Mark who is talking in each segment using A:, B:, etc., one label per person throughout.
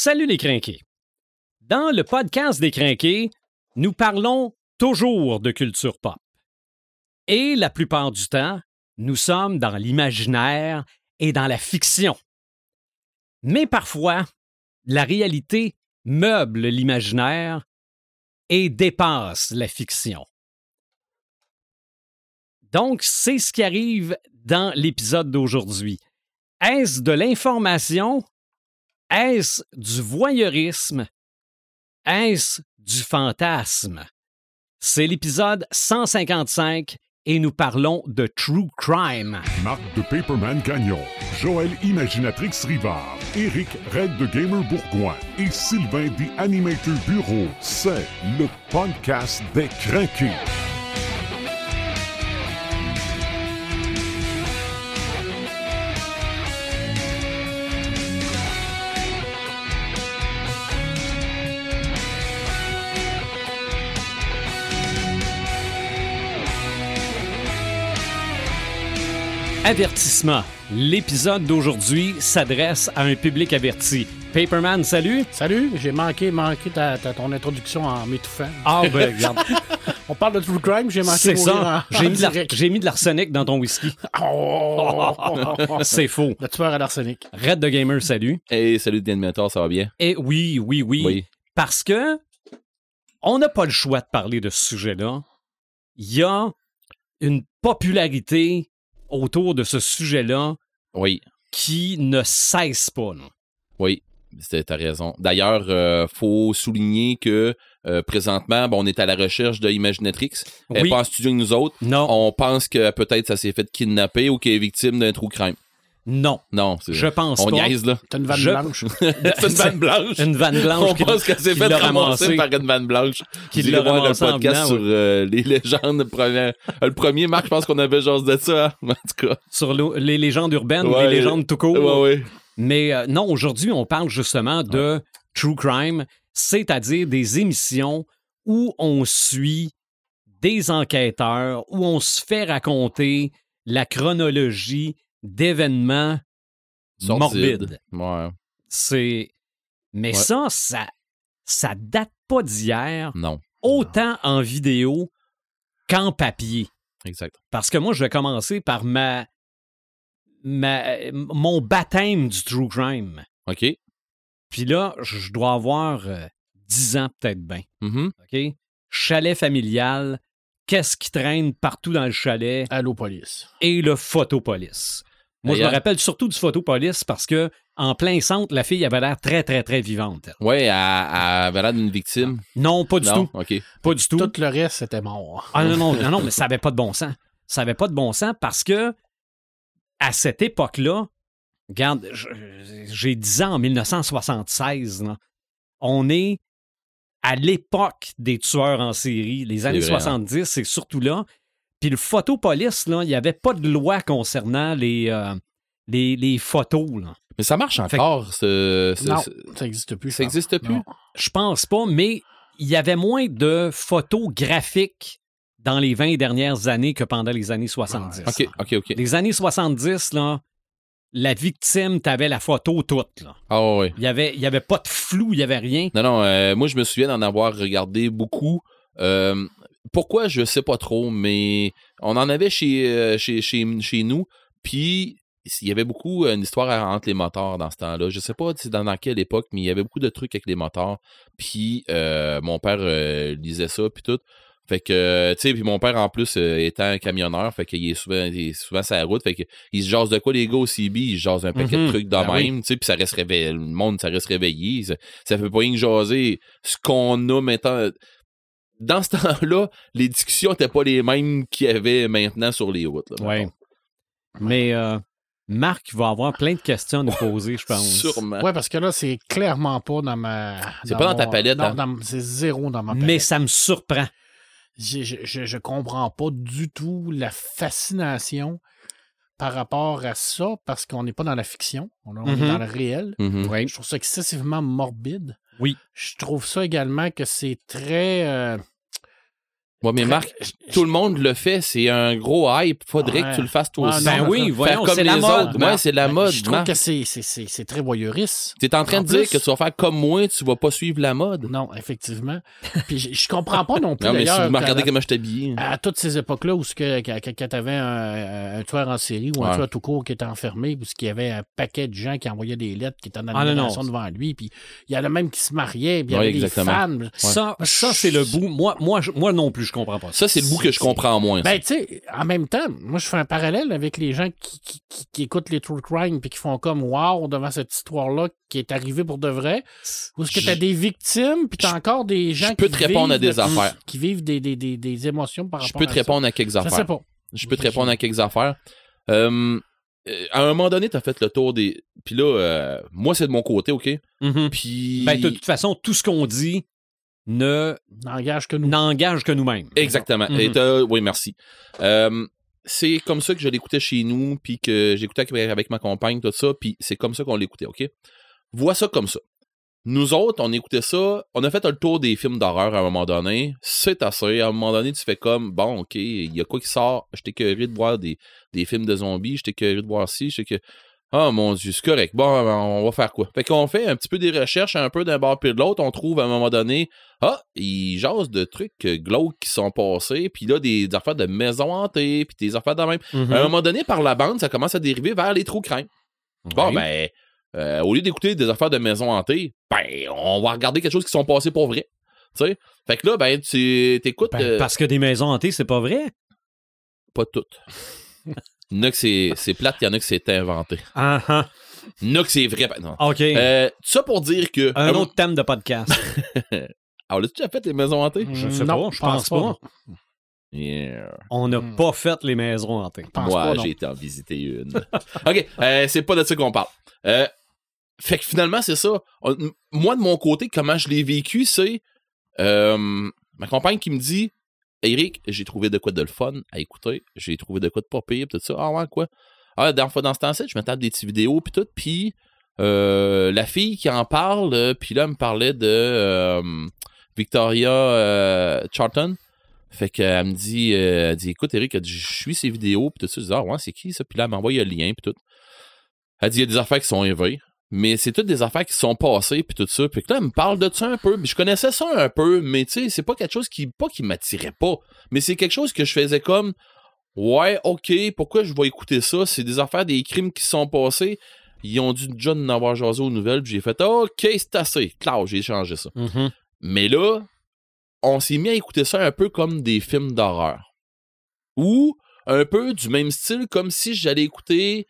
A: Salut les crinqués. Dans le podcast des crinqués, nous parlons toujours de culture pop. Et la plupart du temps, nous sommes dans l'imaginaire et dans la fiction. Mais parfois, la réalité meuble l'imaginaire et dépasse la fiction. Donc, c'est ce qui arrive dans l'épisode d'aujourd'hui. Est-ce de l'information? Est-ce du voyeurisme? Est-ce du fantasme? C'est l'épisode 155 et nous parlons de True Crime.
B: Marc de Paperman Gagnon, Joël Imaginatrix Rivard, Eric Red de Gamer Bourgoin et Sylvain des Animator Bureau. C'est le podcast des craqués.
A: Avertissement. L'épisode d'aujourd'hui s'adresse à un public averti. Paperman, salut.
C: Salut, j'ai manqué, manqué ta, ta- ton introduction en m'étouffant.
A: Ah, ben, regarde.
C: On parle de True Crime, j'ai manqué
A: C'est ça.
C: en-
A: J'ai
C: en
A: mis, de l'ar-
C: direct.
A: j'ai mis de l'arsenic dans ton whisky.
C: Oh!
A: C'est faux.
C: Le tueur à l'arsenic.
A: Red de Gamer, salut.
D: Hey, salut Denmetor, ça va bien?
A: Et oui, oui, oui.
D: Oui.
A: Parce que on n'a pas le choix de parler de ce sujet-là. Il y a une popularité autour de ce sujet-là
D: Oui,
A: qui ne cesse pas. non.
D: oui, t'as raison. D'ailleurs, euh, faut souligner que euh, présentement, bon, on est à la recherche de Imaginatrix. Elle
A: Oui.
D: n'est pas en studio avec nous autres.
A: Non,
D: On pense que peut-être ça s'est fait kidnapper ou qu'elle est victime d'un trou crime.
A: Non,
D: Non, c'est
A: je pense
D: On
A: pas.
D: niaise, là.
C: T'as une vanne
A: Je-
C: blanche.
D: c'est une vanne blanche.
A: Une vanne blanche
D: On
A: qui,
D: pense qu'elle s'est
A: qui
D: fait
A: l'a
D: ramasser
A: ramassé.
D: par une vanne blanche.
A: Qui
D: Vous
A: l'a
D: irez voir le
A: en
D: podcast
A: venant,
D: sur
A: oui.
D: euh, les légendes. Premier, le premier, Marc, je pense qu'on avait genre de ça. hein. En tout cas.
A: sur les légendes urbaines,
D: Ouais.
A: les légendes tout court.
D: Ouais, ouais.
A: Mais euh, non, aujourd'hui, on parle justement de True Crime, c'est-à-dire des émissions où on suit des enquêteurs, où on se fait raconter la chronologie d'événements morbides.
D: Ouais.
A: C'est. Mais
D: Ouais.
A: ça, ça, ça date pas d'hier,
D: Non.
A: autant en vidéo qu'en papier.
D: Exact.
A: Parce que moi, je vais commencer par ma, ma- mon baptême du true crime.
D: OK.
A: Puis là, je dois avoir euh, 10 ans peut-être bien.
D: Mhm.
A: OK? Chalet familial, qu'est-ce qui traîne partout dans le chalet?
C: Allô, police.
A: et le photopolice. Moi, je me rappelle surtout du photopolice parce que en plein centre, la fille avait l'air très, très, très vivante.
D: Ouais, elle, elle avait l'air d'une victime.
A: Non, pas du
D: non?
A: tout.
D: OK.
A: Pas du tout.
C: Tout le reste, c'était mort.
A: Ah non, non, non, non, mais ça n'avait pas de bon sens. Ça n'avait pas de bon sens parce que à cette époque-là, regarde, j'ai 10 ans en 1976, là. on est à l'époque des tueurs en série. Les années
D: vrai, hein.
A: 70, c'est surtout là. Puis le photopolice, là, il n'y avait pas de loi concernant les, euh, les, les photos. Là.
D: Mais ça marche
A: Fait-
D: encore, ce, ce-
C: Non,
D: ce-
C: ça n'existe plus.
D: ça
C: je pense.
D: existe plus?
C: Non.
A: Je pense pas, mais il y avait moins de photos graphiques dans les 20 dernières années que pendant les années 70.
D: OK, OK, OK.
A: Les années 70, là, la victime, t'avais la photo toute. Là.
D: Ah ouais.
A: Il n'y avait, il y avait pas de flou, il n'y avait rien.
D: Non, non, euh, moi, je me souviens d'en avoir regardé beaucoup. Euh, pourquoi, je sais pas trop, mais on en avait chez, euh, chez, chez, chez nous. Puis, il y avait beaucoup euh, une histoire à- entre les moteurs dans ce temps-là. Je sais pas dans, dans quelle époque, mais il y avait beaucoup de trucs avec les moteurs. Puis, euh, mon père euh, lisait ça, puis tout. Fait que, tu sais, puis mon père, en plus, euh, étant camionneur, fait qu'il est souvent, il est souvent sur la route. Fait que, il se jase de quoi, les gars, au CB? Il se jase un paquet
A: Mhm.
D: de trucs de
A: Ben
D: même, tu sais, puis ça reste réveillé. Le monde, ça reste réveillé. Ça, ça fait pas rien que jaser ce qu'on a maintenant. Dans ce temps-là, les discussions n'étaient pas les mêmes qu'il y avait maintenant sur les routes. là,
A: Ouais. Mais euh, Marc va avoir plein de questions à nous poser, je pense.
D: Sûrement.
C: Ouais, parce que là, c'est clairement pas dans ma.
D: C'est pas dans ta palette,
C: non,
D: hein?
C: c'est zéro dans ma palette.
A: Mais ça me surprend.
C: je, je, je- je comprends pas du tout la fascination par rapport à ça parce qu'on n'est pas dans la fiction, on, est dans le réel.
D: Mhm.
A: Oui.
C: Je trouve ça excessivement morbide.
A: Oui.
C: Je trouve ça également que c'est très. euh,
D: Ouais, mais Marc, tout le monde le fait. C'est un gros hype. Faudrait
C: Ouais.
D: que tu le fasses toi
C: Ouais,
D: aussi.
A: Ben oui, voyons,
D: Faire comme
A: c'est
D: les
A: la mode.
D: autres. Ouais, c'est la
C: Ben,
D: mode.
C: Je trouve
D: Marc.
C: que c'est- c'est c'est- c'est très voyeuriste.
D: T'es en train
C: En
D: de dire que tu vas faire comme moi, tu vas pas suivre la mode.
C: Non, effectivement. Puis je, je comprends pas non plus
D: Non, mais si vous me regardez comment je t'habille.
C: à toutes ces époques-là où ce que, quand, quand t'avais un, un tueur en série ou un
D: Ouais.
C: tueur tout court qui était enfermé, où il y avait un paquet de gens qui envoyaient des lettres qui étaient en
A: Ah, non, non.
C: admiration devant lui, puis il y en a même qui se mariaient, puis il y avait des fans.
A: Ça, ça c'est le bout. Moi, moi, je- moi non plus, je comprends pas ça.
D: C'est le bout que je comprends moins.
C: Ben, tu sais, en même temps, moi, je fais un parallèle avec les gens qui, qui, qui- qui écoutent les True Crime puis qui font comme wow devant cette histoire-là qui est arrivée pour de vrai. Ou est-ce que t'as
D: Je-
C: des victimes puis t'as
D: je-
C: encore des gens
D: je peux
C: qui
D: te répondre à
C: vivent
D: des
C: de-
D: affaires.
C: Qui vivent des, des, des, des émotions par
D: je
C: rapport
D: peux
C: à
D: te
C: ça.
D: répondre à quelques
C: Je sais
D: affaires.
C: pas.
D: Je peux te répondre à quelques affaires. Euh, euh, à un moment donné, t'as fait le tour des. Puis là, euh, moi, c'est de mon côté, OK?
A: Mhm.
D: Puis.
A: Ben, de toute façon, tout ce qu'on dit ne
C: N'engage que nous.
A: n'engage que nous-mêmes.
D: Exactement.
A: Mhm.
D: Et t'as- oui, merci. Euh, c'est comme ça que je l'écoutais chez nous, puis que j'écoutais avec, avec ma compagne, tout ça, puis c'est comme ça qu'on l'écoutait, OK? Vois ça comme ça. Nous autres, on écoutait ça, on a fait le tour des films d'horreur à un moment donné. C'est assez. À un moment donné, tu fais comme, bon, OK, il y a quoi qui sort? J'étais curieux de voir des, des films de zombies, j'étais curieux de voir ci, j'étais que. Ah mon dieu, c'est correct. Bon, ben, on va faire quoi? Fait qu'on fait un petit peu des recherches, un peu d'un bord puis de l'autre. On trouve à un moment donné, ah, ils jasent de trucs euh, glauques qui sont passés, puis là, des, des affaires de maisons hantées, puis des affaires de même.
A: Mhm.
D: À un moment donné, par la bande, ça commence à dériver vers les trous crème. Bon, ben, euh, au lieu d'écouter des affaires de maisons hantées, ben, on va regarder quelque chose qui sont passés pour vrai. Tu sais? Fait que là, ben, tu t'écoutes.
A: Ben,
D: euh,
A: parce que des maisons hantées, c'est pas vrai?
D: Pas toutes. Il y en a que c'est c'est plate, il y en a que c'est inventé.
A: Ah, ah.
D: Il y en a que c'est vrai. ben, non.
A: OK.
D: Euh, ça pour dire que.
A: Un
D: euh,
A: autre thème de podcast.
D: Ah, on l'a déjà fait, les maisons hantées?
A: Je sais
C: Non,
A: pas, je pense pas.
D: Yeah.
A: On n'a
C: Hmm.
A: pas fait les maisons hantées.
C: pense
D: Moi,
C: pas,
D: j'ai été en visiter une. OK, euh, c'est pas de ça qu'on parle. Euh, fait que finalement, c'est ça. On- moi, de mon côté, comment je l'ai vécu, c'est euh, ma compagne qui me dit Eric, j'ai trouvé de quoi de le fun à écouter. J'ai trouvé de quoi de pas pire, tout ça. Ah ouais, quoi? Ah, dans, dans ce temps-ci, je me tape des petites vidéos, puis tout. Puis euh, la fille qui en parle, euh, puis là, elle me parlait de euh, Victoria euh, Charlton. Fait qu'elle me dit, elle dit, écoute, Eric, je suis ces vidéos, puis tout ça. Je dis, ah ouais, c'est qui ça? Puis là, elle m'envoie le lien, puis tout. Elle dit, il y a des affaires qui sont élevées, mais c'est toutes des affaires qui sont passées, puis tout ça. Puis que là, elle me parle de ça un peu. Puis je connaissais ça un peu, mais tu sais, c'est pas quelque chose qui, pas qui m'attirait pas, mais c'est quelque chose que je faisais comme, ouais, ok, pourquoi je vais écouter ça? C'est des affaires, des crimes qui sont passés. Ils ont dû déjà en avoir jasé aux nouvelles, puis j'ai fait, ok, c'est assez. Claire, j'ai changé ça.
A: Mhm.
D: Mais là, on s'est mis à écouter ça un peu comme des films d'horreur. Ou un peu du même style, comme si j'allais écouter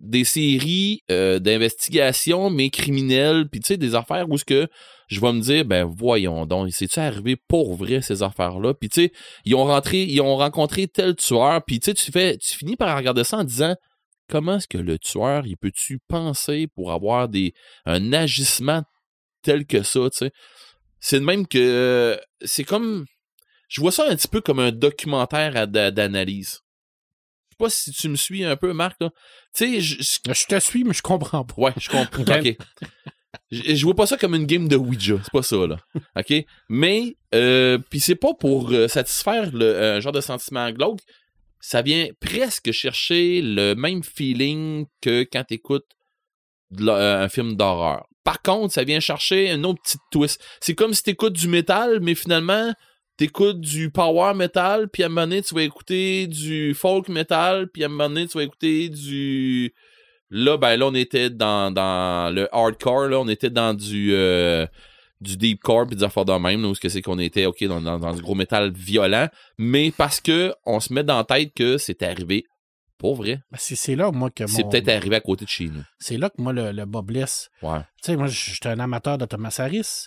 D: des séries euh, d'investigation, mais criminelles, puis tu sais, des affaires où ce que je vais me dire, ben voyons donc, c'est-tu arrivé pour vrai ces affaires-là? Puis tu sais, ils ont rentré, ils ont rencontré tel tueur, puis tu sais, tu tu finis par regarder ça en disant, comment est-ce que le tueur, il peut-tu penser pour avoir des, un agissement tel que ça, tu sais? C'est de même que euh, c'est comme. Je vois ça un petit peu comme un documentaire d'analyse. Je sais pas si tu me suis un peu, Marc. là. Tu sais, je-
C: te suis, mais je comprends pas.
D: Ouais, je comprends.
A: Ok.
D: Je, je vois pas ça comme une game de Ouija. C'est pas ça, là. OK? Mais, euh, puis c'est pas pour euh, satisfaire le, un genre de sentiment glauque. Ça vient presque chercher le même feeling que quand t'écoutes euh, un film d'horreur. Par contre, ça vient chercher un autre petit twist. C'est comme si t'écoutes du métal, mais finalement, t'écoutes du power metal, puis à un moment donné, tu vas écouter du folk metal, puis à un moment donné, tu vas écouter du... Là, ben là, on était dans, dans le hardcore, là, on était dans du... euh, du deepcore puis des affaires de même, là, où ce que c'est qu'on était, ok, dans, dans, dans du gros métal violent, mais parce que on se met dans la tête que c'est arrivé pour vrai.
C: Ben, C'est c'est là, moi, que
D: C'est
C: mon-
D: peut-être arrivé à côté de chez nous.
C: C'est là que moi, le, le bas blesse.
D: Ouais.
C: Tu sais, moi, je suis un amateur de Thomas Harris.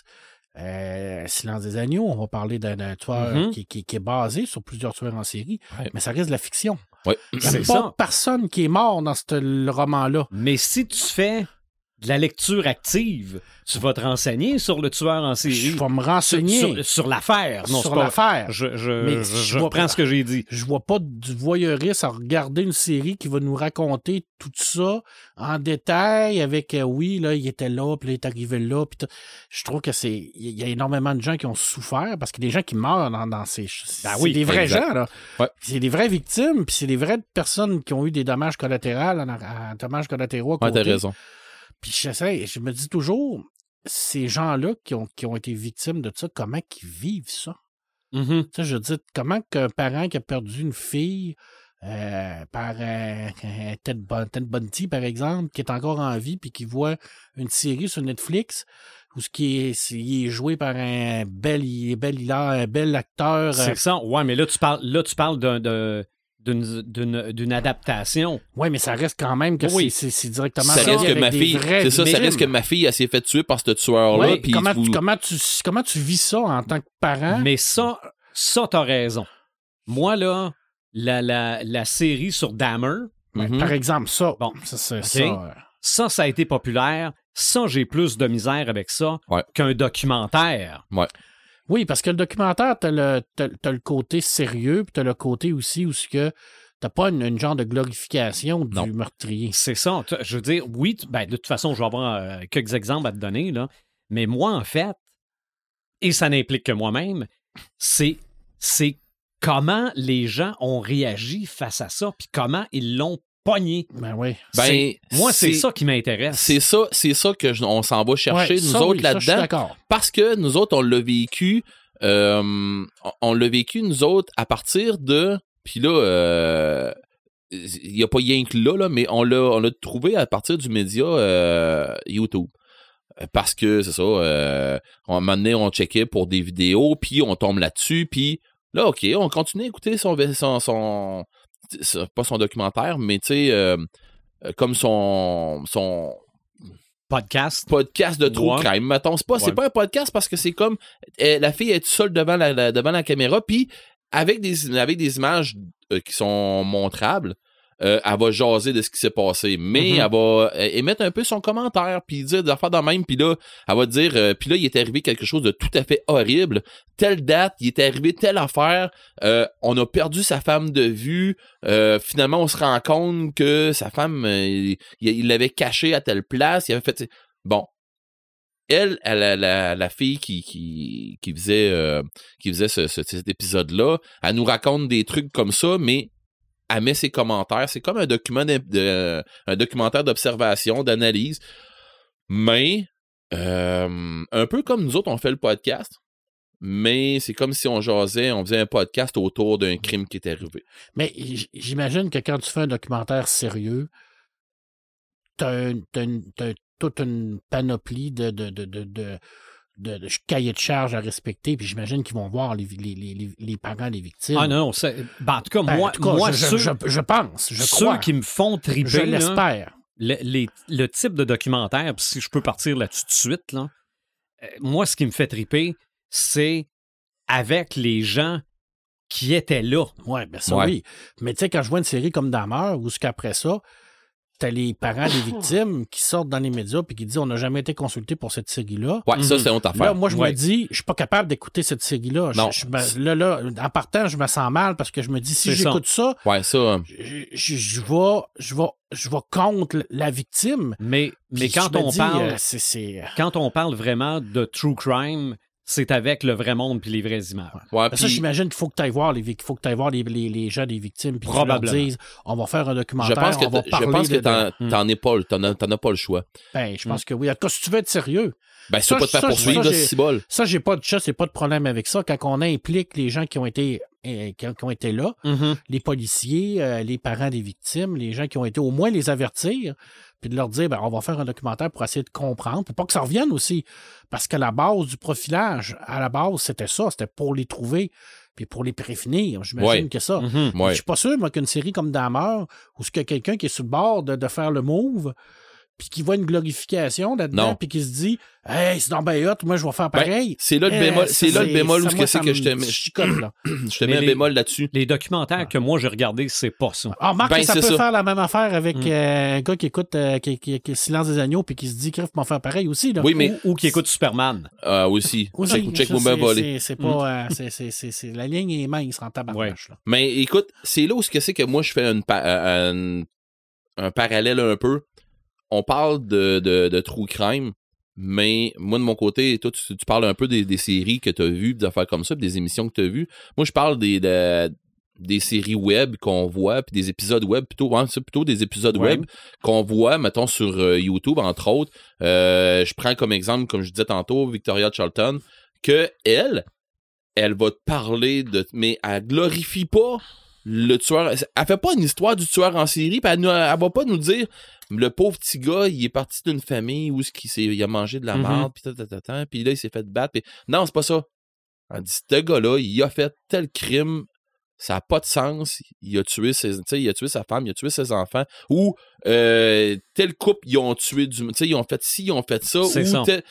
C: Euh, Silence des agneaux, on va parler d'un tueur
A: Mhm.
C: qui, qui- qui est basé sur plusieurs tueurs en série,
D: Ouais.
C: mais ça reste de la fiction.
D: Ouais.
C: Il n'y a pas
A: ça.
C: personne qui est mort dans ce roman-là.
A: Mais si tu fais de la lecture active. Tu vas te renseigner sur le tueur en série.
C: Je vais me renseigner
A: sur- sur l'affaire. Non,
C: sur l'affaire.
A: Je, je,
C: Mais
A: je-
C: je
A: je
C: vois
A: reprends
C: pas-
A: ce que j'ai dit.
C: Je vois pas du voyeurisme à regarder une série qui va nous raconter tout ça en détail avec euh, oui, là, il était là, puis là, il est arrivé là. Puis je trouve que c'est. Il y a énormément de gens qui ont souffert parce qu'il y a des gens qui meurent dans, dans ces. c'est
A: Ben oui,
C: des vrais
D: exact.
C: gens, là.
D: Ouais.
C: C'est des vraies victimes, puis c'est des vraies personnes qui ont eu des dommages collatéraux, en dommages collatéraux à
D: Ouais, t'as
C: côté.
D: raison.
C: Puis j'essaie, je me dis toujours, ces gens-là qui ont, qui ont été victimes de ça, comment ils vivent ça? Tu sais, je dis, comment qu'un parent qui a perdu une fille euh, par un, un Ted, Bun- Ted Bundy, par exemple, qui est encore en vie, puis qui voit une série sur Netflix, où ce qui est, il est joué par un bel, un bel acteur. euh,
A: C'est ça. Ouais, mais là, tu parles, là, tu parles d'un- d'une, adaptation.
C: ouais, mais ça reste quand même que
A: Oui.
C: c'est, directement
D: Ça reste que ma fille, c'est ça, ça reste que ma fille, elle s'est fait tuer par ce tueur-là.
C: Ouais, comment,
D: vous-
C: comment, tu, comment tu vis ça en tant que parent?
A: Mais ça, ça, t'as raison. Moi, là, la, la, la série sur Dahmer,
D: Mhm.
C: Par exemple, ça.
A: Bon,
C: ça, ça. euh,
A: ça, ça a été populaire. Ça, j'ai plus de misère avec ça
D: Ouais.
A: qu'un documentaire.
C: Oui, parce que le documentaire, t'as le, t'as, t'as le côté sérieux, puis t'as le côté aussi où ce que t'as pas une, une genre de glorification du
D: Non.
C: meurtrier.
A: C'est ça. Je veux dire, oui, ben, de toute façon, je vais avoir euh, quelques exemples à te donner, là. Mais moi, en fait, et ça n'implique que moi-même, c'est, c'est comment les gens ont réagi face à ça, puis comment ils l'ont pogné.
C: Ben oui.
D: Ben,
A: moi, c'est ça qui m'intéresse.
D: C'est ça, c'est ça que je- on s'en va chercher
C: Ouais,
D: nous
C: ça,
D: autres
C: oui,
D: là-dedans.
C: d'accord.
D: parce que nous autres, on l'a vécu, euh, on- on l'a vécu, nous autres, à partir de. Puis là, euh, il n'y a pas rien que là, là, mais on l'a, on l'a trouvé à partir du média euh, YouTube. Parce que, c'est ça, euh, à un moment donné, on checkait pour des vidéos, puis on tombe là-dessus, puis là, OK, on continue à écouter son- son- pas son documentaire, mais tu sais, euh, euh, comme son, son,
A: Podcast.
D: podcast de true
A: Ouais.
D: crime. Mettons, c'est pas, c'est
A: Ouais.
D: pas un podcast parce que c'est comme la fille est seule devant la, la- devant la caméra, puis avec des, avec des images euh, qui sont montrables, euh, elle va jaser de ce qui s'est passé, mais
A: Mhm.
D: elle va euh, émettre un peu son commentaire, puis dire des affaires de même, puis là, elle va dire, euh, puis là, il est arrivé quelque chose de tout à fait horrible. Telle date, il est arrivé telle affaire, euh, on a perdu sa femme de vue, euh, finalement, on se rend compte que sa femme, il l'avait cachée à telle place, il avait fait... Bon. Elle, elle, la, la, la fille qui, qui, qui faisait, euh, qui faisait ce, ce- cet épisode-là, elle nous raconte des trucs comme ça, mais elle met ses commentaires. C'est comme un document d'im- de, un documentaire d'observation, d'analyse. Mais euh, un peu comme nous autres, on fait le podcast. Mais c'est comme si on jasait, on faisait un podcast autour d'un crime qui est arrivé.
C: Mais j'imagine que quand tu fais un documentaire sérieux, un- une- t'as toute une panoplie de, de, de, de, de, de- cahiers de charges à respecter, puis j'imagine qu'ils vont voir les, les, les, les- parents des victimes.
A: Ah non, c'est- ben, en tout cas,
C: Ben,
A: moi,
C: en tout cas,
A: moi
C: je,
A: ceux,
C: je, je pense, je
A: ceux
C: crois.
A: qui me font triper,
C: je l'espère.
A: le, les- le type de documentaire, puis si je peux partir là-dessus tout de suite, là, euh, moi, ce qui me fait triper, c'est avec les gens qui étaient là.
C: Oui, ben ça
D: Ouais.
C: oui. Mais tu sais, quand je vois une série comme Dahmer, où ce qu'après ça, t'as les parents des victimes qui sortent dans les médias puis qui disent on n'a jamais été consulté pour cette série-là.
D: Ouais, ça,
A: Mhm.
D: c'est une autre affaire.
C: Là, moi, je
A: Ouais.
C: me dis, je suis pas capable d'écouter cette série-là. Là, là, en partant, je me sens mal parce que je me dis, si j'écoute ça,
D: Ouais, ça. euh,
C: je, je, je vais, je, vais, je vais contre la victime.
A: Mais, mais quand on
C: dis,
A: parle,
C: euh, c'est- c'est.
A: quand on parle vraiment de true crime, c'est avec le vrai monde puis les vraies images.
D: ouais,
C: Ça, j'imagine qu'il faut que tu ailles voir les, faut que voir les, les, les gens des victimes puis leur dises, on va faire un
D: je
C: documentaire,
D: pense que
C: on va parler
D: je pense que
C: de- de-
D: t'en, es pas, t'en as, pas le choix.
C: Ben, je pense que oui. En tout cas, si tu veux être sérieux,
D: Ben,
C: Ça,
D: pas te faire
C: ça,
D: poursuivre, c'est bol.
C: ça, j'ai pas de chat, c'est pas de problème avec ça. Quand on implique les gens qui ont été, euh, qui, ont, été là,
A: Mhm.
C: les policiers, euh, les parents des victimes, les gens qui ont été au moins les avertir, puis de leur dire, ben, on va faire un documentaire pour essayer de comprendre, pour pas que ça revienne aussi. Parce que la base du profilage, à la base, c'était ça, c'était pour les trouver, puis pour les prévenir. J'imagine
D: Ouais.
C: que ça.
A: Mhm.
C: Je
D: Ouais.
C: suis pas sûr, moi, qu'une série comme Dahmer, où ce que quelqu'un qui est sur le bord de, de faire le move, puis qui voit une glorification là-dedans, puis qui se dit Hey, c'est dans ben hot, moi je vais faire
D: Ben,
C: pareil.
D: c'est là le
C: Eh,
D: bémol, c'est là le bémol où c'est que je te mets, je,
C: chicote, là.
D: je te mets un bémol là-dessus.
A: Les documentaires que moi j'ai regardés, c'est pas ça.
C: Ah, remarque
D: Ben,
C: que ça
D: c'est
C: peut
D: ça.
C: faire la même affaire avec
A: Mm.
C: euh, un gars qui écoute euh, qui, qui- qui- Silence des agneaux puis qui se dit qu'il m'en faire pareil aussi. Là.
D: Oui, mais
A: Ou, ou qui écoute Superman.
D: euh, aussi,
C: Aussi,
D: check, bien
C: c'est-
D: voler.
C: c'est- C'est pas. euh, c'est- c'est- c'est- c'est- la ligne est mince en tabarnache. là.
D: Mais écoute, c'est là où ce que c'est que moi je fais euh, un parallèle un peu. On parle de, de, de true crime, mais moi de mon côté, toi tu, tu parles un peu des, des séries que tu as vues, des affaires comme ça, des émissions que tu as vues. Moi je parle des, de- des séries web qu'on voit, puis des épisodes web, plutôt, c'est plutôt des épisodes
A: Ouais.
D: web qu'on voit, mettons, sur euh, YouTube, entre autres. Euh, je prends comme exemple, comme je disais tantôt, Victoria Charlton, que elle, elle va te parler de. Mais elle glorifie pas le tueur. Elle fait pas une histoire du tueur en série, puis elle, elle va pas nous dire le pauvre petit gars, il est parti d'une famille où s'est- il a mangé de la
A: Mhm.
D: merde, ta, ta, puis là, il s'est fait battre. puis- Non, c'est pas ça. Elle dit ce gars-là, il a fait tel crime. Ça n'a pas de sens. Il a tué ses, il a tué sa femme, il a tué ses enfants. Ou euh, tel couple, ils ont tué du. Ils ont fait ci, ils ont fait ça.
A: C'est
D: ou
A: ça.
D: tel-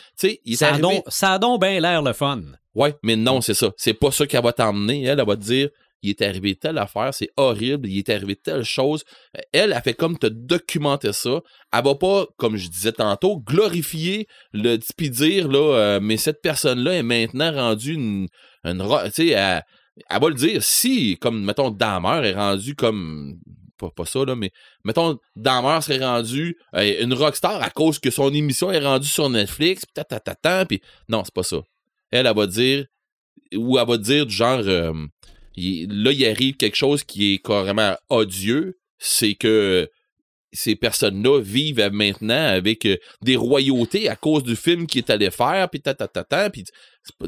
D: il
A: a, ça a donc bien l'air le fun.
D: Ouais, mais non, c'est ça. C'est pas ça qu'elle va t'emmener. Elle, elle va te dire il est arrivé telle affaire, c'est horrible, il est arrivé telle chose. Elle, elle fait comme te documenter ça. Elle va pas, comme je disais tantôt, glorifier le puis dire là, euh, mais cette personne-là est maintenant rendue une, une tu sais, elle, va le dire si, comme mettons, Dahmer est rendu comme pas, pas ça là, mais mettons Dahmer serait rendu euh, une rockstar à cause que son émission est rendue sur Netflix, pis ta ta ta ta, puis non, c'est pas ça elle, elle va dire, ou elle va dire du genre, euh, il- là, il arrive quelque chose qui est carrément odieux, c'est que ces personnes-là vivent maintenant avec euh, des royautés à cause du film qu'il est allé faire, puis ta ta ta ta, puis tu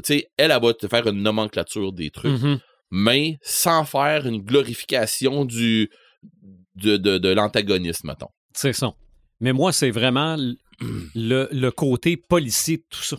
D: sais, elle, elle va te faire une nomenclature des trucs,
A: Mhm.
D: mais sans faire une glorification du de, de, de l'antagoniste, mettons.
A: C'est ça. Mais moi, c'est vraiment le, le côté policier de tout ça.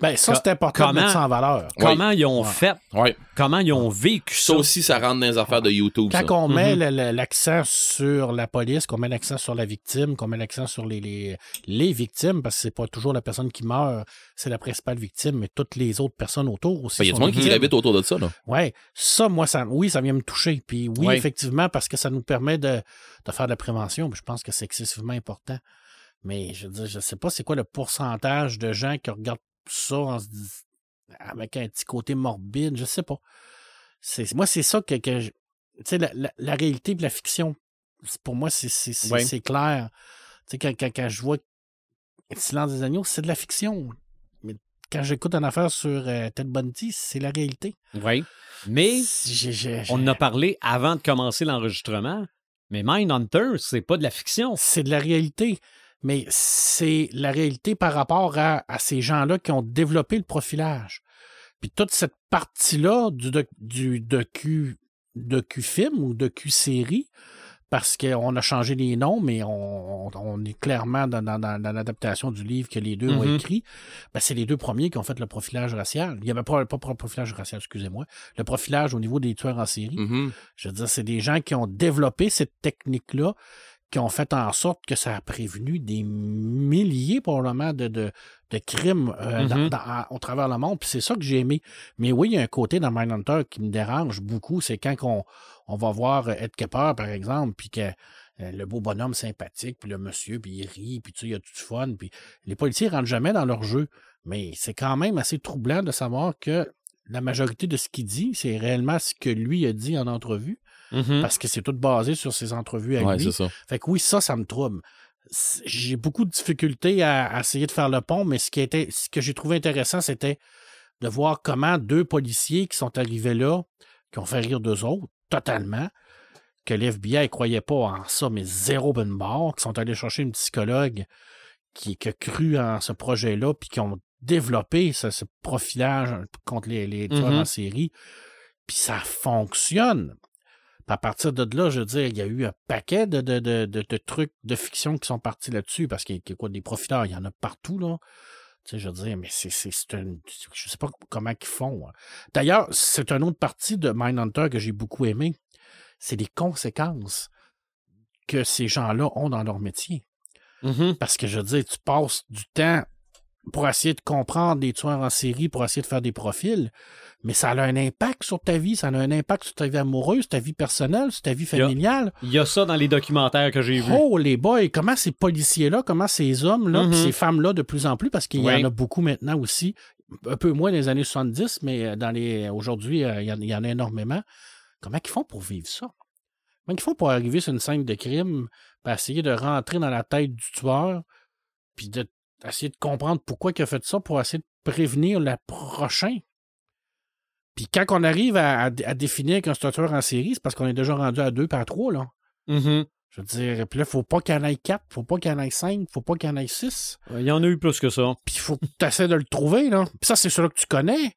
C: Ben, ça, c'est important de
A: comment-
C: mettre ça en valeur.
D: Oui.
A: Comment ils ont
C: Ouais.
A: fait,
D: Ouais.
A: comment ils ont vécu
D: Ça
A: ça?
D: aussi, ça rentre dans les affaires de YouTube. ça.
C: Quand on met
A: Mhm.
C: l'accent sur la police, qu'on met l'accent sur la victime, qu'on met l'accent sur les, les, les victimes, parce que c'est pas toujours la personne qui meurt, c'est la principale victime, mais toutes les autres personnes autour aussi.
D: Ben, Il y a du monde qui gravite autour de ça, là.
C: Ouais, ça, moi, ça, oui, ça vient me toucher. Puis oui,
A: Ouais.
C: effectivement, parce que ça nous permet de, de faire de la prévention. Puis je pense que c'est excessivement important. Mais je veux dire, je sais pas c'est quoi le pourcentage de gens qui regardent ça en se dis- avec un petit côté morbide, je sais pas. C'est, moi, c'est ça que, que je- tu sais, la, la- la réalité et la fiction, pour moi, c'est, c'est,
A: Ouais.
C: clair. Tu sais, quand, quand, quand je vois Silence des agneaux, c'est de la fiction. Mais quand j'écoute une affaire sur euh, Ted Bundy, c'est la réalité.
A: Oui. Mais on en a parlé avant de commencer l'enregistrement. Mais Mindhunter, c'est pas de la fiction.
C: c'est de la réalité. Mais c'est la réalité par rapport à, à ces gens-là qui ont développé le profilage. Puis toute cette partie-là du, doc- du docu, docu-film ou docu-série, parce qu'on a changé les noms, mais on, on- est clairement dans, dans- l'adaptation du livre que les deux ont
A: Mhm.
C: écrit. Ben, c'est les deux premiers qui ont fait le profilage racial. Il n'y avait pas, pas le profilage racial, excusez-moi. Le profilage au niveau des tueurs en série.
D: Mhm.
C: Je veux dire, c'est des gens qui ont développé cette technique-là, qui ont fait en sorte que ça a prévenu des milliers, probablement, de, de, de crimes euh,
A: Mhm.
C: dans- à- au travers le monde. Puis c'est ça que j'ai aimé. Mais oui, il y a un côté dans Mindhunter qui me dérange beaucoup. C'est quand on, on va voir euh, Ed Kepper, par exemple, puis que euh, le beau bonhomme sympathique, puis le monsieur, puis il rit, puis tu sais, il y a tout fun. Puis les policiers rentrent jamais dans leur jeu. Mais c'est quand même assez troublant de savoir que la majorité de ce qu'il dit, c'est réellement ce que lui a dit en entrevue
A: Mhm.
C: parce que c'est tout basé sur ses entrevues à
D: Ouais,
C: lui.
D: c'est ça.
C: Fait que oui, ça, ça me trouble. J'ai beaucoup de difficultés à, à essayer de faire le pont, mais ce, qui était, ce que j'ai trouvé intéressant, c'était de voir comment deux policiers qui sont arrivés là, qui ont fait rire d'eux autres, totalement, que l'FBI ne croyait pas en ça, mais zéro bonne barre, qui sont allés chercher une psychologue qui, qui a cru en ce projet-là, puis qui ont développé ce, ce profilage contre les, les en série, puis ça fonctionne. À partir de là, je veux dire, il y a eu un paquet de, de, de, trucs de fiction qui sont partis là-dessus, parce qu'il y a quoi, des profileurs, il y en a partout, là. Tu sais, je veux dire, mais c'est, c'est, c'est un. Je sais pas comment ils font. hein. D'ailleurs, c'est une autre partie de Mindhunter que j'ai beaucoup aimé. C'est les conséquences que ces gens-là ont dans leur métier.
A: Mhm.
C: Parce que je veux dire, tu passes du temps pour essayer de comprendre des tueurs en série, pour essayer de faire des profils, mais ça a un impact sur ta vie, ça a un impact sur ta vie amoureuse, ta vie personnelle, sur ta vie
A: Il y a-
C: familiale.
A: Il y a ça dans les documentaires que j'ai vus.
C: Oh, les boys, comment ces policiers-là, comment ces hommes-là,
A: Mhm.
C: puis ces femmes-là de plus en plus, parce qu'il y en a beaucoup maintenant aussi, un peu moins dans les années 70, mais euh, dans les aujourd'hui, euh, il y, en- a énormément. Comment ils font pour vivre ça? Comment ils font pour arriver sur une scène de crime, puis essayer de rentrer dans la tête du tueur, puis de essayer de comprendre pourquoi il a fait ça pour essayer de prévenir le prochain? Puis quand on arrive à, à- à définir qu'un tueur en série, c'est parce qu'on est déjà rendu à deux par trois, là.
A: Mhm.
C: Je veux dire, puis là, faut pas qu'il y en ait quatre, faut pas qu'il y en ait cinq, faut pas qu'il y en ait six.
A: Il y en a eu plus que ça.
C: Puis il faut que tu essaies de le trouver, là. Puis ça, c'est celui que tu connais.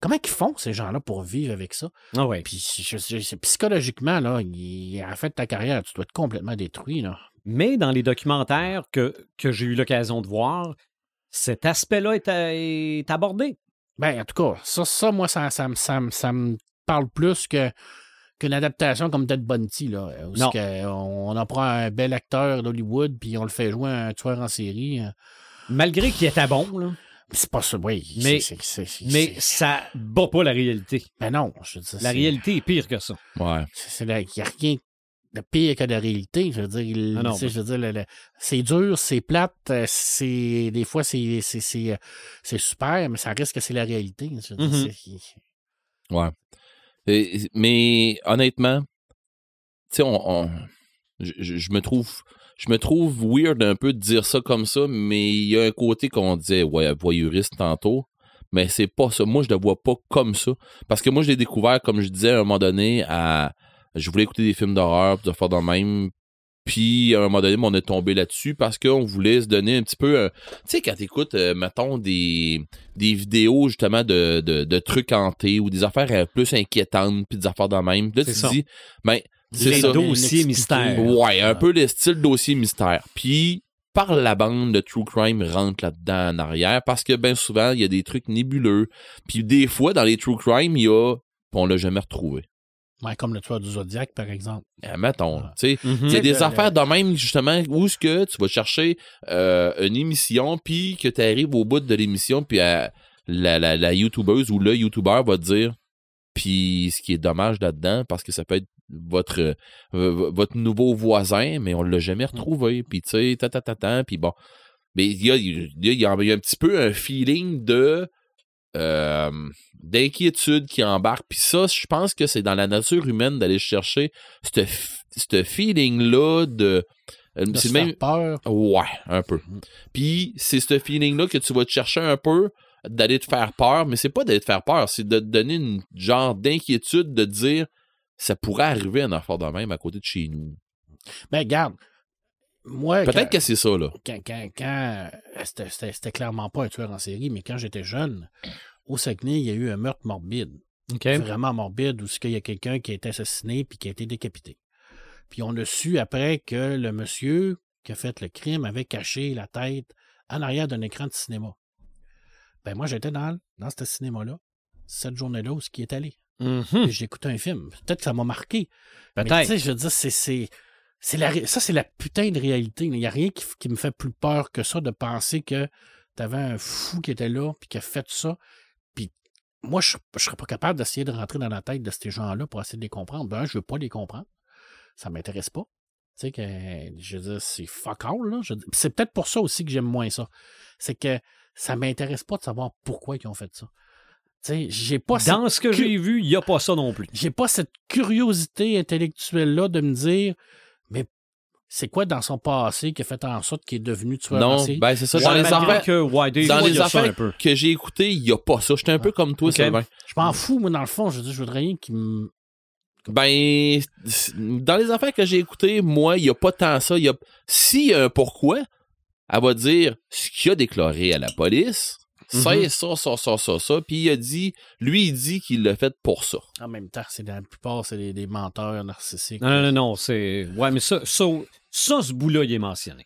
C: Comment ils font, ces gens-là, pour vivre avec ça?
A: Ah ouais.
C: Puis je- je- je- psychologiquement, là, il- à la fin de ta carrière, tu dois être complètement détruit, là.
A: Mais dans les documentaires que, que j'ai eu l'occasion de voir, cet aspect-là est, est abordé.
C: Ben, en tout cas, ça, ça moi, ça, ça, me- ça, me- ça me parle plus que qu'une adaptation comme Dead Bunty, là. Où
A: Non.
C: ce que on, on en prend un bel acteur d'Hollywood, puis on le fait jouer un tueur en série. euh.
A: Malgré qu'il était bon, là,
C: C'est pas ça, oui.
A: Mais-
C: c'est- c'est- c'est-
A: mais
C: c'est-
A: ça bat pas la réalité.
C: Ben non, je veux dire,
A: La
C: c'est-
A: réalité est pire que ça.
D: Ouais.
C: c'est la- il n'y a rien de pire que la réalité. Je veux dire,
A: Ah non,
C: je veux c'est dur, c'est plate, euh, c'est des fois c'est c'est c'est, euh, c'est super, mais ça reste que c'est la réalité. Je veux dire,
A: Mhm.
C: c'est-
D: Ouais. Et- mais honnêtement, tu sais, on, on- je, je- je me trouve, je me trouve weird un peu de dire ça comme ça, mais il y a un côté qu'on disait, ouais, voyeuriste tantôt, mais c'est pas ça. Moi, je le vois pas comme ça, parce que moi, je l'ai découvert, comme je disais à un moment donné, à, je voulais écouter des films d'horreur, de faire de même. Puis, à un moment donné, on est tombé là-dessus parce qu'on voulait se donner un petit peu. un- Tu sais, quand t'écoutes, euh, mettons, des, des vidéos justement de, de, de trucs hantés ou des affaires euh, plus inquiétantes, puis des affaires de même. Puis Là, tu te dis, ben, c'est ça.
A: dossiers mystères.
D: Ouais, un peu le style dossier mystère. Puis, par la bande, le true crime rentre là-dedans en arrière parce que bien souvent, il y a des trucs nébuleux. Puis, des fois, dans les true crime, il y a. puis on l'a jamais retrouvé.
C: Ouais, comme le tueur du Zodiac, par exemple.
D: Eh, mettons, tu sais.
A: Mhm.
D: Il y a
C: Le-
D: des
C: le-
D: affaires de même, justement, où ce que tu vas chercher euh, une émission, puis que tu arrives au bout de l'émission, puis euh, la, la, la YouTubeuse ou le YouTuber va te dire, puis ce qui est dommage là-dedans, parce que ça peut être votre euh, votre nouveau voisin, mais on l'a jamais retrouvé, puis tu sais, ta, ta, ta, ta, puis bon. Mais il y a, il y, a, il y a un petit peu un feeling de euh, d'inquiétude qui embarque. Puis ça, je pense que c'est dans la nature humaine d'aller chercher ce feeling-là de. euh,
C: De
D: c'est même.
C: peur.
D: Ouais, un peu.
C: Mhm.
D: Puis c'est ce feeling-là que tu vas te chercher un peu d'aller te faire peur, mais c'est pas d'aller te faire peur, c'est de te donner une genre d'inquiétude de te dire ça pourrait arriver un affaire de même à côté de chez nous.
C: Ben, regarde. Moi,
D: Peut-être que c'est ça, là.
C: quand, quand, quand- c'était clairement pas un tueur en série, mais quand j'étais jeune, au Saguenay, il y a eu un meurtre morbide. Vraiment morbide, où il y a quelqu'un qui a été assassiné puis qui a été décapité. Puis on a su après que le monsieur qui a fait le crime avait caché la tête en arrière d'un écran de cinéma. Ben moi, j'étais dans, dans ce cinéma-là, cette journée-là où ce qui est allé.
A: Mhm.
C: Puis J'ai écouté un film. Peut-être que ça m'a marqué. Tu
A: Peut-être.
C: sais, je veux dire, c'est, la, ça, c'est la putain de réalité. Il n'y a rien qui, me fait plus peur que ça de penser que t'avais un fou qui était là puis qui a fait ça. Moi, je ne serais pas capable d'essayer de rentrer dans la tête de ces gens-là pour essayer de les comprendre. Ben, je veux pas les comprendre. Ça m'intéresse pas. Tu sais que, je veux dire, c'est fuck all, là. C'est peut-être pour ça aussi que j'aime moins ça. C'est que ça m'intéresse pas de savoir pourquoi ils ont fait ça. Tu sais, j'ai pas
A: Dans ce que
C: que-
A: j'ai vu, il n'y a pas ça non plus.
C: j'ai pas cette curiosité intellectuelle-là de me dire, mais c'est quoi dans son passé qui a fait en sorte qu'il est devenu tueur
D: Non, ben c'est ça.
A: Ouais,
D: Dans les affaires,
A: que, ouais, des
D: dans
A: fois, il
D: les
A: y a ça un
D: affaires
A: peu.
D: que j'ai écoutées, il n'y a pas ça. J'étais un peu comme toi. Sylvain.
C: Je m'en fous, moi, dans le fond. Je veux dire, je voudrais rien qui me.
D: Ben, dans les affaires que j'ai écoutées, moi, il n'y a pas tant ça. Il Y a... S'il y a un pourquoi, elle va dire ce qu'il a déclaré à la police, c'est
A: Mhm.
D: ça, ça, ça, ça, ça. Puis il a dit, lui, il dit qu'il l'a fait pour ça.
C: En même temps, c'est dans la plupart, c'est des, des menteurs narcissiques.
A: Non, non, non, non, c'est. Ouais, mais ça, ça, ça ce bout-là, il est mentionné.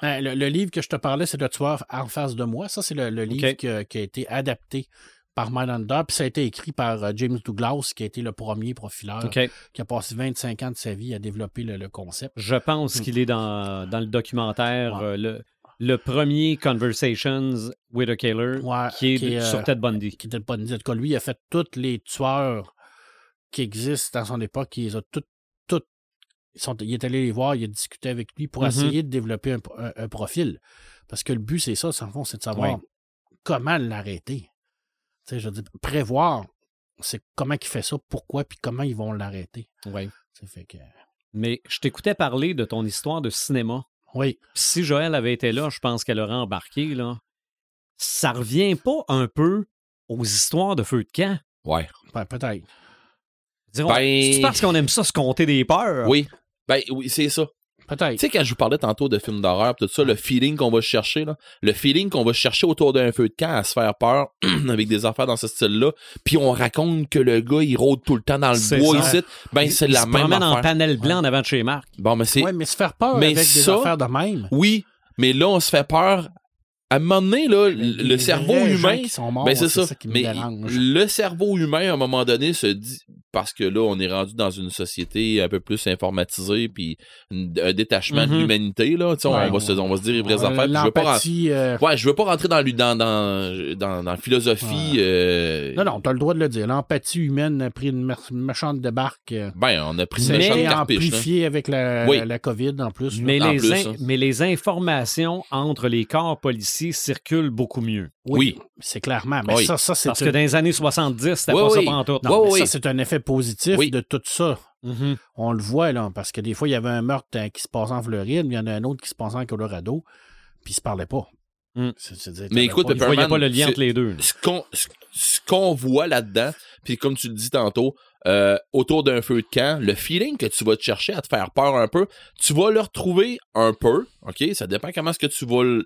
C: Hein, le, le livre que je te parlais, c'est Le tueur en face de moi. Ça, c'est le, le livre qui, a, qui a été adapté par Mindhunter, puis ça a été écrit par euh, James Douglas, qui a été le premier profileur, qui a passé 25 ans de sa vie à développer le, le concept.
A: Je pense qu'il est dans, dans le documentaire,
C: Ouais.
A: euh, le, le premier Conversations with a Killer,
C: Ouais,
A: qui est,
C: qui est,
A: sur
C: euh,
A: Ted Bundy.
C: Qui était pas En tout cas, lui, il a fait tous les tueurs qui existent dans son époque, il les a. Ils sont, il est allé les voir, il a discuté avec lui pour
A: Mhm.
C: essayer de développer un, un- un profil. Parce que le but, c'est ça, fond, c'est de savoir comment l'arrêter. Tu sais, je veux dire, prévoir, c'est comment il fait ça, pourquoi, puis comment ils vont l'arrêter.
A: Ouais.
C: Ça fait que.
A: Mais je t'écoutais parler de ton histoire de cinéma.
C: Oui,
A: Puis si Joël avait été là, je pense qu'elle aurait embarqué. Là. Ça revient pas un peu aux histoires de feu de camp?
D: Ouais.
C: ben, peut-être.
A: Disons,
D: Ben-
A: C'est parce qu'on aime ça se compter des peurs.
D: Oui. Ben oui, c'est ça.
C: Peut-être.
D: Tu sais, quand je vous parlais tantôt de films d'horreur, tout ça, le feeling qu'on va chercher, là, le feeling qu'on va chercher autour d'un feu de camp à se faire peur avec des affaires dans ce style-là, puis on raconte que le gars, il rôde tout le temps dans le bois ici, ben c'est la
A: se
D: même
A: promène en
D: affaire.
A: panel blanc en avant de chez Marc.
D: Bon, mais c'est...
C: Oui, mais se faire peur
D: Mais
C: avec des
D: ça-
C: affaires de même.
D: Oui, mais là, on se fait peur. À un moment donné, là, le cerveau humain...
C: qui sont morts,
D: Ben c'est ça.
C: qui me
D: Mais
C: dérange.
D: le cerveau humain, à un moment donné, se dit parce que là, on est rendu dans une société un peu plus informatisée, puis un détachement de l'humanité là. Tu sais,
C: Ouais,
D: on va se, on va se dire les vraies
C: Euh,
D: affaires. Je veux pas
C: euh,
D: Ouais, je veux pas rentrer dans dans dans dans, dans la philosophie. euh,
C: Non, non, t'as le droit de le dire. L'empathie humaine a pris une méchante débarque. euh,
D: Ben, on a pris une méchante
A: Mais
D: carpiche. là.
C: amplifié avec la,
D: Oui.
C: la, COVID en plus. là.
A: Mais
D: En
A: les,
D: plus,
A: in-
D: hein.
A: mais les informations entre les corps policiers circulent beaucoup mieux.
D: Oui.
C: C'est clairement. Mais
D: Oui.
C: ça, ça c'est
A: Parce que
C: un-
A: dans les années 70, c'était
D: Oui,
A: pas
D: oui.
A: ça
C: non, mais
D: oui.
C: ça, c'est un effet positif
D: Oui.
C: de tout ça.
A: Mhm.
C: On le voit, là, parce que des fois, il y avait un meurtre euh, qui se passait en Floride, mais il y en a un autre qui se passait en Colorado, puis ils se parlaient pas.
A: Mm.
C: C'est-
D: Mais écoute,
C: pas-
A: Il pas le lien entre les deux. là.
D: ce qu'on ce- ce qu'on voit là-dedans, puis comme tu le dis tantôt, euh, autour d'un feu de camp, le feeling que tu vas te chercher à te faire peur un peu, tu vas le retrouver un peu, ok? Ça dépend comment est-ce que tu vas le...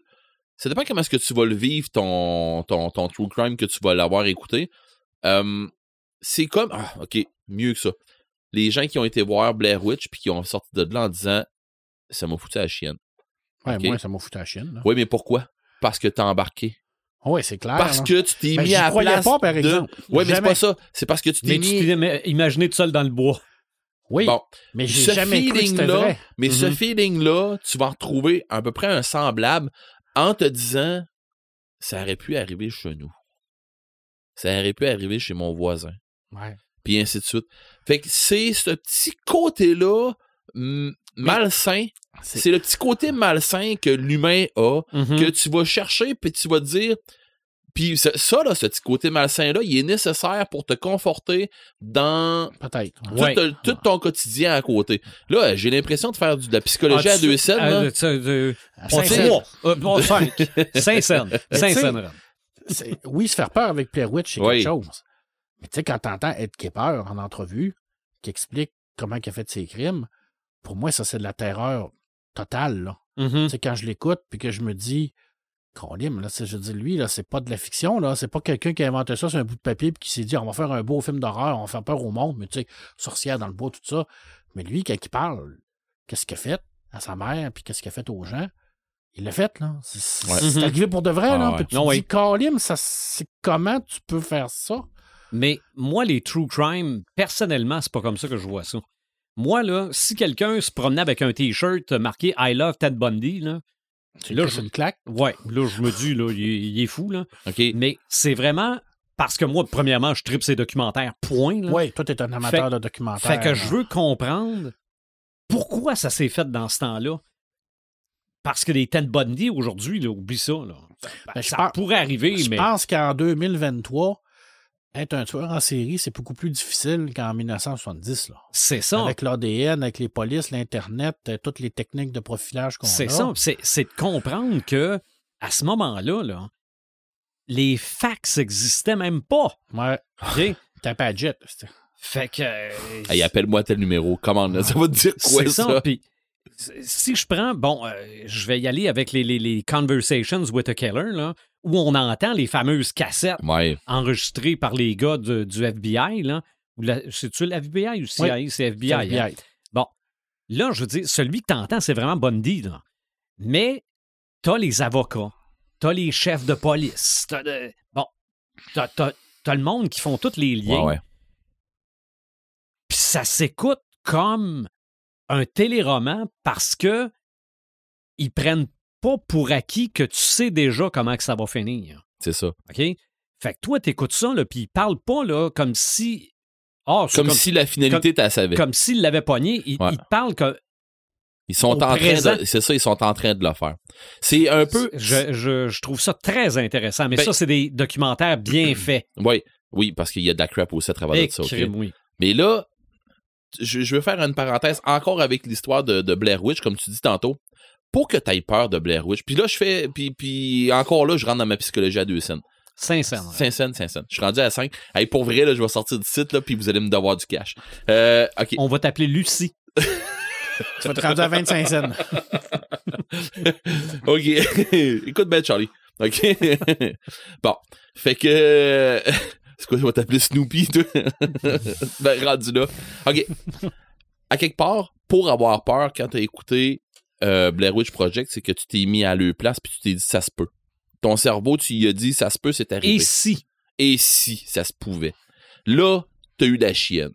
D: Ça dépend comment est-ce que tu vas le vivre, ton, ton, ton true crime que tu vas l'avoir écouté. Euh, c'est comme... Ah, ok, mieux que ça. Les gens qui ont été voir Blair Witch puis qui ont sorti de là en disant « Ça m'a foutu à la chienne.
C: Ouais,
D: ok?
C: Moi, ça m'a foutu à la chienne. là.
D: Oui, mais pourquoi? Parce que t'as embarqué.
C: Oui, c'est clair.
D: Parce
C: là.
D: que tu t'es
C: Ben,
D: mis à la place
C: pas, par
D: de-
C: exemple.
D: Ouais, mais c'est pas ça. C'est parce que tu t'es
A: tu
D: mis...
A: imaginé tout seul dans le bois.
C: Oui,
D: Bon,
C: mais j'ai
D: ce
C: jamais cru que c'était
D: feeling-là,
C: vrai.
D: mais ce
A: Mhm.
D: feeling-là, tu vas retrouver à peu près un semblable en te disant ça aurait pu arriver chez nous. Ça aurait pu arriver chez mon voisin.
C: Ouais.
D: Puis ainsi de suite. Fait que c'est ce petit côté-là mm, malsain.
C: C'est-
D: le petit côté malsain que l'humain a,
A: Mhm.
D: que tu vas chercher, puis tu vas te dire. Puis ça, ça, là, ce petit côté malsain-là, il est nécessaire pour te conforter dans
C: Peut-être.
D: tout,
A: Ouais.
D: te- tout ton quotidien à côté. Là, j'ai l'impression de faire du- de la psychologie
A: Ah,
D: à
A: tu-
D: deux scènes.
A: ah, tu- euh, on
C: cinq
A: trois. Euh, bon, cinq. Cinq scènes.
C: Mais
A: Cinq
C: tu sais-
A: scènes. Red.
C: c'est- oui, se faire peur avec Blair Witch, c'est
D: Oui.
C: quelque chose. Mais tu sais, quand t'entends Ed Kepper en entrevue, qui explique comment il a fait ses crimes, pour moi, ça, c'est de la terreur totale, là.
A: Mhm.
C: Tu sais, quand je l'écoute, puis que je me dis, Colim, là, je dis, lui, là, c'est pas de la fiction, là. C'est pas quelqu'un qui a inventé ça sur un bout de papier, puis qui s'est dit, on va faire un beau film d'horreur, on va faire peur au monde, mais tu sais, sorcière dans le bois, tout ça. Mais lui, quand il parle, qu'est-ce qu'il a fait à sa mère, puis qu'est-ce qu'il a fait aux gens, il l'a fait, là. C'est
D: Ouais.
C: arrivé pour de vrai,
D: Ah
C: là.
D: ouais.
C: Puis tu
A: Non, oui.
C: dis, ça, c'est comment tu peux faire ça?
A: Mais moi, les true crime, personnellement, c'est pas comme ça que je vois ça. Moi, là, si quelqu'un se promenait avec un T-shirt marqué I love Ted Bundy, là,
C: Tu
A: Là, je-
C: une claque.
A: ouais, là, je me dis, là, il est, il est fou, là. Mais c'est vraiment parce que moi, premièrement, je tripe ces documentaires, point.
C: Oui, toi, t'es un amateur
A: Fait-
C: de documentaire.
A: Fait que
C: là.
A: je veux comprendre pourquoi ça s'est fait dans ce temps-là. Parce que les Ted Bundy, aujourd'hui, oublie ça, là.
C: Ben, je
A: ça
C: pense-
A: pourrait arriver,
C: Je
A: mais...
C: pense qu'en 2023, être un tueur en série, c'est beaucoup plus difficile qu'en 1970. Là.
A: C'est ça.
C: Avec l'ADN, avec les polices, l'Internet, euh, toutes les techniques de profilage qu'on a.
A: C'est ça. C'est, c'est de comprendre que à ce moment-là, là, les fax existaient même pas.
C: Ouais.
A: OK?
C: T'as pas jet.
A: fait que. euh,
D: Hey, appelle-moi tel numéro. Commande, là. Ça va te dire quoi,
A: c'est
D: ça?
A: ça? Puis, si je prends, bon, euh, je vais y aller avec les, les, les Conversations with a Killer, là, où on entend les fameuses cassettes
D: Ouais.
A: enregistrées par les gars de- du FBI. Là, c'est-tu le FBI ou CIA? C'est FBI. hein?
C: FBI.
A: Bon, là, je veux dire, celui que t'entends, c'est vraiment Bundy, là. Mais t'as les avocats, t'as les chefs de police, t'as de... Bon, t'as le monde qui font tous les liens.
D: Ouais.
A: Puis ça s'écoute comme un téléroman parce que ils prennent pas pour acquis que tu sais déjà comment que ça va finir.
D: C'est ça.
A: OK? Fait que toi, t'écoutes ça, là, puis il parle pas là, comme si. Ah, c'est
D: Comme, si la finalité, tu la savais.
A: comme s'il l'avait pogné. Il,
D: Ouais.
A: il te parle que.
D: Ils sont en train de. C'est ça, ils sont en train de le faire. C'est un peu.
A: Je, je- je trouve ça très intéressant. Mais
D: Ben-
A: ça, c'est des documentaires bien faits.
D: Oui, oui, parce qu'il y a de la crap aussi à travers de ça. ok?
A: crime, oui.
D: Mais là, je, je veux faire une parenthèse encore avec l'histoire de, de Blair Witch, comme tu dis tantôt. Pour que tu aies peur de Blair Witch. Puis là, je fais. Puis, puis encore là, je rentre dans ma psychologie à deux scènes.
A: Sincèrement.
D: Cinq scènes, cinq scènes. Je suis rendu à cinq. Hey, pour vrai, là, je vais sortir du site, là, puis vous allez me devoir du cash. Euh, OK.
A: On va t'appeler Lucie.
C: Tu vas te rendre à 25 cents.
D: OK. Écoute bien, Charlie. OK. bon. Fait que. C'est quoi, je vais t'appeler Snoopy, toi? ben, rendu là. OK. À quelque part, pour avoir peur, quand t'as écouté euh, Blair Witch Project, c'est que tu t'es mis à leur place puis tu t'es dit ça se peut. Ton cerveau, tu y as dit ça se peut, c'est arrivé.
A: Et si?
D: Et si ça se pouvait? Là, t'as eu la chienne.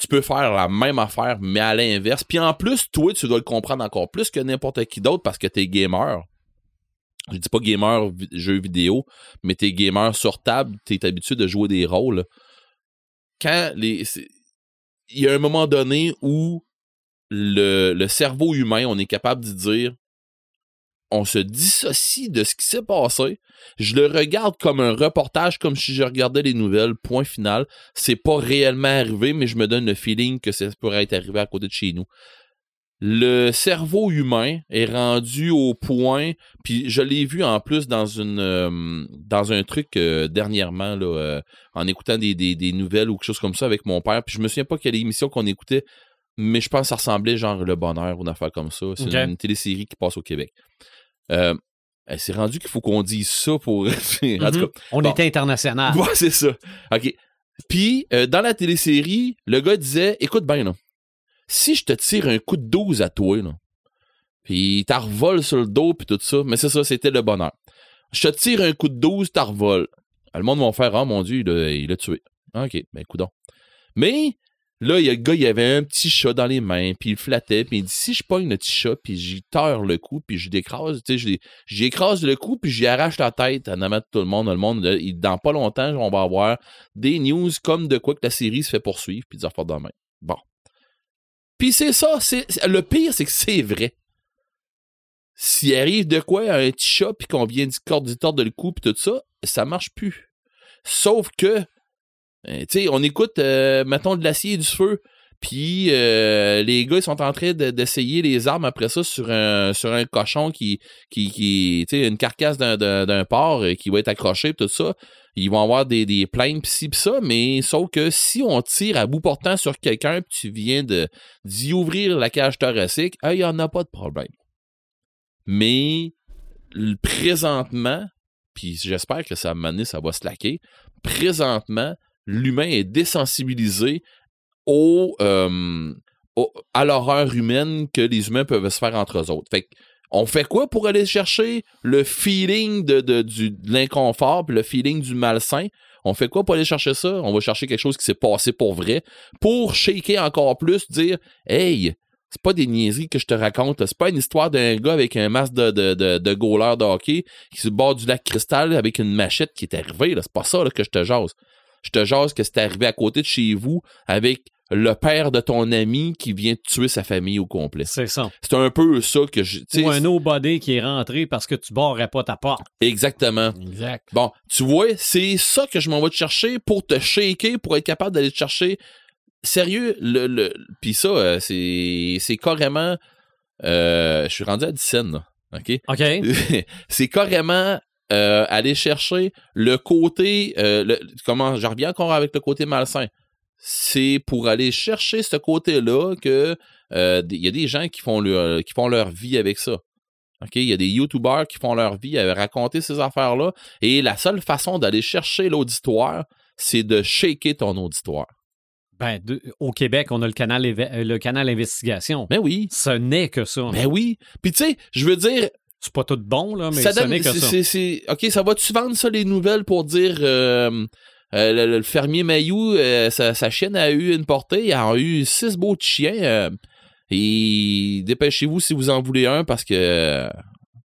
D: Tu peux faire la même affaire, mais à l'inverse. Puis en plus, toi, tu dois le comprendre encore plus que n'importe qui d'autre parce que t'es gamer. Je dis pas gamer jeu vidéo, mais t'es gamer sur table, t'es habitué de jouer des rôles. Quand les. Il y a un moment donné où le, le cerveau humain, on est capable de dire on se dissocie de ce qui s'est passé. Je le regarde comme un reportage, comme si je regardais les nouvelles, point final. C'est pas réellement arrivé, mais je me donne le feeling que ça pourrait être arrivé à côté de chez nous. Le cerveau humain est rendu au point, puis je l'ai vu en plus dans une euh, dans un truc euh, dernièrement là, euh, en écoutant des, des, des nouvelles ou quelque chose comme ça avec mon père. Puis je me souviens pas quelle émission qu'on écoutait, mais je pense que ça ressemblait genre Le Bonheur ou une affaire comme ça. C'est une, une télésérie qui passe au Québec. C'est rendu qu'il faut qu'on dise ça pour. en tout
A: Mhm.
D: cas,
A: On
D: bon.
A: est international.
D: Ouais, c'est ça. OK. Puis, dans la télésérie, le gars disait Écoute bien, là, si je te tire un coup de 12 à toi, là, puis revole sur le dos, puis tout ça, mais c'est ça, c'était le bonheur. Je te tire un coup de 12, t'as revole. Ah, Le monde va faire Ah, mon Dieu, il l'a tué. OK, ben, coudon. Mais, là, y a le gars, il avait un petit chat dans les mains, puis il flattait, puis il dit Si je pogne le petit chat, puis j'y terre le cou, puis je l'écrase, tu sais, j'y écrase le cou, puis j'y arrache la tête en amant de tout le monde. Le monde, dans pas longtemps, on va avoir des news comme de quoi que la série se fait poursuivre, puis des affaires de même. Bon. Puis c'est ça, c'est le pire, c'est que c'est vrai. S'il arrive de quoi un petit chat, puis qu'on vient du corps du tordre le cou, tout ça, ça marche plus. Sauf que, euh, tu sais, on écoute, euh, mettons, de l'acier et du feu, puis euh, les gars, ils sont en train de- d'essayer les armes après ça sur un, sur un cochon qui, qui, qui tu sais, une carcasse d'un- porc euh, qui va être accroché, tout ça. Ils vont avoir des, des plaintes, pis ci, pis ça, mais sauf que si on tire à bout portant sur quelqu'un, puis tu viens de d'y ouvrir la cage thoracique, il n'y en a pas de problème. Mais présentement, puis j'espère que ça ça va se laquer, présentement, l'humain est désensibilisé euh, au- à l'horreur humaine que les humains peuvent se faire entre eux autres. Fait que, on fait quoi pour aller chercher le feeling de, de- l'inconfort, puis le feeling du malsain? On fait quoi pour aller chercher ça? On va chercher quelque chose qui s'est passé pour vrai, pour shaker encore plus, dire Hey, c'est pas des niaiseries que je te raconte, c'est pas une histoire d'un gars avec un masque de, de, de, de qui se bord du lac Cristal avec une machette qui est arrivée, c'est pas ça que je te jase. Je te jase que c'est arrivé à côté de chez vous avec le père de ton ami qui vient de tuer sa famille au complet.
A: C'est ça.
D: C'est un peu ça que je.
A: Ou un nobody qui est rentré parce que tu barrais pas ta porte.
D: Exactement.
C: Exact.
D: Bon, tu vois, c'est ça que je m'en vais te chercher pour te shaker, pour être capable d'aller te chercher. Sérieux, le, le puis ça, euh, c'est, c'est carrément. euh, je suis rendu à 10 scènes, là. OK?
A: OK?
D: c'est carrément euh, aller chercher le côté. euh, le- comment Je reviens encore avec le côté malsain. C'est pour aller chercher ce côté-là que euh, il y a des gens qui font leur, qui font leur vie avec ça. OK? Il y a des YouTubers qui font leur vie à raconter ces affaires-là. Et la seule façon d'aller chercher l'auditoire, c'est de shaker ton auditoire.
A: Ben, de- au Québec, on a le canal, euh, le canal Investigation.
D: Ben oui.
A: Ce n'est que ça.
D: Ben oui. Puis tu sais, je veux dire,
A: C'est pas tout bon, là, mais
D: ça donne-
A: n'est que ça.
D: OK, ça va-tu vendre ça, les nouvelles, pour dire euh, euh, le, le fermier Mayou, euh, sa, sa chienne a eu une portée, il a eu six beaux chiens. euh, et dépêchez-vous si vous en voulez un parce que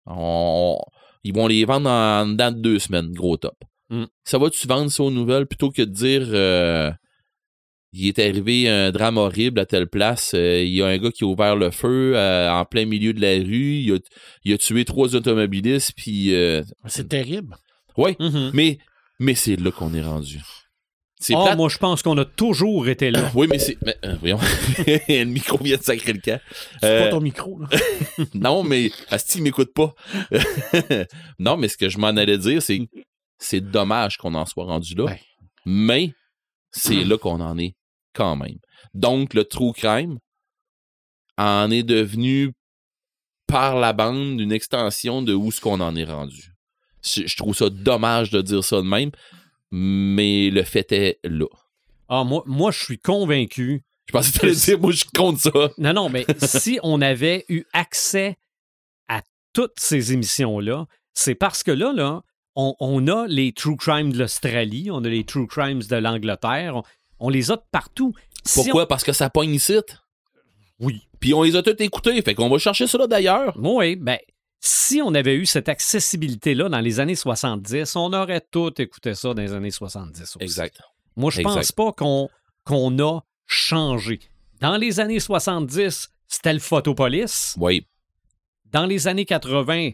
D: on- ils vont les vendre en dedans de deux semaines, gros top.
A: Mm.
D: Ça va-tu vendre ça aux nouvelles plutôt que de dire il est arrivé un drame horrible à telle place, euh, il y a un gars qui a ouvert le feu euh, en plein milieu de la rue, il a, il a tué trois automobilistes, puis euh,
C: C'est terrible.
D: ouais,
A: Mhm.
D: mais mais c'est là qu'on est rendu. C'est plate.
A: moi, je pense qu'on a toujours été là.
D: Oui, mais c'est. mais, euh, voyons. le micro vient de sacrer le camp.
C: C'est
D: Euh,
C: pas ton micro, là.
D: non, mais Asti, il m'écoute pas. non, mais ce que je m'en allais dire, c'est c'est dommage qu'on en soit rendu là.
C: Ouais.
D: Mais c'est là qu'on en est quand même. Donc, le true crime en est devenu par la bande une extension de où ce qu'on en est rendu. Je, trouve ça dommage de dire ça de même, mais le fait est là.
A: Ah, moi, moi je suis convaincu.
D: Je pensais que tu allais dire, moi, je compte ça.
A: Non, non, mais si on avait eu accès à toutes ces émissions-là, c'est parce que là, là, on, on a les True Crimes de l'Australie, on a les True Crimes de l'Angleterre, on, on les a de partout. Si
D: Pourquoi? Parce que ça pogne ici?
A: Oui.
D: Puis on les a tous écoutés. Fait qu'on va chercher ça là d'ailleurs.
A: Oui, ben, si on avait eu cette accessibilité-là dans les années 70, on aurait tout écouté ça dans les années 70 aussi.
D: Exact.
A: Moi, je
D: Exact.
A: pense pas qu'on qu'on a changé. Dans les années 70, c'était le Photopolis.
D: Oui.
A: Dans les années 80,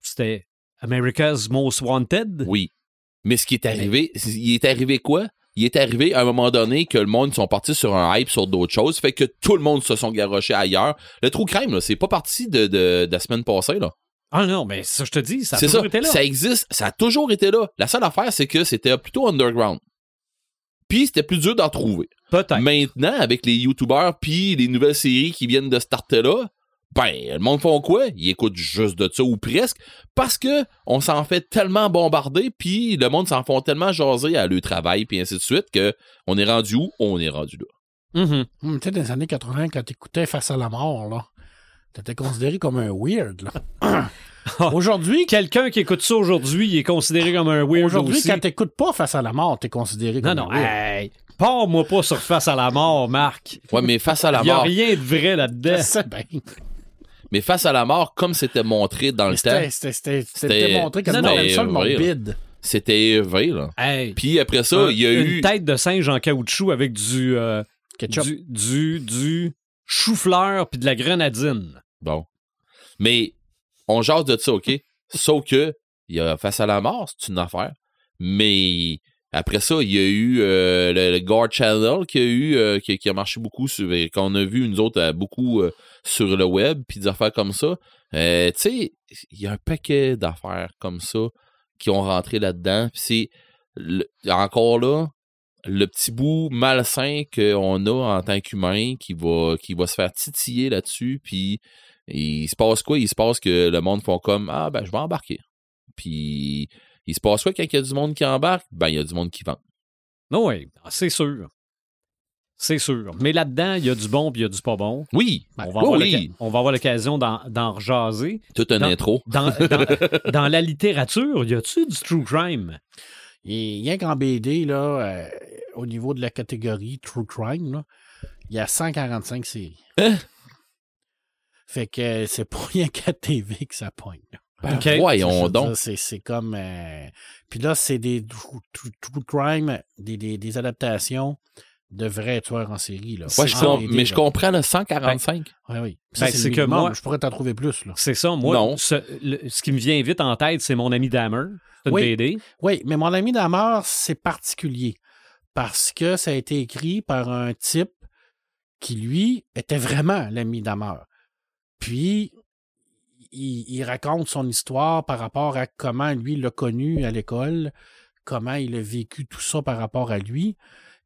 A: c'était America's Most Wanted.
D: Oui. Mais ce qui est arrivé, il est arrivé quoi? Il est arrivé à un moment donné que le monde sont partis sur un hype sur d'autres choses, fait que tout le monde se sont garochés ailleurs. Le true crime, là, c'est pas parti de, de- de la semaine passée, là.
A: Ah non, mais ça, je te dis, ça a toujours
D: ça.
A: été là.
D: Ça existe, ça a toujours été là. La seule affaire, c'est que c'était plutôt underground. Puis c'était plus dur d'en trouver.
A: Peut-être.
D: Maintenant, avec les YouTubers puis les nouvelles séries qui viennent de starter là, ben, le monde font quoi? Ils écoutent juste de ça ou presque parce que on s'en fait tellement bombarder puis le monde s'en font tellement jaser à leur travail puis ainsi de suite que on est rendu où? On est rendu là.
A: Mhm.
C: Hum, tu sais, dans les années 80, quand t'écoutais Face à la mort, là, t'étais considéré comme un weird, là. Aujourd'hui,
A: Quelqu'un qui écoute ça aujourd'hui, il est considéré comme un weird
C: aujourd'hui, quand t'écoutes pas Face à la mort, t'es considéré
A: Non,
C: comme
A: non,
C: un weird.
A: hey, pars-moi pas sur face à la mort, Marc.
D: Ouais, mais face à la
A: Il y a
D: mort,
A: rien de vrai là-dedans.
D: Mais face à la mort comme c'était montré dans le temps,
C: C'était montré aime ça, morbide.
D: c'était vrai là.
A: Hey,
D: Puis après ça,
A: un-
D: il y a
A: une
D: eu
A: tête de singe en caoutchouc avec du, euh,
C: Ketchup.
A: du, du, du chou-fleur puis de la grenadine.
D: Bon. Mais on jase de ça, OK? Sauf que il y a face à la mort, c'est une affaire. Mais après ça, il y a eu euh, le, Gore Channel qui a eu euh, qui, a marché beaucoup sur qu'on a vu nous autres beaucoup euh, sur le web puis des affaires comme ça. Tu sais, il y a un paquet d'affaires comme ça qui ont rentré là-dedans. C'est encore là le petit bout malsain qu'on a en tant qu'humain qui va qui va se faire titiller là-dessus puis il se passe quoi? Il se passe que le monde font comme Ah ben je vais embarquer. Puis il se passe quoi quand il y a du monde qui embarque? Ben il y a du monde qui vend.
A: Non, oui, c'est sûr. C'est sûr. Mais là-dedans, il y a du bon puis il y a du pas bon.
D: Oui,
A: On va,
D: oui, oui.
A: on va avoir l'occasion d'en, rejaser.
D: Toute une
A: Dans-
D: intro.
A: Dans, dans- dans la littérature, y a-tu du true crime?
C: Et rien qu'en BD, là, euh, au niveau de la catégorie True Crime, il y a 145 séries.
D: Hein?
C: Fait que c'est pour rien qu'à TV que ça là.
D: Ben. Voyons donc.
C: C'est, c'est comme. euh, Puis là, c'est des true, crime, des, des, des adaptations de vrais tueurs en série. Là.
D: Ouais, je
C: En
D: com-
C: BD,
D: mais je
C: là.
D: comprends le 145.
C: Ouais, oui.
A: Ben,
C: c'est,
A: que moi-
C: Je pourrais t'en trouver plus. Là.
A: C'est ça, moi.
D: Non.
A: Ce, le- ce qui me vient vite en tête, c'est mon ami Dahmer. C'est une
C: Oui.
A: BD.
C: Oui, mais mon ami Damer, c'est particulier. Parce que ça a été écrit par un type qui, lui, était vraiment l'ami Damer. Puis, il, il raconte son histoire par rapport à comment lui l'a connu à l'école, comment il a vécu tout ça par rapport à lui.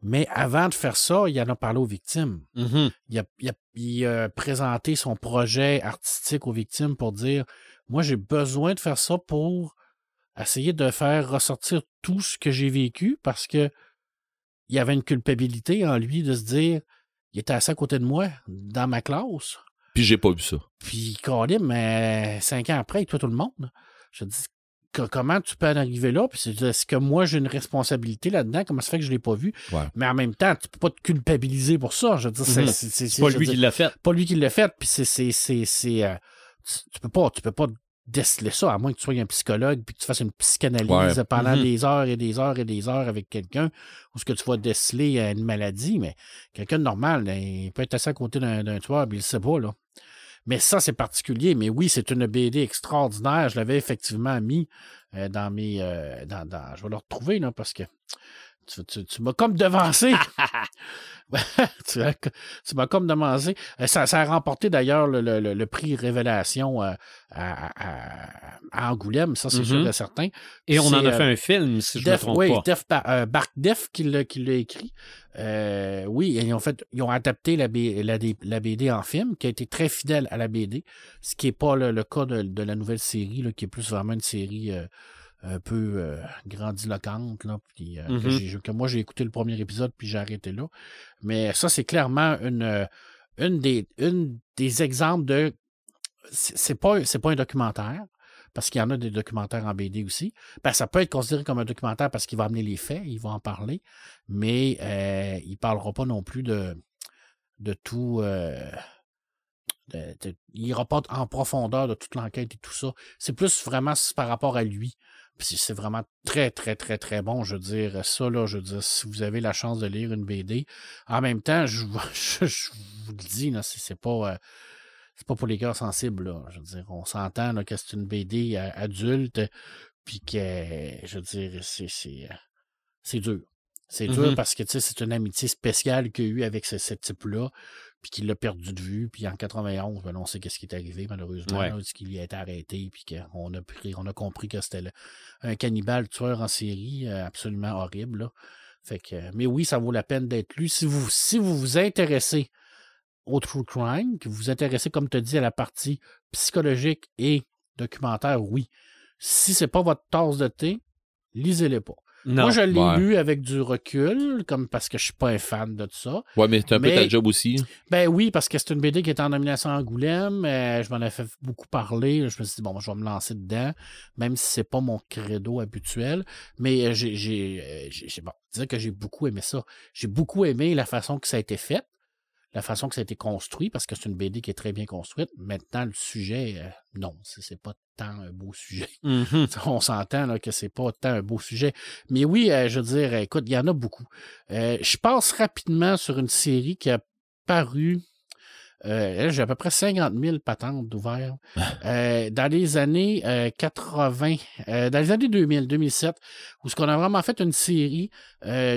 C: Mais avant de faire ça, il en a parlé aux victimes.
A: Mhm.
C: Il a, il a- il a présenté son projet artistique aux victimes pour dire Moi, j'ai besoin de faire ça pour essayer de faire ressortir tout ce que j'ai vécu parce que il y avait une culpabilité en lui de se dire il était assis à côté de moi dans ma classe.
D: Puis j'ai pas vu ça.
C: Puis, Colin, mais cinq ans après, toi, tout le monde. Je te dis, que- comment tu peux en arriver là? Puis, est-ce que moi, j'ai une responsabilité là-dedans? Comment ça fait que je l'ai pas vu?
D: Ouais.
C: Mais en même temps, tu peux pas te culpabiliser pour ça. Je veux dire, c'est,
A: Mhm.
C: c'est, c'est-
A: C'est pas lui
C: dire,
A: qui l'a fait.
C: pas lui qui l'a fait. Puis, c'est, c'est, euh, tu, peux pas, tu peux pas déceler ça, à moins que tu sois un psychologue puis que tu fasses une psychanalyse
D: Ouais.
C: pendant
A: Mhm.
C: des heures et des heures et des heures avec quelqu'un, où ce que tu vas déceler euh, une maladie, mais quelqu'un de normal, ben, il peut être assis à côté d'un, d'un tueur, puis il le sait pas, là. Mais ça, c'est particulier. Mais oui, c'est une BD extraordinaire. Je l'avais effectivement mis euh, dans mes. euh, je vais le retrouver, là, parce que tu, tu- tu m'as comme devancé. tu, tu m'as comme devancé. Euh, Ça, ça a remporté d'ailleurs le, le- le- le prix Révélation euh, à, à- à Angoulême, ça c'est sûr et certain.
A: Et on en a
C: euh,
A: fait un film, si je ne me trompe
C: oui,
A: pas.
C: Def Bar- euh, Bark Def qui l'a, écrit. Euh, oui, ils ont fait, ils ont adapté la, B- la, D- la BD en film, qui a été très fidèle à la BD, ce qui n'est pas le, le cas de, de la nouvelle série, là, qui est plus vraiment une série euh, un peu euh, grandiloquente, là, puis, euh, que,
A: Mhm.
C: j'ai- que moi j'ai écouté le premier épisode puis j'ai arrêté là. Mais ça, c'est clairement une, euh, une des, une des exemples de. C'est pas, pas un documentaire, parce qu'il y en a des documentaires en BD aussi. Ben, ça peut être considéré comme un documentaire parce qu'il va amener les faits, il va en parler, mais euh, il ne parlera pas non plus de, de tout. de- de- il pas en profondeur de toute l'enquête et tout ça. C'est plus vraiment par rapport à lui. Puis c'est vraiment très, très, très, très bon. Je veux dire, ça, là, je veux dire, si vous avez la chance de lire une BD, en même temps, je, je- je vous le dis, c'est pas. euh, c'est pas pour les cœurs sensibles, là. Je veux dire, on s'entend que c'est une BD euh, adulte, puis que, je veux dire, c'est, euh, dur. C'est dur
A: Mhm.
C: parce que, tu sais, c'est une amitié spéciale qu'il y a eu avec ce, ce type-là, puis qu'il l'a perdu de vue, puis en 91, ben, on sait qu'est-ce qui est arrivé, malheureusement,
A: Ouais.
C: là, qu'il a été arrêté, puis qu'on a, pris, on a compris que c'était un cannibale tueur en série, euh, absolument horrible, là. Fait que, mais oui, ça vaut la peine d'être lu. Si vous, si vous vous intéressez au true crime, que vous vous intéressez, comme tu as dit, à la partie psychologique et documentaire, oui. Si c'est pas votre tasse de thé, lisez-les pas.
A: Non.
C: Moi, je l'ai
D: Ouais.
C: lu avec du recul, comme parce que je suis pas un fan de ça.
D: Ouais, mais c'est un peu
C: Mais-
D: ta job aussi.
C: Ben oui, parce que c'est une BD qui est en nomination à Angoulême. euh, je m'en ai fait beaucoup parler. Je me suis dit, bon, je vais me lancer dedans, même si c'est pas mon credo habituel. Mais euh, j'ai, j'ai, euh, j'ai- j'ai- bon, dire que j'ai beaucoup aimé ça. J'ai beaucoup aimé la façon que ça a été fait, la façon que ça a été construit, parce que c'est une BD qui est très bien construite. Maintenant, le sujet, euh, non, c'est, pas tant un beau sujet.
A: Mhm.
C: On s'entend là, que c'est pas tant un beau sujet. Mais oui, euh, je veux dire, écoute, il y en a beaucoup. Euh, je passe rapidement sur une série qui a paru. Euh, j'ai à peu près 50 000 patentes d'ouvert. Euh, dans les années euh, 80, euh, dans les années 2000, 2007, où ce qu'on a vraiment fait une série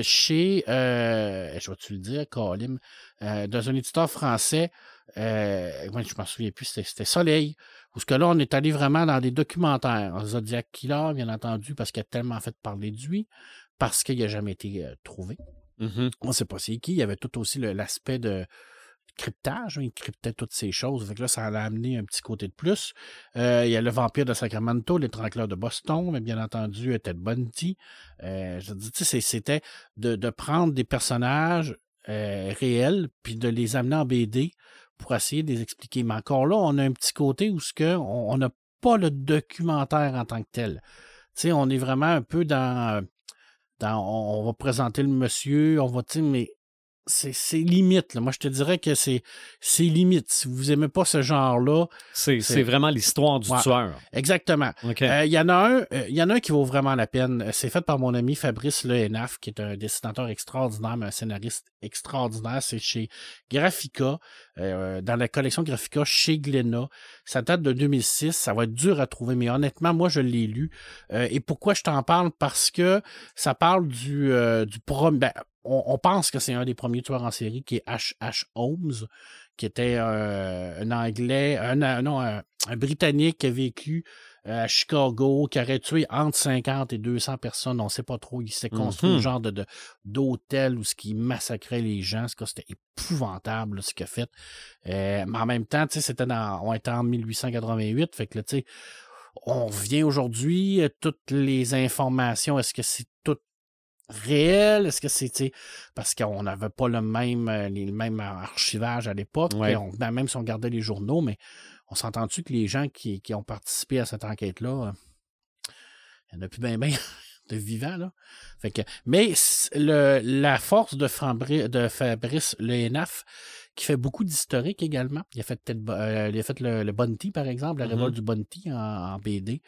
C: chez, je vais-tu le dire, Colin, euh, dans un éditeur français, ouais, je m'en souviens plus, c'était Soleil, où ce que là, on est allé vraiment dans des documentaires. Zodiac Killer, bien entendu, parce qu'il a tellement fait parler de lui, parce qu'il n'a jamais été trouvé.
A: Mhm.
C: On ne sait pas c'est qui. Il y avait tout aussi l'aspect de cryptage. hein. Il cryptait toutes ces choses. Là, ça a amené un petit côté de plus. Euh, il y a le vampire de Sacramento, l'étrangleur de Boston, mais bien entendu, euh, Ted Bundy. Euh, je dis, c'était de, prendre des personnages euh, réels puis de les amener en BD pour essayer de les expliquer. Mais encore là, on a un petit côté où ce on n'a pas le documentaire en tant que tel. On est vraiment un peu dans, on, on va présenter le monsieur, on va, sais, mais c'est c'est limite. Là. Moi, je te dirais que c'est c'est limite. Si vous aimez pas ce genre-là,
A: C'est
C: C'est-
A: c'est vraiment l'histoire du
C: Ouais.
A: tueur.
C: exactement.
A: OK.
C: Euh, Il y en a un, euh, il y en a un qui vaut vraiment la peine. Euh, C'est fait par mon ami Fabrice Lehenaf, qui est un dessinateur extraordinaire, mais un scénariste extraordinaire. C'est chez Graphica, euh, dans la collection Graphica chez Glénat. Ça date de 2006. Ça va être dur à trouver, mais honnêtement, moi, je l'ai lu. Euh, et pourquoi je t'en parle? Parce que ça parle du, euh, du premier. ben, on, on pense que c'est un des premiers tueurs en série qui est H. H. Holmes, qui était euh, un Anglais, un, un- non, un, un Britannique qui a vécu euh, à Chicago, qui aurait tué entre 50 et 200 personnes, on ne sait pas trop. Il s'est construit
A: Mhm.
C: un genre de, d'hôtel où ce qui massacrait les gens. C'était épouvantable là, ce qu'il a fait. Euh, mais en même temps, tu sais, c'était dans, on était en 1888, fait que là, tu sais, on revient aujourd'hui, toutes les informations, est-ce que c'est tout réel? Est-ce que c'est, parce qu'on n'avait pas le même, euh, le même archivage à l'époque,
A: Ouais.
C: ben, même si on gardait les journaux, mais on s'entend-tu que les gens qui, qui ont participé à cette enquête-là, euh, il n'y en a plus bien bien de vivants, là. Fait que, mais le, la force de, Fabri- de Fabrice Lehenaf, qui fait beaucoup d'historique également. Il a fait, euh, il a fait le, le Bounty, par exemple, la
A: Mhm.
C: révolte du Bounty en, en BD.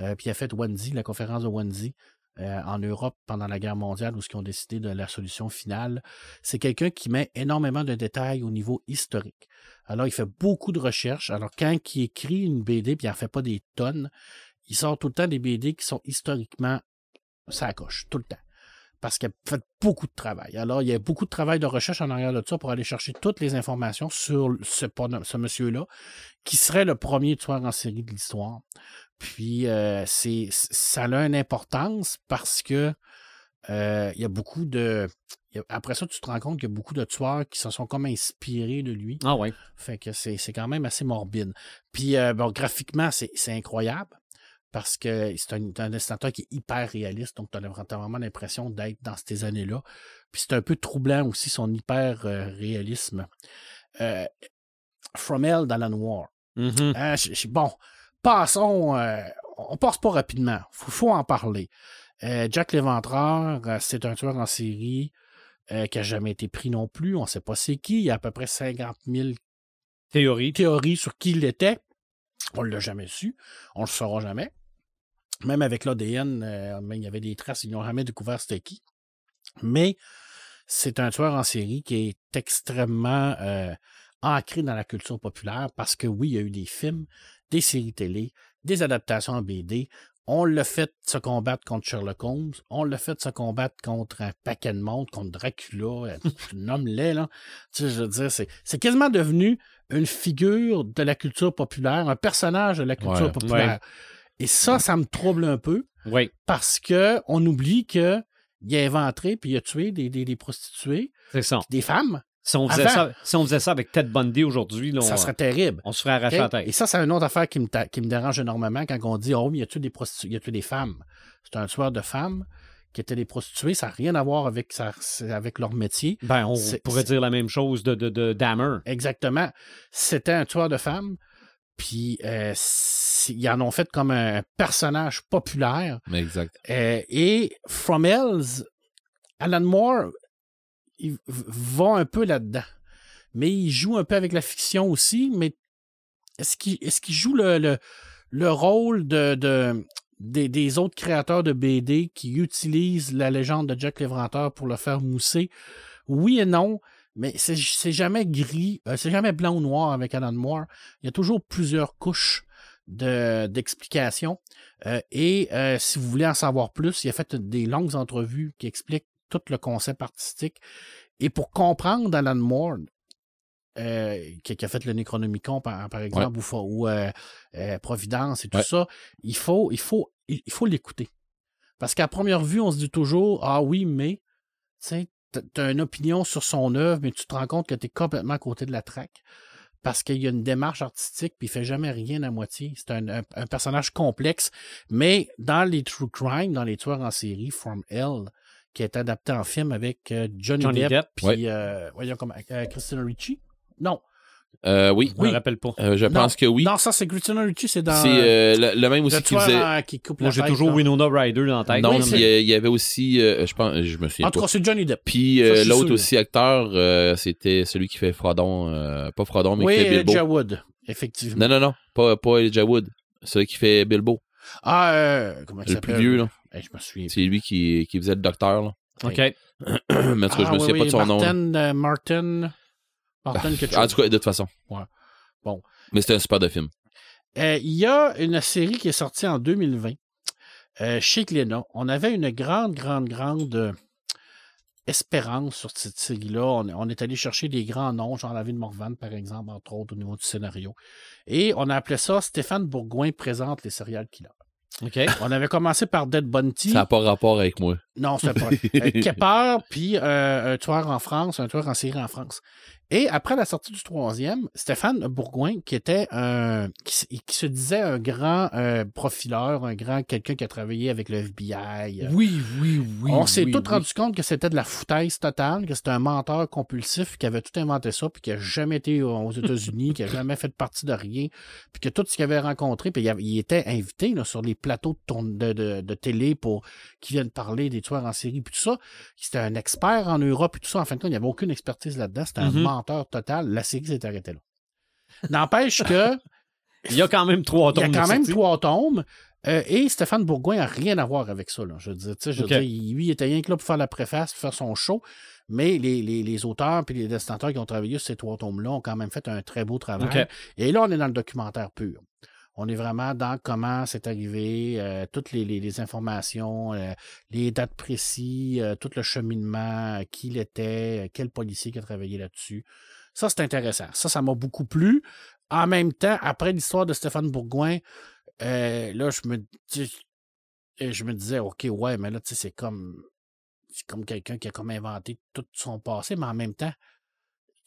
C: Euh, puis il a fait Wanzi, la conférence de Wanzi euh, en Europe pendant la guerre mondiale, où ils ont décidé de la solution finale. C'est quelqu'un qui met énormément de détails au niveau historique. Alors, il fait beaucoup de recherches. Alors, quand il écrit une BD, puis il n'en fait pas des tonnes, il sort tout le temps des BD qui sont historiquement ça coche, tout le temps. Parce qu'il a fait beaucoup de travail. Alors, il y a beaucoup de travail de recherche en arrière de ça pour aller chercher toutes les informations sur ce, ce monsieur-là, qui serait le premier tueur en série de l'histoire. Puis, euh, c'est, ça a une importance parce que euh, il y a beaucoup de. a- Après ça, tu te rends compte qu'il y a beaucoup de tueurs qui se sont comme inspirés de lui.
A: Ah ouais.
C: Fait que c'est c'est quand même assez morbide. Puis, euh, bon, graphiquement, c'est c'est incroyable parce que c'est un, un dessinateur qui est hyper réaliste. Donc, tu as vraiment l'impression d'être dans ces années-là. Puis, c'est un peu troublant aussi son hyper réalisme. From Hell Moore.
A: Mhm.
C: Hein, je- je- bon, passons. euh, on passe pas rapidement. Faut, faut en parler. Euh, Jack l'Éventreur, euh, c'est un tueur en série euh, qui a jamais été pris non plus. On sait pas c'est qui. Il y a à peu près 50 000
A: Théorie.
C: théories sur qui il était. On l'a jamais su. On le saura jamais. Même avec l'ADN, il y avait des traces. Ils n'ont jamais découvert c'était qui. Mais c'est un tueur en série qui est extrêmement ancré dans la culture populaire parce que oui, il y a eu des films, des séries télé, des adaptations en BD. On l'a fait se combattre contre Sherlock Holmes. On l'a fait se combattre contre un paquet de monde, contre Dracula. euh, Nomme-les, là. Tu sais, je veux dire, c'est, c'est quasiment devenu une figure de la culture populaire, un personnage de la culture
D: Ouais.
C: populaire. Et ça, ça me trouble un peu
A: Oui.
C: parce que on oublie que il a inventé puis il a tué des, des, des prostituées,
A: C'est ça.
C: des femmes.
A: Si on faisait, ça, si on faisait ça avec Ted Bundy aujourd'hui, là, on,
C: ça serait terrible.
A: on se ferait arracher la tête.
C: Et ça, c'est une autre affaire qui me, ta- qui me dérange énormément quand on dit Oh, mais il y a tué des prostituées, il y a tué des femmes? C'est un tueur de femmes qui étaient des prostituées. Ça n'a rien à voir avec, ça, c'est avec leur métier.
A: Ben, on
C: C'est-
A: pourrait
C: c'est-
A: dire la même chose de, de, de Dahmer.
C: Exactement. C'était un tueur de femmes. Puis, euh, ils en ont fait comme un personnage populaire.
D: Exact.
C: Euh, et From Hells, Alan Moore, il va un peu là-dedans. Mais il joue un peu avec la fiction aussi. Mais est-ce qu'il joue le, le, le rôle de, de- des, autres créateurs de BD qui utilisent la légende de Jack l'Éventreur pour le faire mousser? Oui et non. Mais c'est jamais gris, euh, c'est jamais blanc ou noir avec Alan Moore. Il y a toujours plusieurs couches de- d'explications. Euh, et euh, si vous voulez en savoir plus, il a fait des longues entrevues qui expliquent tout le concept artistique. Et pour comprendre Alan Moore, euh, qui, qui a fait le Necronomicon, par, par exemple, ou, euh, euh, Providence et tout
D: Ouais.
C: ça, il faut il faut il il faut l'écouter. Parce qu'à première vue, on se dit toujours Ah oui, mais tu as une opinion sur son œuvre, mais tu te rends compte que tu es complètement à côté de la traque. Parce qu'il y a une démarche artistique, puis il fait jamais rien à moitié. C'est un, un- un personnage complexe. Mais dans les True Crime, dans les tueurs en série, From Hell, qui est adapté en film avec euh, Johnny,
A: Johnny
C: Depp,
A: Depp.
C: puis
D: Ouais.
C: euh, voyons comment, euh, Christina Ricci? Non,
D: Euh, oui.
A: Je me rappelle pas.
D: Euh, je
C: Non.
D: pense que oui.
C: non, ça c'est Christina Ricci, c'est dans
D: c'est euh, le, le même
C: le
D: aussi qui faisait.
C: qui coupe
A: Moi, j'ai toujours. Winona Ryder dans la tête.
D: Non,
C: Oui,
D: il y avait aussi, euh, je pense, je me souviens
C: En tout cas, c'est Johnny Depp.
D: Puis euh, l'autre aussi acteur, euh, c'était celui qui fait Frodon, euh, pas Frodon, mais
C: Oui,
D: qui fait Bilbo.
C: Elijah Wood, effectivement.
D: Non, non, non, pas, pas Elijah Wood. Celui qui fait Bilbo.
C: Ah, euh, comment il
D: Le
C: s'appelle?
D: plus vieux, là.
C: Je me souviens.
D: C'est lui qui, qui faisait le docteur, là.
A: OK.
D: mais en tout cas, je me
C: Ah,
D: souviens
C: oui,
D: pas de son nom.
C: euh, Martin, Martin quelque
D: En tout cas, de toute façon.
C: Ouais. Bon.
D: Mais c'était un super de film.
C: Euh, Il y a une série qui est sortie en 2020 euh, chez Glénat. On avait une grande, grande, grande euh, espérance sur cette série-là. On, on est allé chercher des grands noms, genre David Morvan, par exemple, entre autres, au niveau du scénario. Et on a appelé ça Stéphane Bourgoin présente les serial killers.
A: OK.
C: On avait commencé par Dead Bunty.
D: Ça n'a pas rapport avec moi.
C: Non, c'est pas. euh, Kepper, puis euh, un tueur en France, un tueur en série en France. Et après la sortie du troisième, Stéphane Bourgoin, qui était un. qui, se- qui se disait un grand euh, profileur, un grand quelqu'un qui a travaillé avec le FBI. euh,
A: Oui, oui, oui.
C: on s'est
A: oui,
C: tous
A: oui.
C: rendu compte que c'était de la foutaise totale, que c'était un menteur compulsif qui avait tout inventé ça, puis qui n'a jamais été aux États-Unis, qui n'a jamais fait partie de rien, puis que tout ce qu'il avait rencontré, puis il, avait- il était invité là, sur les plateaux de, tourne- de, de- de télé pour qui viennent parler des tueurs en série, puis tout ça. C'était un expert en Europe, puis tout ça. En fin de compte, il n'y avait aucune expertise là-dedans. C'était un menteur total. La série s'est arrêtée là. N'empêche que
A: Il y a quand même trois
C: il y a quand même trois tomes. euh, et Stéphane Bourgoin n'a rien à voir avec ça. Là. Je veux dire, tu sais, je veux
A: Ok.
C: dire, lui, il était rien que là pour faire la préface, pour faire son show. Mais les, les, les auteurs et les destinataires qui ont travaillé sur ces trois tomes-là ont quand même fait un très beau travail. Et là, on est dans le documentaire pur. On est vraiment dans comment c'est arrivé, euh, toutes les, informations, euh, les dates précises, euh, tout le cheminement, qui il était, quel policier qui a travaillé là-dessus. Ça, c'est intéressant. Ça, ça m'a beaucoup plu. En même temps, après l'histoire de Stéphane Bourgoin, là, je me, je me disais, OK, ouais, mais là, tu sais, c'est comme, c'est comme quelqu'un qui a comme inventé tout son passé, mais en même temps,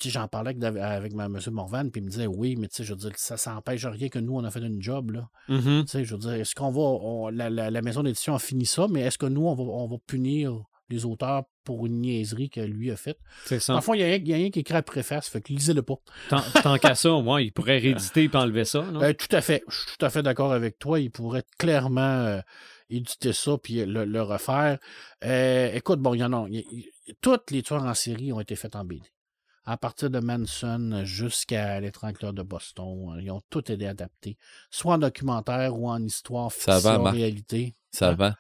C: j'en parlais avec, avec ma- M. Morvan, puis il me disait, oui, mais tu sais, je veux dire, ça s'empêche rien que nous, on a fait une job, là.
A: Mhm.
C: Tu sais, je veux dire, est-ce qu'on va, on- la, la- la maison d'édition a fini ça, mais est-ce que nous, on va, on va punir les auteurs pour une niaiserie que lui a faite?
A: C'est ça.
C: Fond, il y a rien- qui écrit à préface, fait que lisez-le pas.
A: Tant, tant qu'à ça, moi, il pourrait rééditer et enlever ça. non?
C: Euh, tout à fait. Je suis tout à fait d'accord avec toi. Il pourrait clairement euh, éditer ça puis le, le refaire. Euh, écoute, bon, il y en a. y toutes les tueurs en série ont été faites en BD. À partir de Manson jusqu'à l'étrangleur de Boston, euh, ils ont tous été adaptés, soit en documentaire ou en histoire,
D: Ça
C: fiction,
D: va, Marc?
C: réalité.
D: Ça
C: Hein?
D: va?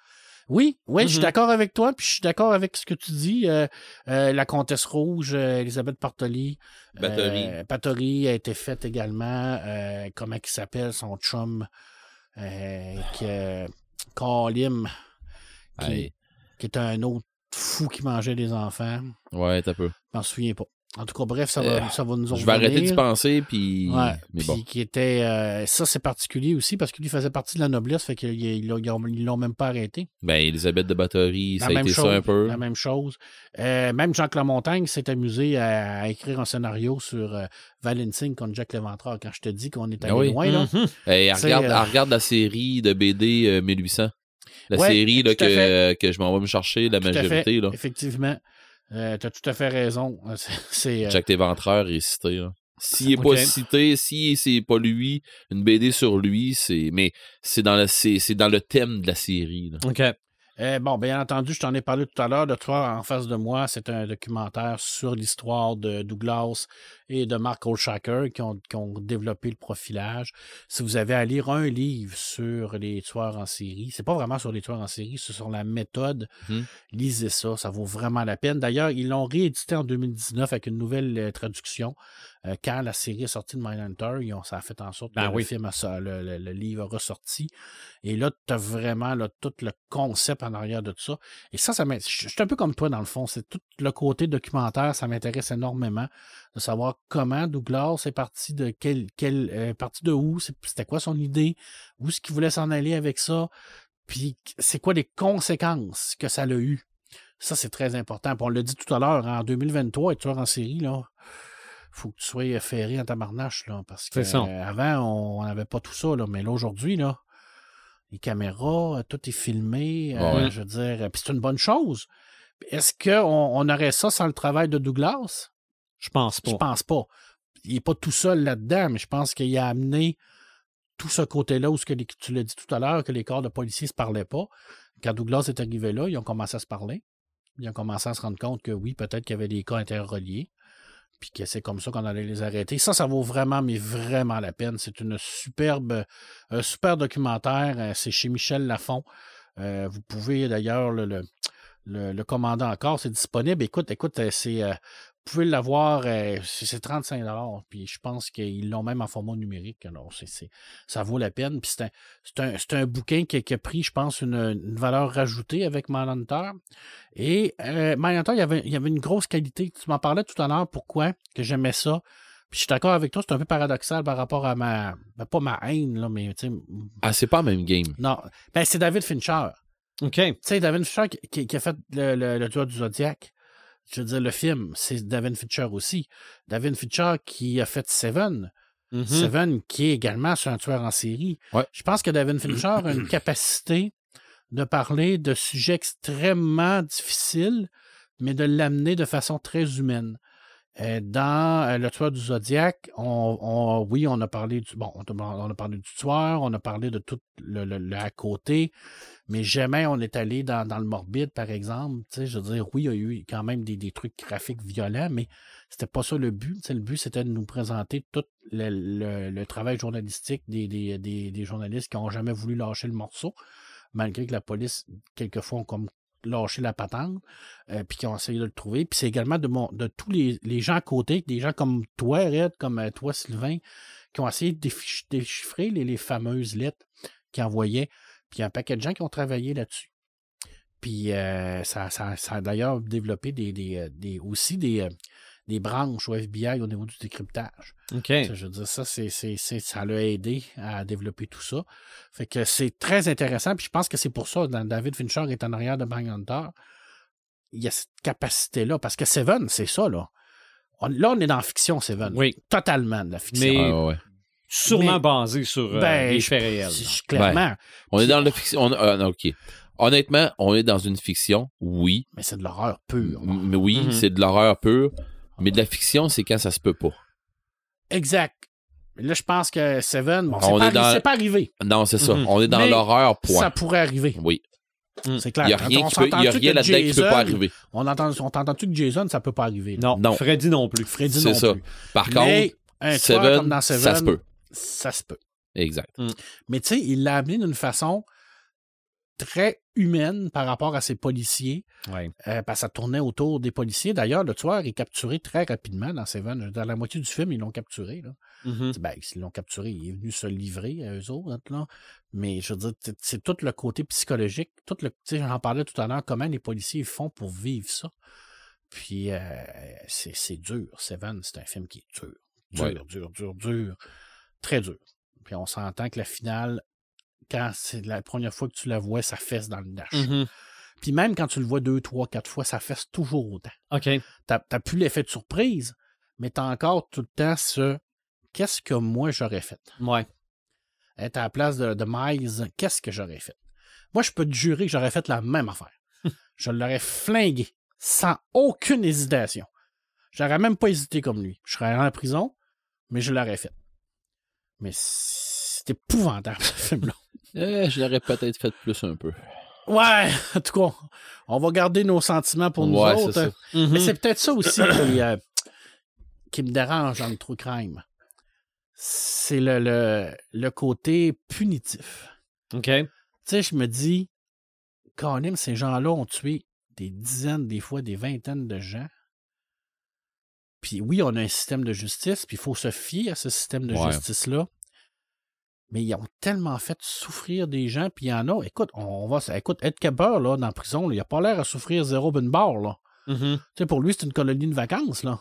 C: Oui, oui, je suis
A: Mhm.
C: d'accord avec toi, puis je suis d'accord avec ce que tu dis. euh, euh, la Comtesse Rouge, euh, Elisabeth Partoli.
D: Batterie
C: a été faite également. comment il s'appelle, son chum, que, Kalim, qui, qui est un autre fou qui mangeait des enfants.
D: Ouais, t'as peu.
C: Je m'en souviens pas. En tout cas, bref, ça va,
D: Euh,
C: ça va nous
D: Je vais arrêter d'y penser, puis.
C: Ouais,
D: Mais
C: puis
D: bon.
C: qui était. euh, ça, c'est particulier aussi parce qu'il faisait partie de la noblesse, fait qu'ils ils l'ont- ils l'ont même pas arrêté.
D: Ben, Elisabeth de Batterie, ça a été
C: chose,
D: ça un peu.
C: La même chose. Euh, même Jacques Lamontagne s'est amusé à, à écrire un scénario sur euh, Valentine contre Jack Léventreur. Quand je te dis qu'on est allé
D: Ah oui.
C: loin, là.
A: Mhm.
D: Hey, elle
C: C'est,
D: regarde,
C: euh,
D: elle regarde la série de BD euh, 1800. La
C: Ouais,
D: série là, que, que je m'en vais me chercher, la
C: Tout à fait.
D: majorité. Là.
C: Effectivement. Euh, T'as tout à fait raison. Euh, C'est, euh,
D: Jack Léventreur est cité. là. S'il est
A: Ok.
D: pas cité, si c'est pas lui, une BD sur lui, c'est. Mais c'est dans le c'est, c'est dans le thème de la série. là.
A: OK.
C: Euh, bon, bien entendu, je t'en ai parlé tout à l'heure. De toi, en face de moi, c'est un documentaire sur l'histoire de Douglas et de Mark Olshaker qui ont, qui ont développé le profilage. Si vous avez à lire un livre sur les tueurs en série, c'est pas vraiment sur les tueurs en série, c'est sur la méthode.
D: Mhm.
C: Lisez ça, ça vaut vraiment la peine. D'ailleurs, ils l'ont réédité en 2019 avec une nouvelle euh, traduction. Euh, quand la série est sortie de Mindhunter, ils ont, ça a fait en sorte que
A: Ben
C: le
A: oui.
C: film a le, le- le livre a ressorti. Et là, tu as vraiment là, tout le concept en arrière de tout ça. Et ça, ça je je suis un peu comme toi, dans le fond. C'est tout le côté documentaire, ça m'intéresse énormément de savoir comment Douglas est parti de quel, quel euh, parti de où, c'était quoi son idée, où est-ce qu'il voulait s'en aller avec ça, puis c'est quoi les conséquences que ça l'a eu. Ça, c'est très important. Puis on l'a dit tout à l'heure, en 2023, être tueur en série, là, faut que tu sois ferré en tabarnache, là, parce que
A: ça.
C: euh, avant, on n'avait pas tout ça, là, mais là, aujourd'hui, là, les caméras, euh, tout est filmé, euh, je veux dire, euh, puis c'est une bonne chose. Est-ce qu'on on aurait ça sans le travail de Douglas?
A: Je pense pas.
C: Je pense pas. Il n'est pas tout seul là-dedans, mais je pense qu'il a amené tout ce côté-là où ce que les- tu l'as dit tout à l'heure, que les corps de policiers ne se parlaient pas. Quand Douglas est arrivé là, ils ont commencé à se parler. Ils ont commencé à se rendre compte que oui, peut-être qu'il y avait des cas interreliés. Puis que c'est comme ça qu'on allait les arrêter. Ça, ça vaut vraiment, mais vraiment la peine. C'est une superbe, un super documentaire. Euh, C'est chez Michel Lafont. Euh, vous pouvez d'ailleurs le, commander encore. C'est disponible. Écoute, écoute, euh, c'est. Pouvez l'avoir, euh, c'est c'est 35 puis je pense qu'ils l'ont même en format numérique. Alors, c'est, c'est- ça vaut la peine. Puis c'est un, c'est un, c'est un bouquin qui, a- qui a pris, je pense, une, une valeur rajoutée avec Mindhunter. Et euh, Mindhunter, il y, avait, il y avait une grosse qualité. Tu m'en parlais tout à l'heure, pourquoi que j'aimais ça. Puis je suis d'accord avec toi, c'est un peu paradoxal par rapport à ma... ben, pas ma haine, là, mais tu sais...
D: Ah, c'est pas le même game.
C: Non, ben c'est David Fincher.
A: OK.
C: Tu sais, David Fincher qui, qui- qui a fait le, le, le tueur du Zodiac. Je veux dire, le film, c'est David Fincher aussi. David Fincher qui a fait Seven.
A: Mhm.
C: Seven, qui est également sur un tueur en série.
D: Ouais.
C: Je pense que David Fincher a une capacité de parler de sujets extrêmement difficiles, mais de l'amener de façon très humaine. Euh, dans euh, Le tueur du Zodiac, oui, on a parlé du bon, on a, parlé tueur, on a parlé de tout le, à côté, mais jamais on est allé dans, le morbide, par exemple. Je veux dire, oui, il y a eu quand même des, trucs graphiques violents, mais c'était pas ça le but. Le but, c'était de nous présenter tout le, travail journalistique des- des journalistes qui n'ont jamais voulu lâcher le morceau, malgré que la police, quelquefois, ont comme lâché la patente, euh, puis qui ont essayé de le trouver. Puis c'est également de, tous les, gens à côté, des gens comme toi, Red, comme euh, toi, Sylvain, qui ont essayé de déchiffrer les, les fameuses lettres qu'ils envoyaient. Puis un paquet de gens qui ont travaillé là-dessus. Puis euh, ça, ça, ça a d'ailleurs développé des, des, des- aussi des, des branches au FBI au niveau du décryptage.
A: OK.
C: Ça, Je veux dire, ça, c'est, c'est, c'est- ça l'a aidé à développer tout ça. Fait que c'est très intéressant. Puis je pense que c'est pour ça que David Fincher est en arrière de Hunter. Il y a cette capacité-là. Parce que Seven, c'est ça, là. On- là, on est dans la fiction, Seven.
A: Oui.
C: Totalement de la fiction.
A: Mais-
D: Ah, ouais.
A: Sûrement
C: Mais-
A: basé sur euh,
C: Ben,
A: des
C: je-
A: faits réels.
C: je- clairement.
D: On est dans la fiction. on- non, OK. Honnêtement, on est dans une fiction, oui.
C: Mais c'est de l'horreur pure.
D: Mais oui,
A: Mhm.
D: c'est de l'horreur pure. Mais de la fiction, c'est quand ça se peut pas.
C: Exact. Mais là, je pense que Seven, bon, c'est,
D: On
C: pas,
D: est dans-
C: arri- c'est pas arrivé.
D: Non, c'est ça.
A: Mhm.
D: On est dans
C: Mais
D: l'horreur, point.
C: Ça pourrait arriver.
D: Oui.
C: C'est
D: Il
C: clair.
D: n'y a rien, il y a rien
C: que
D: là-dedans qui peut pas arriver.
C: On entend, on t'entend-tu que Jason, ça peut pas arriver.
A: Non,
D: Non.
A: Freddy non plus.
C: Freddy
D: C'est
C: non
D: ça.
C: plus.
D: Par
C: Mais
D: contre, Seven,
C: comme dans Seven,
D: ça se peut.
C: Ça se peut.
D: Exact.
C: Mais tu sais, il l'a amené d'une façon très humaine par rapport à ses policiers,
A: Ouais.
C: euh, parce que ça tournait autour des policiers. D'ailleurs, le tueur est capturé très rapidement dans Seven. Dans la moitié du film, ils l'ont capturé. Là.
A: Mhm.
C: Ben, s'ils l'ont capturé, il est venu se livrer à eux autres. Là. Mais je veux dire, c'est- tout le côté psychologique. Tout le, j'en parlais tout à l'heure, comment les policiers font pour vivre ça. Puis, euh, c'est c'est dur. Seven, c'est un film qui est dur. Dur,
D: Ouais.
C: dur, dur, dur. Très dur. Puis on s'entend que la finale, quand c'est la première fois que tu la vois, ça fesse dans le dash.
A: Mhm.
C: Puis même quand tu le vois deux, trois, quatre fois, ça fesse toujours autant.
A: OK.
C: T'as plus l'effet de surprise, mais t'as encore tout le temps ce qu'est-ce que moi j'aurais fait?
A: Ouais.
C: Être à la place de, de Miles, qu'est-ce que j'aurais fait? Moi, je peux te jurer que j'aurais fait la même affaire. je l'aurais flingué sans aucune hésitation. J'aurais même pas hésité comme lui. Je serais en prison, mais je l'aurais fait. Mais c'est épouvantable, ce film-là.
D: Eh, je l'aurais peut-être fait plus un peu.
C: Ouais, en tout cas, on va garder nos sentiments pour nous
D: Ouais,
C: autres.
D: ça.
A: Mhm.
C: Mais c'est peut-être ça aussi qui, euh, qui me dérange dans le true crime. C'est le, le, le côté punitif.
A: OK.
C: Tu sais, je me dis, quand même, ces gens-là ont tué des dizaines, des fois des vingtaines de gens. Puis oui, on a un système de justice, puis il faut se fier à ce système de
D: Ouais.
C: justice-là. Mais ils ont tellement fait souffrir des gens, puis il y en a. Écoute, on va. Écoute, Ed Kemper, là, dans la prison, là, il a pas l'air à souffrir zéro d'une barre, là. Tu sais, pour lui, c'est une colonie de vacances, là.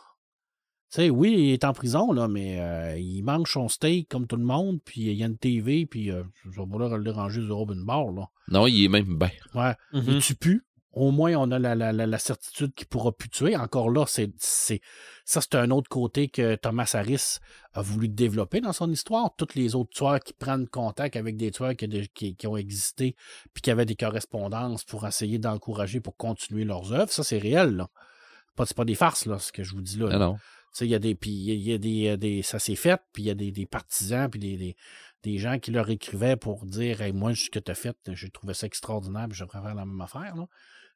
C: Tu sais, oui, il est en prison, là, mais euh, il mange son steak comme tout le monde, puis il y a une TV, puis euh, je vais pas leur le déranger zéro d'une barre, là.
D: Non, il est même bien.
C: Ouais.
A: Mhm.
C: Il tue plus. Au moins, on a la, la, la, la certitude qu'il pourra plus tuer. Encore là, c'est, c'est, ça, c'est un autre côté que Thomas Harris a voulu développer dans son histoire. Tous les autres tueurs qui prennent contact avec des tueurs qui, qui, qui ont existé puis qui avaient des correspondances pour essayer d'encourager pour continuer leurs œuvres, ça, c'est réel, là. Pas, c'est pas des farces, là, ce que je vous dis là.
D: Ah non.
C: Tu sais, il y a des. Puis il y a- des, des. Ça s'est fait, puis il y a des, des partisans, puis des, des, des gens qui leur écrivaient pour dire hey, moi, ce que tu as fait, j'ai trouvé ça extraordinaire, puis je devrais faire la même affaire. Là.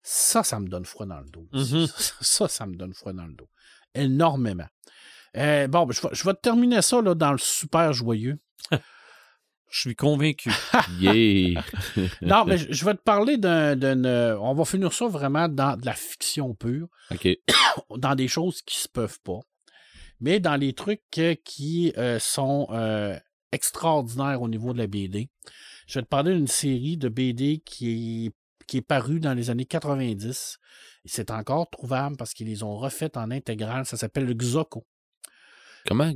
C: Ça, ça me donne froid dans le dos.
A: Mhm.
C: ça, ça, ça me donne froid dans le dos. Énormément. Euh, bon, ben, je, vais, je vais terminer ça là, dans le super joyeux.
A: Je suis convaincu.
D: Yeah.
C: Non, mais je, je vais te parler d'un. d'un, euh, on va finir ça vraiment dans de la fiction pure.
D: OK.
C: dans des choses qui se peuvent pas, mais dans les trucs qui euh, sont euh, extraordinaires au niveau de la BD. Je vais te parler d'une série de BD qui est, qui est parue dans les années 90. Et c'est encore trouvable parce qu'ils les ont refaites en intégrale. Ça s'appelle le Xoko.
D: Comment?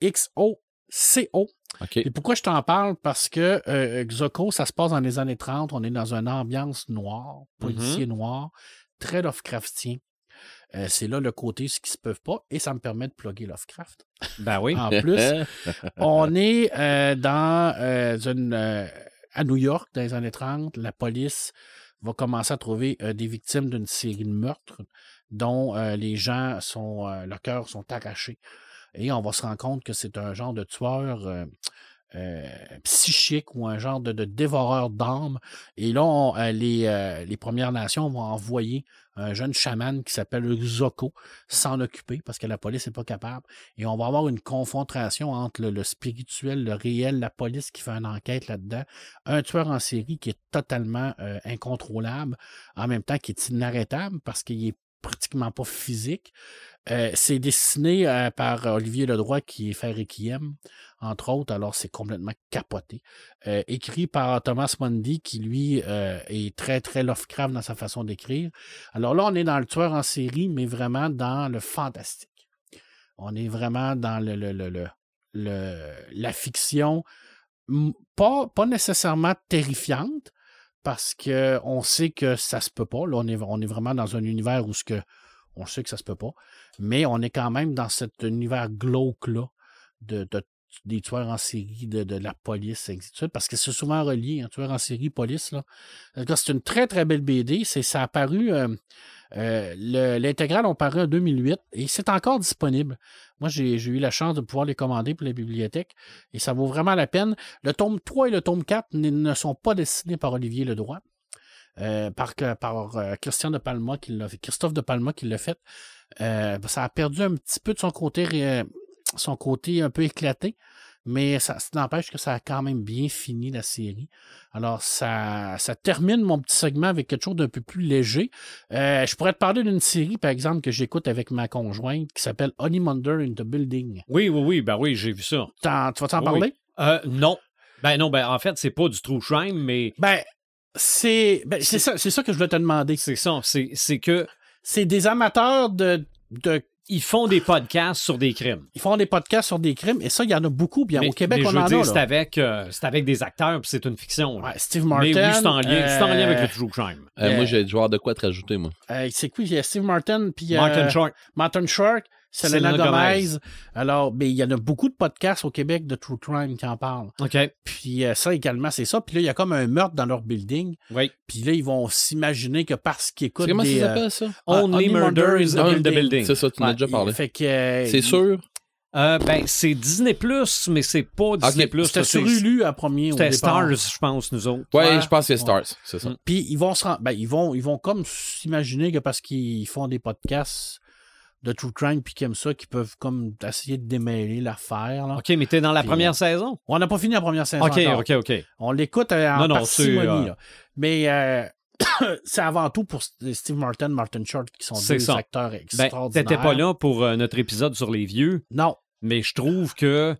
C: X-O-C-O?
D: OK.
C: Et pourquoi je t'en parle? Parce que euh, Xoko, ça se passe dans les années 30. On est dans une ambiance noire, policier noir, très Lovecraftien. Euh, c'est là le côté ce qui se peuvent pas et ça me permet de plugger Lovecraft.
A: Ben oui.
C: En plus, on est euh, dans euh, une à New York dans les années 30. La police va commencer à trouver euh, des victimes d'une série de meurtres dont euh, les gens sont euh, leurs cœurs sont arrachés. Et on va se rendre compte que c'est un genre de tueur euh, psychique ou un genre de, dévoreur d'âmes. Et là, euh, les, euh, les Premières Nations vont envoyer un jeune chaman qui s'appelle Zoko s'en occuper parce que la police n'est pas capable. Et on va avoir une confrontation entre le, spirituel, le réel, la police qui fait une enquête là-dedans. Un tueur en série qui est totalement incontrôlable, en même temps qui est inarrêtable parce qu'il est pratiquement pas physique. Euh, c'est dessiné euh, par Olivier Ledroit qui est fait Requiem, entre autres, alors c'est complètement capoté. Euh, écrit par Thomas Mundy qui, lui, est très, très Lovecraft dans sa façon d'écrire. Alors là, on est dans le tueur en série, mais vraiment dans le fantastique. On est vraiment dans le, le, le, la fiction, pas, pas nécessairement terrifiante, parce que on sait que ça se peut pas. Là, on est, on est vraiment dans un univers où ce que on sait que ça se peut pas, mais on est quand même dans cet univers glauque-là de- des tueurs en série, de, de la police, et ainsi de suite, parce que c'est souvent relié, un tueur en série, police. Là. C'est une très, très belle BD. C'est, ça a apparu, euh, euh, le- l'intégrale ont paru en 2008 et c'est encore disponible. Moi, j'ai, eu la chance de pouvoir les commander pour la bibliothèque et ça vaut vraiment la peine. Le tome 3 et le tome 4 n- ne sont pas dessinés par Olivier Ledroit. Euh, par par euh, Christian de Palma qui l'a Christophe de Palma qui l'a fait. Ça a perdu un petit peu de son côté, son côté un peu éclaté, mais ça, ça n'empêche que ça a quand même bien fini la série. Alors, ça, ça termine mon petit segment avec quelque chose d'un peu plus léger. Euh, je pourrais te parler d'une série, par exemple, que j'écoute avec ma conjointe qui s'appelle Honeymonger in the Building.
A: Oui, oui, oui, ben oui, j'ai vu ça.
C: Tu vas t'en
A: Oui,
C: parler?
A: Euh, non. Ben non, ben en fait, c'est pas du true crime, mais
C: Ben, c'est ben, c'est ça, que je voulais te demander.
A: c'est ça. C'est, c'est que
C: C'est des amateurs de, de
A: ils font des podcasts sur des crimes.
C: ils font des podcasts sur des crimes et ça, il y en a beaucoup. Bien,
A: mais,
C: au Québec,
A: mais
C: on
A: je
C: en
A: dire,
C: a.
A: c'est avec, euh, c'est avec des acteurs, puis c'est une fiction.
C: Ouais, Steve Martin.
A: mais oui, c'est en, lien, c'est en lien avec
C: euh,
A: le true crime.
D: Euh,
C: Euh,
D: Moi, j'ai genre de quoi te rajouter, moi.
C: euh, c'est qui? Il y a Steve Martin, puis
A: Martin
C: euh,
A: Short.
C: Martin Short, Selena,
A: Selena
C: Gomez.
A: Gomez.
C: Alors, ben, il y en a beaucoup de podcasts au Québec de True Crime qui en parlent.
A: OK.
C: Puis euh, ça également, c'est ça. Puis là, il y a comme un meurtre dans leur building.
A: Oui.
C: Puis là, ils vont s'imaginer que parce qu'ils écoutent
D: Comment
C: des...
D: ça
C: euh,
D: s'appelle, ça?
C: Ah,
A: Only
C: Only
A: Murders
C: Murders
A: in the Building.
D: C'est ça, tu m'as
C: ouais,
D: déjà parlé.
C: Fait que... euh,
D: C'est
C: il-
D: sûr?
A: Euh, ben, c'est Disney Plus, mais c'est pas Disney Plus.
C: C'était sur Hulu à premier
A: C'était. Stars, je pense, nous autres.
D: Ouais,
C: Ouais.
D: je pense que c'est Stars, c'est ça.
A: Mm.
C: Puis ils vont se rend- ben, ils vont ils vont comme s'imaginer que parce qu'ils font des podcasts de true crime puis qu'ils aiment ça qu'ils peuvent comme essayer de démêler l'affaire là.
A: OK, mais t'es dans la
C: Puis,
A: première saison?
C: On n'a pas fini la première saison
A: OK,
C: encore.
A: OK, OK.
C: On l'écoute euh, en
A: Non, non,
C: parcimonie,
A: euh,
C: là. Mais euh, c'est avant tout pour Steve Martin, Martin Short qui sont
A: C'est
C: deux
A: ça.
C: acteurs
A: Ben,
C: extraordinaires.
A: t'étais pas là pour euh, notre épisode sur les vieux,
C: Non.
A: mais je trouve que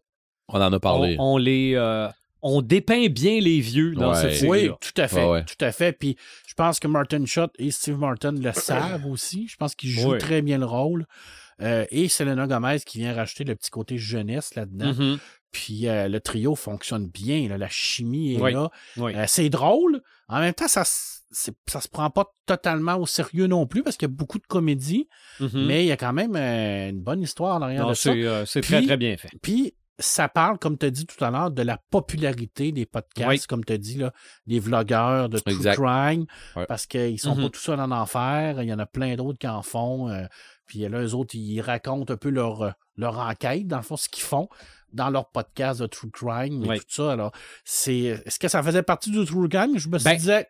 D: On en a parlé.
A: on les... euh, on dépeint bien les vieux dans
D: Ouais.
A: cette
C: Oui,
A: série-là.
C: tout à fait.
D: Ouais, ouais.
C: Tout à fait. Puis je pense que Martin Short et Steve Martin le savent aussi. Je pense qu'ils jouent
A: Oui.
C: très bien le rôle. Euh, et Selena Gomez qui vient rajouter le petit côté jeunesse là-dedans.
A: Mhm.
C: Puis euh, le trio fonctionne bien. là. La chimie est
A: Oui.
C: là.
A: Oui.
C: Euh, c'est drôle. En même temps, ça, ça se prend pas totalement au sérieux non plus parce qu'il y a beaucoup de comédie.
A: Mhm.
C: Mais il y a quand même euh, une bonne histoire en arrière
A: Non,
C: de ça.
A: c'est très, très bien fait.
C: Puis, ça parle, comme tu as dit tout à l'heure, de la popularité des podcasts,
A: Oui.
C: comme tu as dit, là, des vlogueurs de true
D: Exact.
C: crime, parce qu'ils sont
A: Mhm.
C: pas tout seuls en enfer. Il y en a plein d'autres qui en font. euh, puis là, eux autres, ils racontent un peu leur, euh, leur enquête, dans le fond, ce qu'ils font dans leur podcast de true crime et
A: Oui.
C: tout ça. Alors, c'est, est-ce que ça faisait partie du true crime? Je me suis
A: Ben,
C: dit,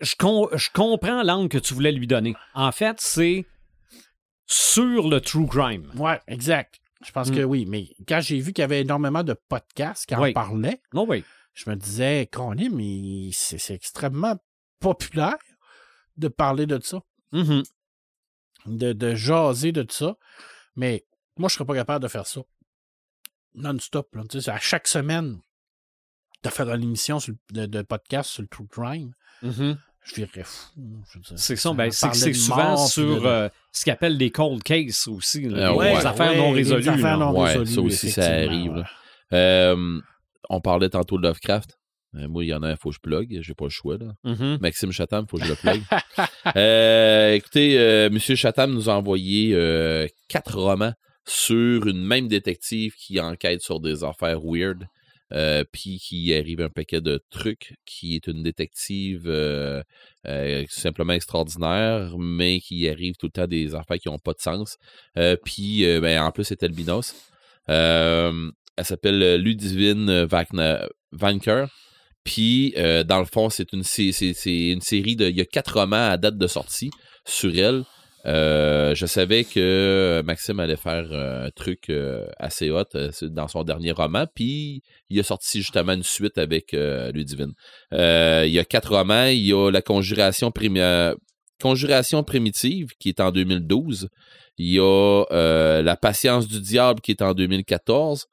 A: Je, com- je comprends l'angle que tu voulais lui donner. En fait, c'est sur le true crime.
C: ouais, exact. Je pense
A: Mm.
C: que oui. Mais quand j'ai vu qu'il y avait énormément de podcasts qui en
A: Oui.
C: parlaient,
A: Non, oui.
C: je me disais, Colin, mais c'est extrêmement populaire de parler de ça,
A: Mhm.
C: de, de jaser de ça. Mais moi, je serais pas capable de faire ça non-stop. là. Tu sais, à chaque semaine, de faire une émission sur le- de, de podcast sur le true crime,
A: Mhm.
C: Je virerais fou.
A: C'est ça, ben, c'est que souvent
C: mort,
A: sur
C: de-
A: euh, ce qu'ils appellent des cold cases aussi. là,
D: Euh, ouais,
A: affaires
C: ouais,
A: non résolues.
C: affaires
A: là.
C: non
D: Ouais,
C: résolues,
D: ça aussi, ça arrive. Euh, on parlait tantôt de Lovecraft. Euh, moi, il y en a un, il faut que je plug. J'ai pas le choix, là.
A: Mhm.
D: Maxime Chatham, il faut que je le plug. Euh, écoutez, euh, Monsieur Chatham nous a envoyé euh, quatre romans sur une même détective qui enquête sur des affaires weird. Euh, puis qui arrive un paquet de trucs, qui est une détective euh, euh, simplement extraordinaire, mais qui arrive tout le temps des affaires qui n'ont pas de sens. Puis, ben, en plus, c'est albinos. Elle s'appelle Ludivine Vanker. Puis, dans le fond, c'est une, c'est une série de. Il y a quatre romans à date de sortie sur elle. Euh, je savais que Maxime allait faire euh, un truc euh, assez hot dans son dernier roman, puis il a sorti justement une suite avec Ludivine. Il y a quatre romans. Il y a la Conjuration, Conjuration primitive qui est en 2012. Il y a La patience du diable qui est en 2014.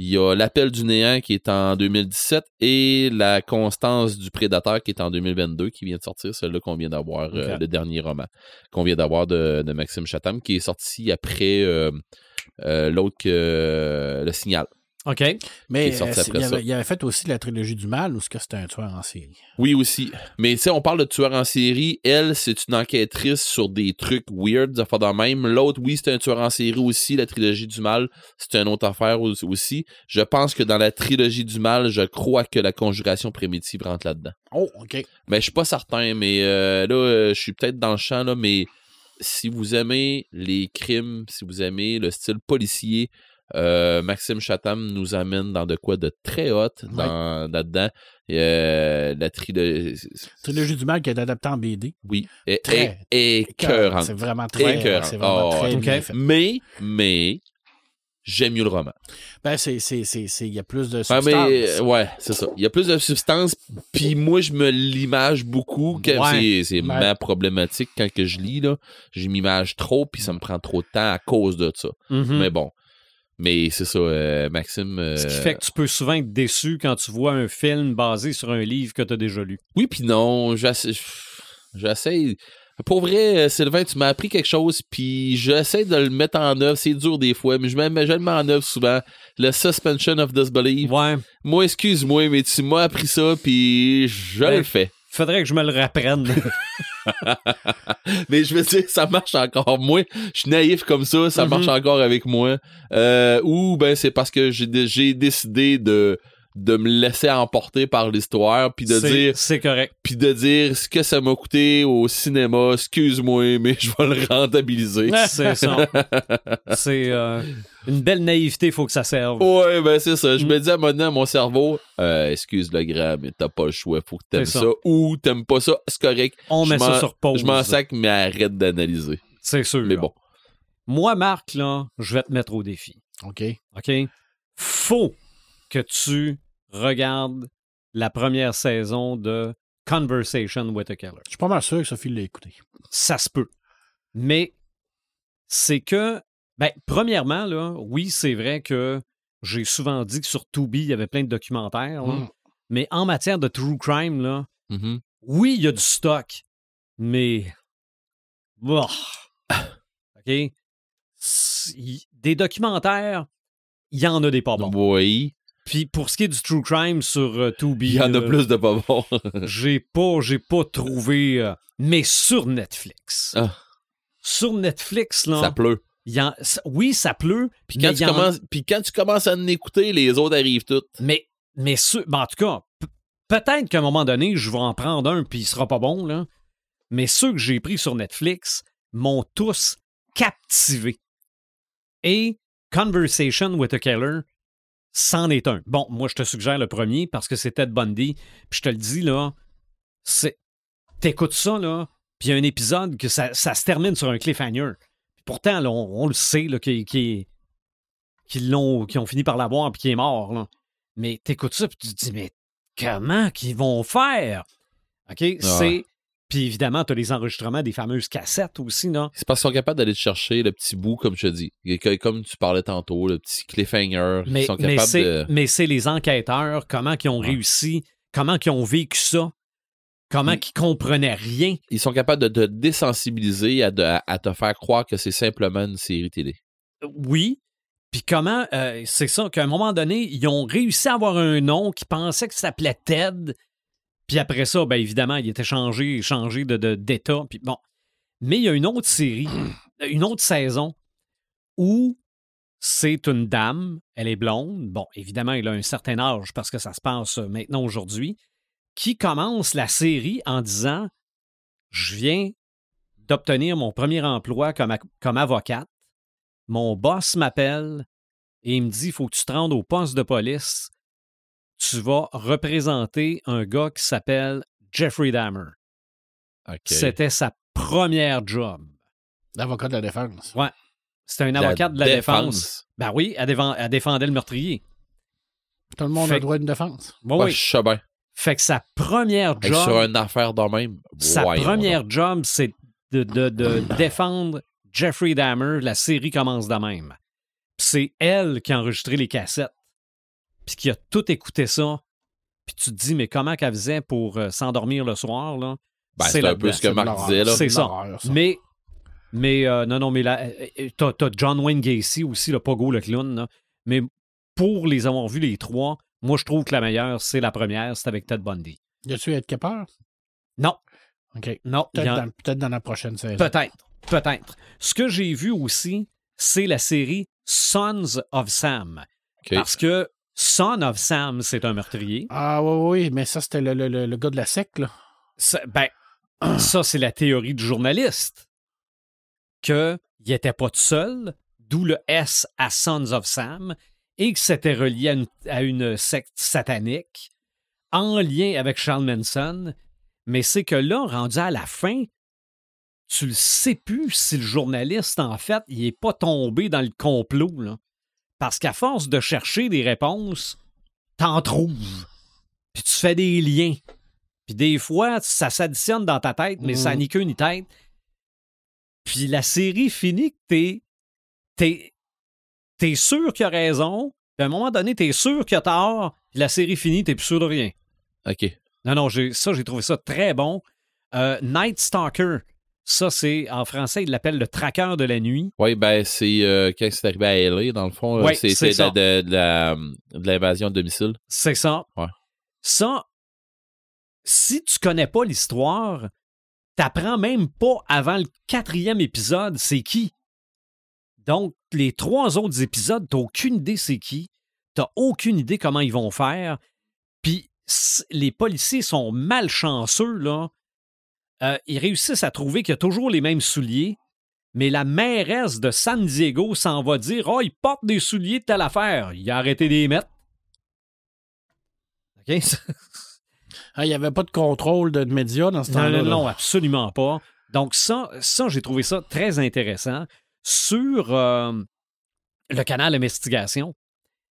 D: Il y a L'appel du néant qui est en 2017 et La constance du prédateur qui est en 2022 qui vient de sortir, celle-là qu'on vient d'avoir, euh, le dernier roman qu'on vient d'avoir de, de Maxime Chatham qui est sorti après euh, euh, l'autre que Le Signal.
A: OK.
C: Mais euh, il, avait, il avait fait aussi la trilogie du mal ou est-ce que c'était un tueur en série?
D: Oui, aussi. Mais tu sais, on parle de tueur en série. Elle, c'est une enquêtrice sur des trucs weird, des affaires de même. L'autre, oui, c'est un tueur en série aussi. La trilogie du mal, c'est une autre affaire au- aussi. Je pense que dans la trilogie du mal, je crois que la conjuration primitive rentre là-dedans.
C: Oh, OK.
D: Mais je suis pas certain, mais euh, là, euh, je suis peut-être dans le champ, là, mais si vous aimez les crimes, si vous aimez le style policier, euh, Maxime Chatham nous amène dans de quoi de très hot dans, là-dedans. Euh, la trilogie.
C: Trilogie du mal qui est adaptée en BD.
D: Oui. Et,
C: Très
D: et, écœurante.
C: C'est vraiment très,
D: Écœurant.
C: c'est vraiment
D: Oh,
C: très.
D: Mais, mais, j'aime mieux le roman.
C: Ben, c'est, c'est, il y a plus de
D: Ah,
C: substance.
D: mais, euh, ouais, c'est ça. Il y a plus de substance, puis moi, je me l'image beaucoup.
A: Ouais.
D: C'est,
C: Ouais.
D: ma problématique quand que je lis, là. Je m'image trop, puis ça me prend trop de temps à cause de ça.
A: Mhm.
D: Mais bon. Mais c'est ça, euh, Maxime. euh,
A: Ce qui fait que tu peux souvent être déçu quand tu vois un film basé sur un livre que tu as déjà lu.
D: Oui, puis non. j'essa- J'essaie. Pour vrai, euh, Sylvain, tu m'as appris quelque chose, puis j'essaie de le mettre en œuvre. C'est dur des fois, mais je, mets, je le mets en œuvre souvent. Le suspension of disbelief.
A: Ouais.
D: Moi, excuse-moi, mais tu m'as appris ça, puis je
A: Ben,
D: le fais.
A: Faudrait que je me le rapprenne.
D: Mais je veux dire, ça marche encore. Moi, je suis naïf comme ça, ça
A: Mhm.
D: marche encore avec moi. Euh, ou ben c'est parce que j'ai décidé de de me laisser emporter par l'histoire puis de dire
A: C'est correct.
D: puis de dire ce que ça m'a coûté au cinéma, excuse-moi, mais je vais le rentabiliser.
A: C'est ça. C'est euh, une belle naïveté, il faut que ça serve.
D: Ouais, ben c'est ça. Je
A: Mm.
D: me dis à un moment donné à mon cerveau, euh, excuse le grand, mais t'as pas le choix, faut que t'aimes ça.
A: ça.
D: Ou t'aimes pas ça, c'est correct.
A: On
D: je
A: met ça sur pause.
D: Je m'en sac, mais arrête d'analyser.
A: C'est sûr.
D: Mais bon.
A: Moi, Marc, là, je vais te mettre au défi.
C: OK.
A: OK? Faut que tu regardes la première saison de Conversation with a Killer.
C: Je suis pas mal sûr que Sophie l'a écouté.
A: Ça se peut. Mais c'est que, ben, premièrement, là, oui, c'est vrai que j'ai souvent dit que sur Tubi, il y avait plein de documentaires. là.
C: Mm.
A: Mais en matière de true crime, là,
D: Mhm.
A: oui, il y a du stock, mais. Boah. OK? Des documentaires, il y en a des pas bons.
D: Oui.
A: Puis pour ce qui est du true crime sur euh, Tubi,
D: Il y en a
A: là,
D: plus de pas bons.
A: j'ai pas, j'ai pas trouvé. euh, mais sur Netflix.
D: Ah.
A: Sur Netflix, là.
D: ça pleut.
A: y en- oui, ça pleut.
D: Puis quand, tu
A: en-
D: commences, puis quand tu commences à en écouter, les autres arrivent toutes.
A: Mais, mais sur- ben, en tout cas, peut-être qu'à un moment donné, je vais en prendre un puis il sera pas bon, là. Mais ceux que j'ai pris sur Netflix m'ont tous captivé. Et Conversation with a Killer, c'en est un. Bon, moi, je te suggère le premier parce que c'est Ted Bundy. Puis je te le dis, là, c'est. T'écoutes ça, là, puis il y a un épisode que ça, ça se termine sur un cliffhanger. Puis pourtant, là, on, on le sait, là, qu'il qu'il- qu'ils l'ont, qu'ils ont fini par l'avoir puis qu'il est mort, là. Mais t'écoutes ça, puis tu te dis, mais comment qu'ils vont faire? OK? C'est. Puis évidemment, tu as les enregistrements des fameuses cassettes aussi, là.
D: C'est parce qu'ils sont capables d'aller te chercher le petit bout, comme je te dis. Comme tu parlais tantôt, le petit cliffhanger.
A: Mais,
D: ils sont
A: mais
D: capables
A: c'est,
D: de.
A: mais c'est les enquêteurs, comment ils ont
D: Ouais.
A: réussi, comment ils ont vécu ça, comment
D: Mm.
A: ils comprenaient rien.
D: Ils sont capables de te désensibiliser à, de- à te faire croire que c'est simplement une série télé.
A: Oui. Puis comment, euh, c'est ça, qu'à un moment donné, ils ont réussi à avoir un nom qui pensait que ça s'appelait Ted. Puis après ça, bien évidemment, il était changé, changé de, d'état. Puis bon. Mais il y a une autre série, une autre saison où c'est une dame, elle est blonde. Bon, évidemment, elle a un certain âge parce que ça se passe euh, maintenant aujourd'hui, qui commence la série en disant Je viens d'obtenir mon premier emploi comme, comme avocate. Mon boss m'appelle et il me dit il faut que tu te rendes au poste de police. Tu vas représenter un gars qui s'appelle Jeffrey Dahmer.
D: OK.
A: C'était sa première job.
C: L'avocat de la défense.
A: C'était un
D: La
A: avocat de la défense.
D: défense.
A: Ben oui, elle, défend- elle défendait le meurtrier.
C: Tout le monde
A: Fait-
C: a le droit à une défense.
A: Bon,
D: Ouais,
A: oui.
D: je sais bien.
A: Fait que sa première job.
D: Sur une affaire de même.
A: Sa première job, c'est de, de- de défendre Jeffrey Dahmer. La série commence de même. C'est elle qui a enregistré les cassettes. Puis qui a tout écouté ça. Puis tu te dis, mais comment qu'elle faisait pour euh, s'endormir le soir, là?
D: Ben, c'est un peu ce que Marc disait, là.
A: C'est ça. Mais, mais euh, non, non, mais là, euh, t'as, t'as John Wayne Gacy aussi, le Pogo le clown. là. Mais pour les avoir vus les trois, moi, je trouve que la meilleure, c'est la première, c'est avec Ted Bundy.
C: Y a-tu Ed Kepper?
A: Non,
C: OK.
A: non,
C: Peut-être dans, la prochaine saison.
A: Peut-être, peut-être. Ce que j'ai vu aussi, c'est la série Sons of Sam.
D: OK.
A: Parce que Son of Sam, c'est un meurtrier.
C: Ah oui, oui, mais ça, c'était le, le- le- gars de la secte, là.
A: Ça- ben, ça, c'est la théorie du journaliste. Qu'il n'était pas tout seul, d'où le S à Sons of Sam, et que c'était relié à une, à une secte satanique en lien avec Charles Manson. Mais c'est que là, rendu à la fin, tu le sais plus si le journaliste, en fait, il est pas tombé dans le complot. Là. Parce qu'à force de chercher des réponses, t'en trouves. Puis tu fais des liens. Puis des fois, ça s'additionne dans ta tête, mais ça
C: Mhm.
A: ni queue ni tête. Puis la série finit que t'es. T'es, t'es sûr qu'il a raison. Puis à un moment donné, t'es sûr qu'il a tort. Puis la série finit, t'es plus sûr de rien.
D: OK.
A: Non, non, j'ai, ça, j'ai trouvé ça très bon. Euh, Night Stalker, ça, c'est, en français, ils l'appellent le traqueur de la nuit.
D: Oui, ben, c'est euh, quand c'est arrivé à LA, dans le fond, euh, c'est, de, de- de la- de l'invasion de domicile.
A: C'est ça.
D: Ouais.
A: Ça, si tu connais pas l'histoire, t'apprends même pas avant le quatrième épisode c'est qui. Donc, les trois autres épisodes, t'as aucune idée c'est qui. T'as aucune idée comment ils vont faire. Puis, les policiers sont malchanceux, là. Euh, ils réussissent à trouver qu'il y a toujours les mêmes souliers, mais la mairesse de San Diego s'en va dire Oh, il porte des souliers de telle affaire. Il a arrêté les mettre. OK?
C: Ah, Il n'y avait pas de contrôle de, de médias dans ce temps-là.
A: non,
C: là.
A: non, absolument pas. Donc, ça, ça j'ai trouvé ça très intéressant. Sur euh, le canal Investigation,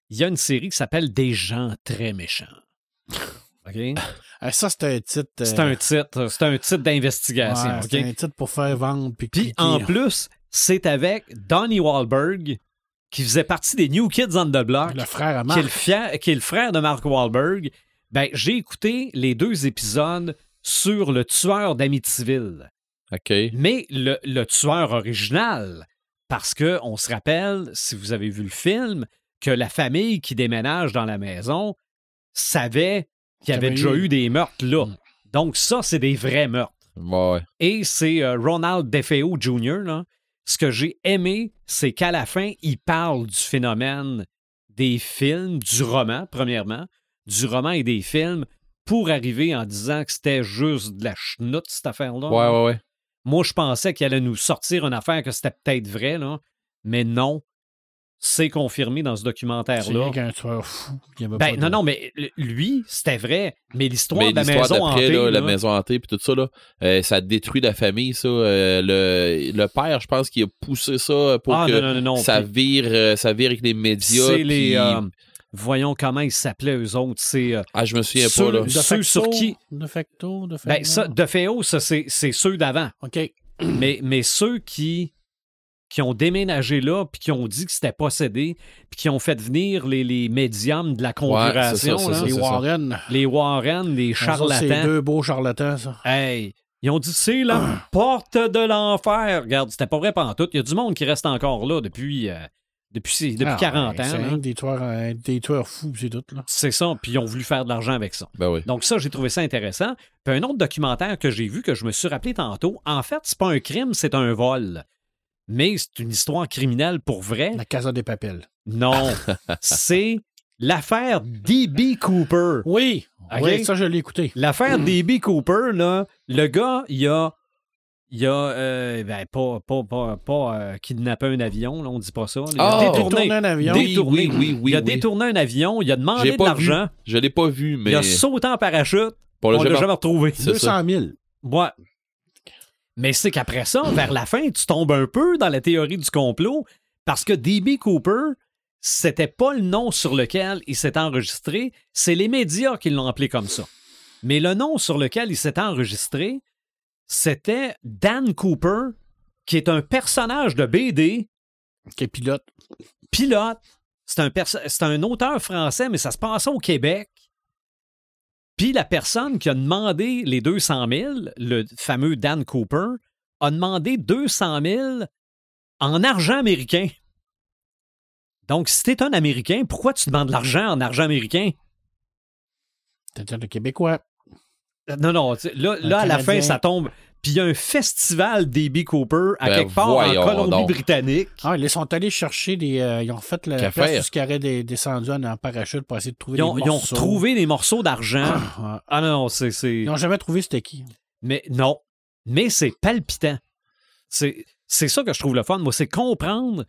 A: il y a une série qui s'appelle Des gens très méchants. OK?
C: Ah, ça, c'était un titre. euh,
A: C'est un titre, c'est un titre d'investigation.
C: ouais, c'était un titre pour faire vendre. Puis,
A: Puis en plus, c'est avec Donnie Wahlberg, qui faisait partie des New Kids on the Block,
C: le frère à
A: qui est, le fier- qui est le frère de Mark Wahlberg. Ben, j'ai écouté les deux épisodes sur le tueur d'Amityville.
D: OK.
A: Mais le, le tueur original, parce que on se rappelle, si vous avez vu le film, que la famille qui déménage dans la maison savait qu'il y avait déjà
C: eu-
A: des meurtres là.
C: Mm.
A: Donc ça, c'est des vrais meurtres.
D: Ouais.
A: Et c'est euh, Ronald DeFeo Jr. Là. Ce que j'ai aimé, c'est qu'à la fin, il parle du phénomène des films, du roman, premièrement, du roman et des films, pour arriver en disant que c'était juste de la chenoute, cette affaire-là.
D: Ouais, ouais, ouais.
A: Moi, je pensais qu'il allait nous sortir une affaire que c'était peut-être vrai, là. mais non. C'est confirmé dans ce
C: C'est
A: documentaire-là.
C: rien qu'un tueur fou. Il y avait
A: Ben,
C: pas
A: non,
C: de-
A: non, mais lui, c'était vrai. Mais l'histoire
D: Mais
A: de la maison hantée,
D: là, la maison hantée puis tout ça, là, euh, ça détruit la famille, ça. Euh, le, le père, je pense qu'il a poussé ça pour
A: ah,
D: que
A: non, non, non, non.
D: ça, vire, euh, ça vire avec les médias.
A: C'est les.
D: puis-
A: euh, voyons comment ils s'appelaient, eux autres. C'est. euh,
D: Ah, je me souviens
A: ceux-
D: pas, là.
C: De
A: ceux
C: facto,
A: sur qui-
C: De facto, de facto?
A: ben, ça, de Féo, ça, c'est c'est ceux d'avant.
C: OK.
A: mais, mais ceux qui, qui ont déménagé là, puis qui ont dit que c'était possédé, puis qui ont fait venir les, les médiums de la conjuration,
D: c'est ça,
A: là,
D: c'est
C: Les
D: ça.
C: Warren.
A: les Warren, les
C: Ça, C'est
A: charlatans.
C: deux beaux charlatans, ça.
A: Hey, ils ont dit c'est la porte de l'enfer. Regarde, c'était pas vrai pantoute. Il y a du monde qui reste encore là depuis, euh, depuis, depuis
C: Ah,
A: 40
C: ouais, C'est
A: ans.
C: que des tueurs, euh, des tueurs fous, c'est tout. Là.
A: C'est ça, puis ils ont voulu faire de l'argent avec ça.
D: Ben oui.
A: Donc ça, j'ai trouvé ça intéressant. Puis un autre documentaire que j'ai vu, que je me suis rappelé tantôt, en fait, c'est pas un crime, c'est un vol. Mais c'est une histoire criminelle pour vrai.
C: La Casa des Papels.
A: Non, c'est l'affaire D.B. Cooper.
C: Oui,
A: Ok?
C: oui, ça, je l'ai écouté.
A: L'affaire D.B. Cooper, là, le gars, il a, il a euh, ben, pas, pas, pas, pas euh, kidnappé un avion, là, on dit pas ça. Il a
D: Ah,
A: détourné,
C: Détourné un avion?
D: Oui,
A: détourné.
D: oui, oui, oui,
A: il a
D: oui.
A: détourné un avion, il a demandé
D: J'ai
A: de
D: pas vu,
A: l'argent,
D: Je l'ai pas vu, mais
A: il a sauté en parachute,
D: pour le
A: on l'a
D: jamais-
A: jamais retrouvé.
D: C'est
C: 200 000.
A: Ouais. Mais c'est qu'après ça, vers la fin, tu tombes un peu dans la théorie du complot parce que D.B. Cooper, c'était pas le nom sur lequel il s'est enregistré, c'est les médias qui l'ont appelé comme ça. Mais le nom sur lequel il s'est enregistré, c'était Dan Cooper, qui est un personnage de BD,
C: Qui est pilote.
A: pilote. C'est un, un auteur français, mais ça se passait au Québec. Puis la personne qui a demandé les 200 000, le fameux Dan Cooper, a demandé 200 000 en argent américain. Donc, si t'es un Américain, pourquoi tu demandes l'argent en argent américain?
C: C'est-à-dire le Québécois.
A: Non, non, là, là à la fin, ça tombe. Puis il y a un festival d'A.B. Cooper à
D: Ben,
A: quelque part en. Colombie-Britannique.
C: Ah, ils sont allés chercher des. euh, ils ont fait la
D: Qu'à
C: place
D: faire?
C: où ce qui aurait des- descendu en, parachute pour essayer de trouver
A: Ils ont,
C: des
A: ils ont
C: morceaux.
A: retrouvé des morceaux d'argent.
C: Ah,
A: Ah non, non, c'est... c'est-
C: Ils n'ont jamais trouvé c'était qui.
A: Mais non. Mais c'est palpitant. C'est, c'est ça que je trouve le fun, moi, c'est comprendre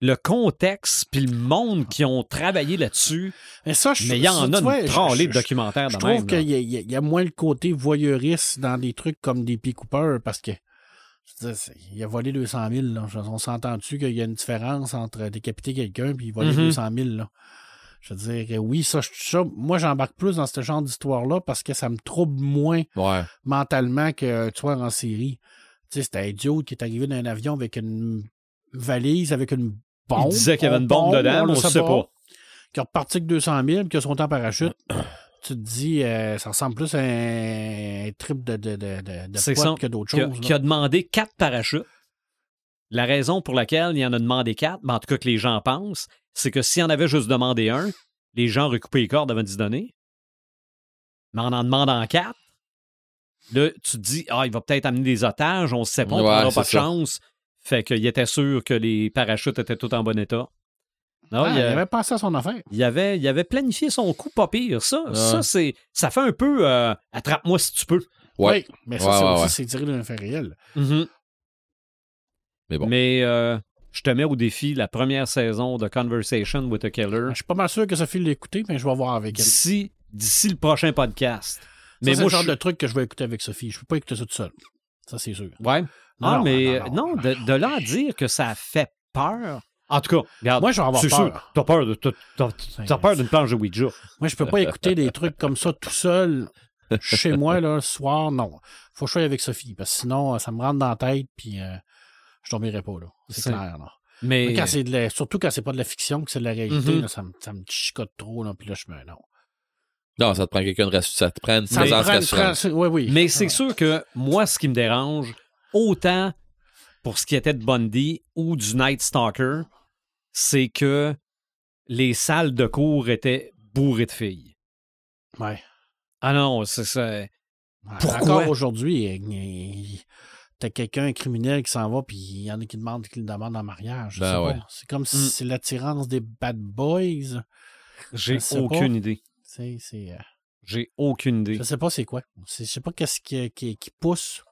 A: le contexte puis le monde qui ont travaillé là-dessus.
C: Mais ça, je
A: Mais il y en a
C: vois,
A: une
C: je-
A: tralée de documentaires
C: Je trouve qu'il y, a- y moins le côté voyeuriste dans des trucs comme des P. Cooper parce que je veux dire, il a volé 200 000. Là. On s'entend dessus qu'il y a une différence entre décapiter quelqu'un et voler
A: Mhm.
C: 200 000. Là? Je veux dire, oui, ça, moi, j'embarque plus dans ce genre d'histoire-là parce que ça me trouble moins
D: Ouais.
C: mentalement qu'un tueur en série. Tu sais, c'était un idiot qui est arrivé dans un avion avec une valise, avec une bombe.
A: Il disait qu'il y avait une bombe
C: On-
A: dedans,
C: on
A: mais on sait pas.
C: Qui a reparti avec 200 000, qui a sauté en parachute. tu te dis, euh, ça ressemble plus à un trip de, de, de, de, que d'autres
A: Qui a,
C: choses.
A: qui a demandé quatre parachutes. La raison pour laquelle il en a demandé quatre, ben, en tout cas que les gens pensent, c'est que s'il en avait juste demandé un, les gens auraient coupé les cordes avant d'y donner. Mais en en demandant quatre, là, tu te dis, ah, il va peut-être amener des otages, on ne sait pas, on
D: Ouais,
A: n'aura pas de
D: ça.
A: chance. Fait qu'il était sûr que les parachutes étaient tous en bon état. Non,
C: Ah,
A: il,
C: avait pensé à son affaire.
A: il avait, il avait planifié son coup pas pire. Ça,
D: Ouais.
A: ça, c'est, ça fait un peu euh, attrape-moi si tu peux.
D: Ouais.
C: Oui, mais ça,
D: Ouais,
C: c'est
D: ouais,
C: aussi
D: ouais.
C: c'est tiré d'un fait réel.
D: Mais bon.
A: Mais euh, je te mets au défi la première saison de Conversation with a Killer
C: Je suis pas mal sûr que Sophie l'a écouté, mais je vais voir avec elle.
A: D'ici, d'ici le prochain podcast. Mais
C: c'est le genre
A: je...
C: de truc que je vais écouter avec Sophie. Je peux pas écouter ça tout seul. Ça, c'est sûr.
A: Ouais.
C: Non,
A: ah,
C: non,
A: mais
C: non, non.
A: non, de, de là à dire que ça fait peur. En tout cas, regarde.
C: Moi, je vais avoir peur.
A: sûr, t'as peur de, t'as, t'as- t'as peur d'une planche de Ouija.
C: Moi, je peux pas écouter des trucs comme ça tout seul chez moi, là, le soir. Non. Faut que je sois avec Sophie, parce que sinon, euh, ça me rentre dans la tête, puis euh, je dormirai pas, là. C'est
A: C'est-
C: clair, là.
A: Mais,
C: Mais quand c'est de la- surtout quand c'est pas de la fiction, que c'est de la réalité,
A: Mhm.
C: là, ça, me, ça me chicote trop, là, puis là, je me. Non.
D: Non, ça te prend quelqu'un de rassurant. Ça te prend une
C: Ça me
D: présence
C: prend une
D: rassurante.
C: tra- Oui, oui.
A: mais c'est sûr que moi, ce qui me dérange, autant pour ce qui était de Bundy ou du Night Stalker, c'est que les salles de cours étaient bourrées de filles.
C: Ouais.
A: Ah non, c'est ça.
C: Ouais.
A: Pourquoi?
C: Encore aujourd'hui, t'as quelqu'un, un criminel qui s'en va, puis il y en a qui demandent, qui le demandent en mariage.
D: Ben ouais.
C: C'est comme si
A: Mm.
C: c'est l'attirance des bad boys.
A: J'ai aucune
C: pas.
A: idée.
C: C'est, euh,
A: J'ai aucune idée.
C: je sais pas c'est quoi. Je sais pas qu'est-ce qui, qui, qui pousse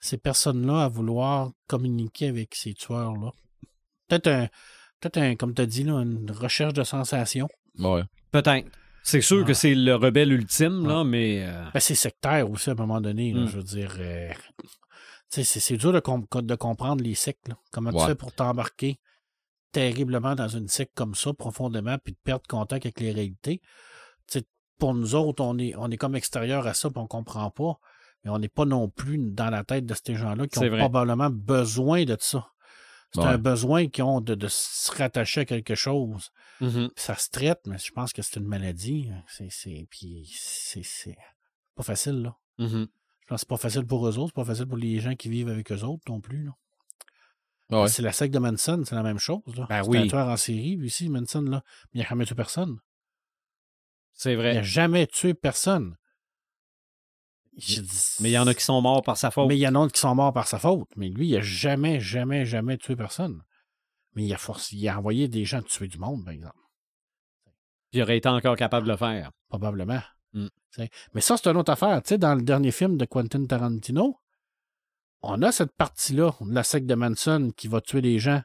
C: ces personnes-là à vouloir communiquer avec ces tueurs-là. Peut-être un, peut-être un, comme tu as dit, là, une recherche de sensation.
D: Ouais.
A: Peut-être. C'est sûr
C: Ah.
A: que c'est le rebelle ultime, là, mais. euh,
C: Ben, c'est sectaire aussi à un moment donné. là,
A: Mm.
C: Je veux dire, euh, tu sais, c'est, c'est dur de, com- de comprendre les sectes. là. Comment tu fais pour t'embarquer terriblement dans une secte comme ça, profondément, puis de perdre contact avec les réalités? Pour nous autres, on est, on est comme extérieur à ça, puis on comprend pas. Mais on n'est pas non plus dans la tête de ces gens-là qui ont
A: vrai.
C: probablement besoin de ça. C'est
D: Ouais.
C: un besoin qu'ils ont de, de se rattacher à quelque chose.
A: mhm.
C: Ça se traite, mais je pense que c'est une maladie. C'est, c'est, pas facile, là.
A: Mhm.
C: Je pense que c'est pas facile pour eux autres, c'est pas facile pour les gens qui vivent avec eux autres non plus. là.
D: Ah ouais.
C: C'est la secte de Manson, c'est la même chose. Là.
A: Ben
C: c'est
A: oui.
C: un tueur en série, lui aussi, Manson, là. Mais il n'a jamais tué personne.
A: C'est
C: Il
A: vrai.
C: n'a jamais tué personne. Dit-
A: Mais il y en a qui sont morts par sa faute.
C: Mais il y en a d'autres qui sont morts par sa faute. Mais lui, il n'a jamais, jamais, jamais tué personne. Mais il a, forcé, il a envoyé des gens tuer du monde, par exemple.
A: Il aurait été encore capable de le faire.
C: Probablement.
A: Mm.
C: Mais ça, c'est une autre affaire. Tu sais, dans le dernier film de Quentin Tarantino, on a cette partie-là, de la secte de Manson qui va tuer des gens,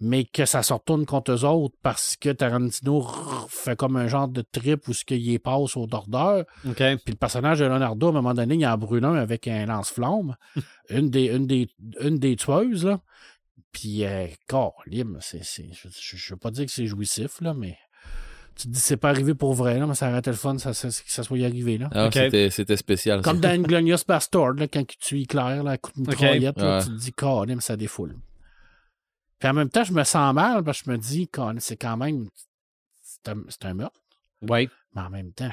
C: mais que ça se retourne contre eux autres parce que Tarantino fait comme un genre de trip où ce qu'il y passe au dordeur. Puis le personnage de Leonardo, à un moment donné, il en brûle un avec un lance-flamme. une, des, une, des, une des tueuses, là. Puis, euh, Caroline, c'est, c'est, je ne veux pas dire que c'est jouissif, là, mais tu te dis c'est pas arrivé pour vrai, là, mais ça aurait été le fun ça, ça- que ça soit y arrivé. Là.
D: Ah, c'était, c'était spécial. ça.
C: Comme dans Inglorious Bastard, là, quand tu tues Claire, là, à coup de mitraillette, là,
D: Ouais.
C: tu te dis, Caroline, ça défoule. Puis en même temps, je me sens mal parce que je me dis, Colin, c'est quand même. C'est un, meurtre,
A: Oui.
C: mais en même temps.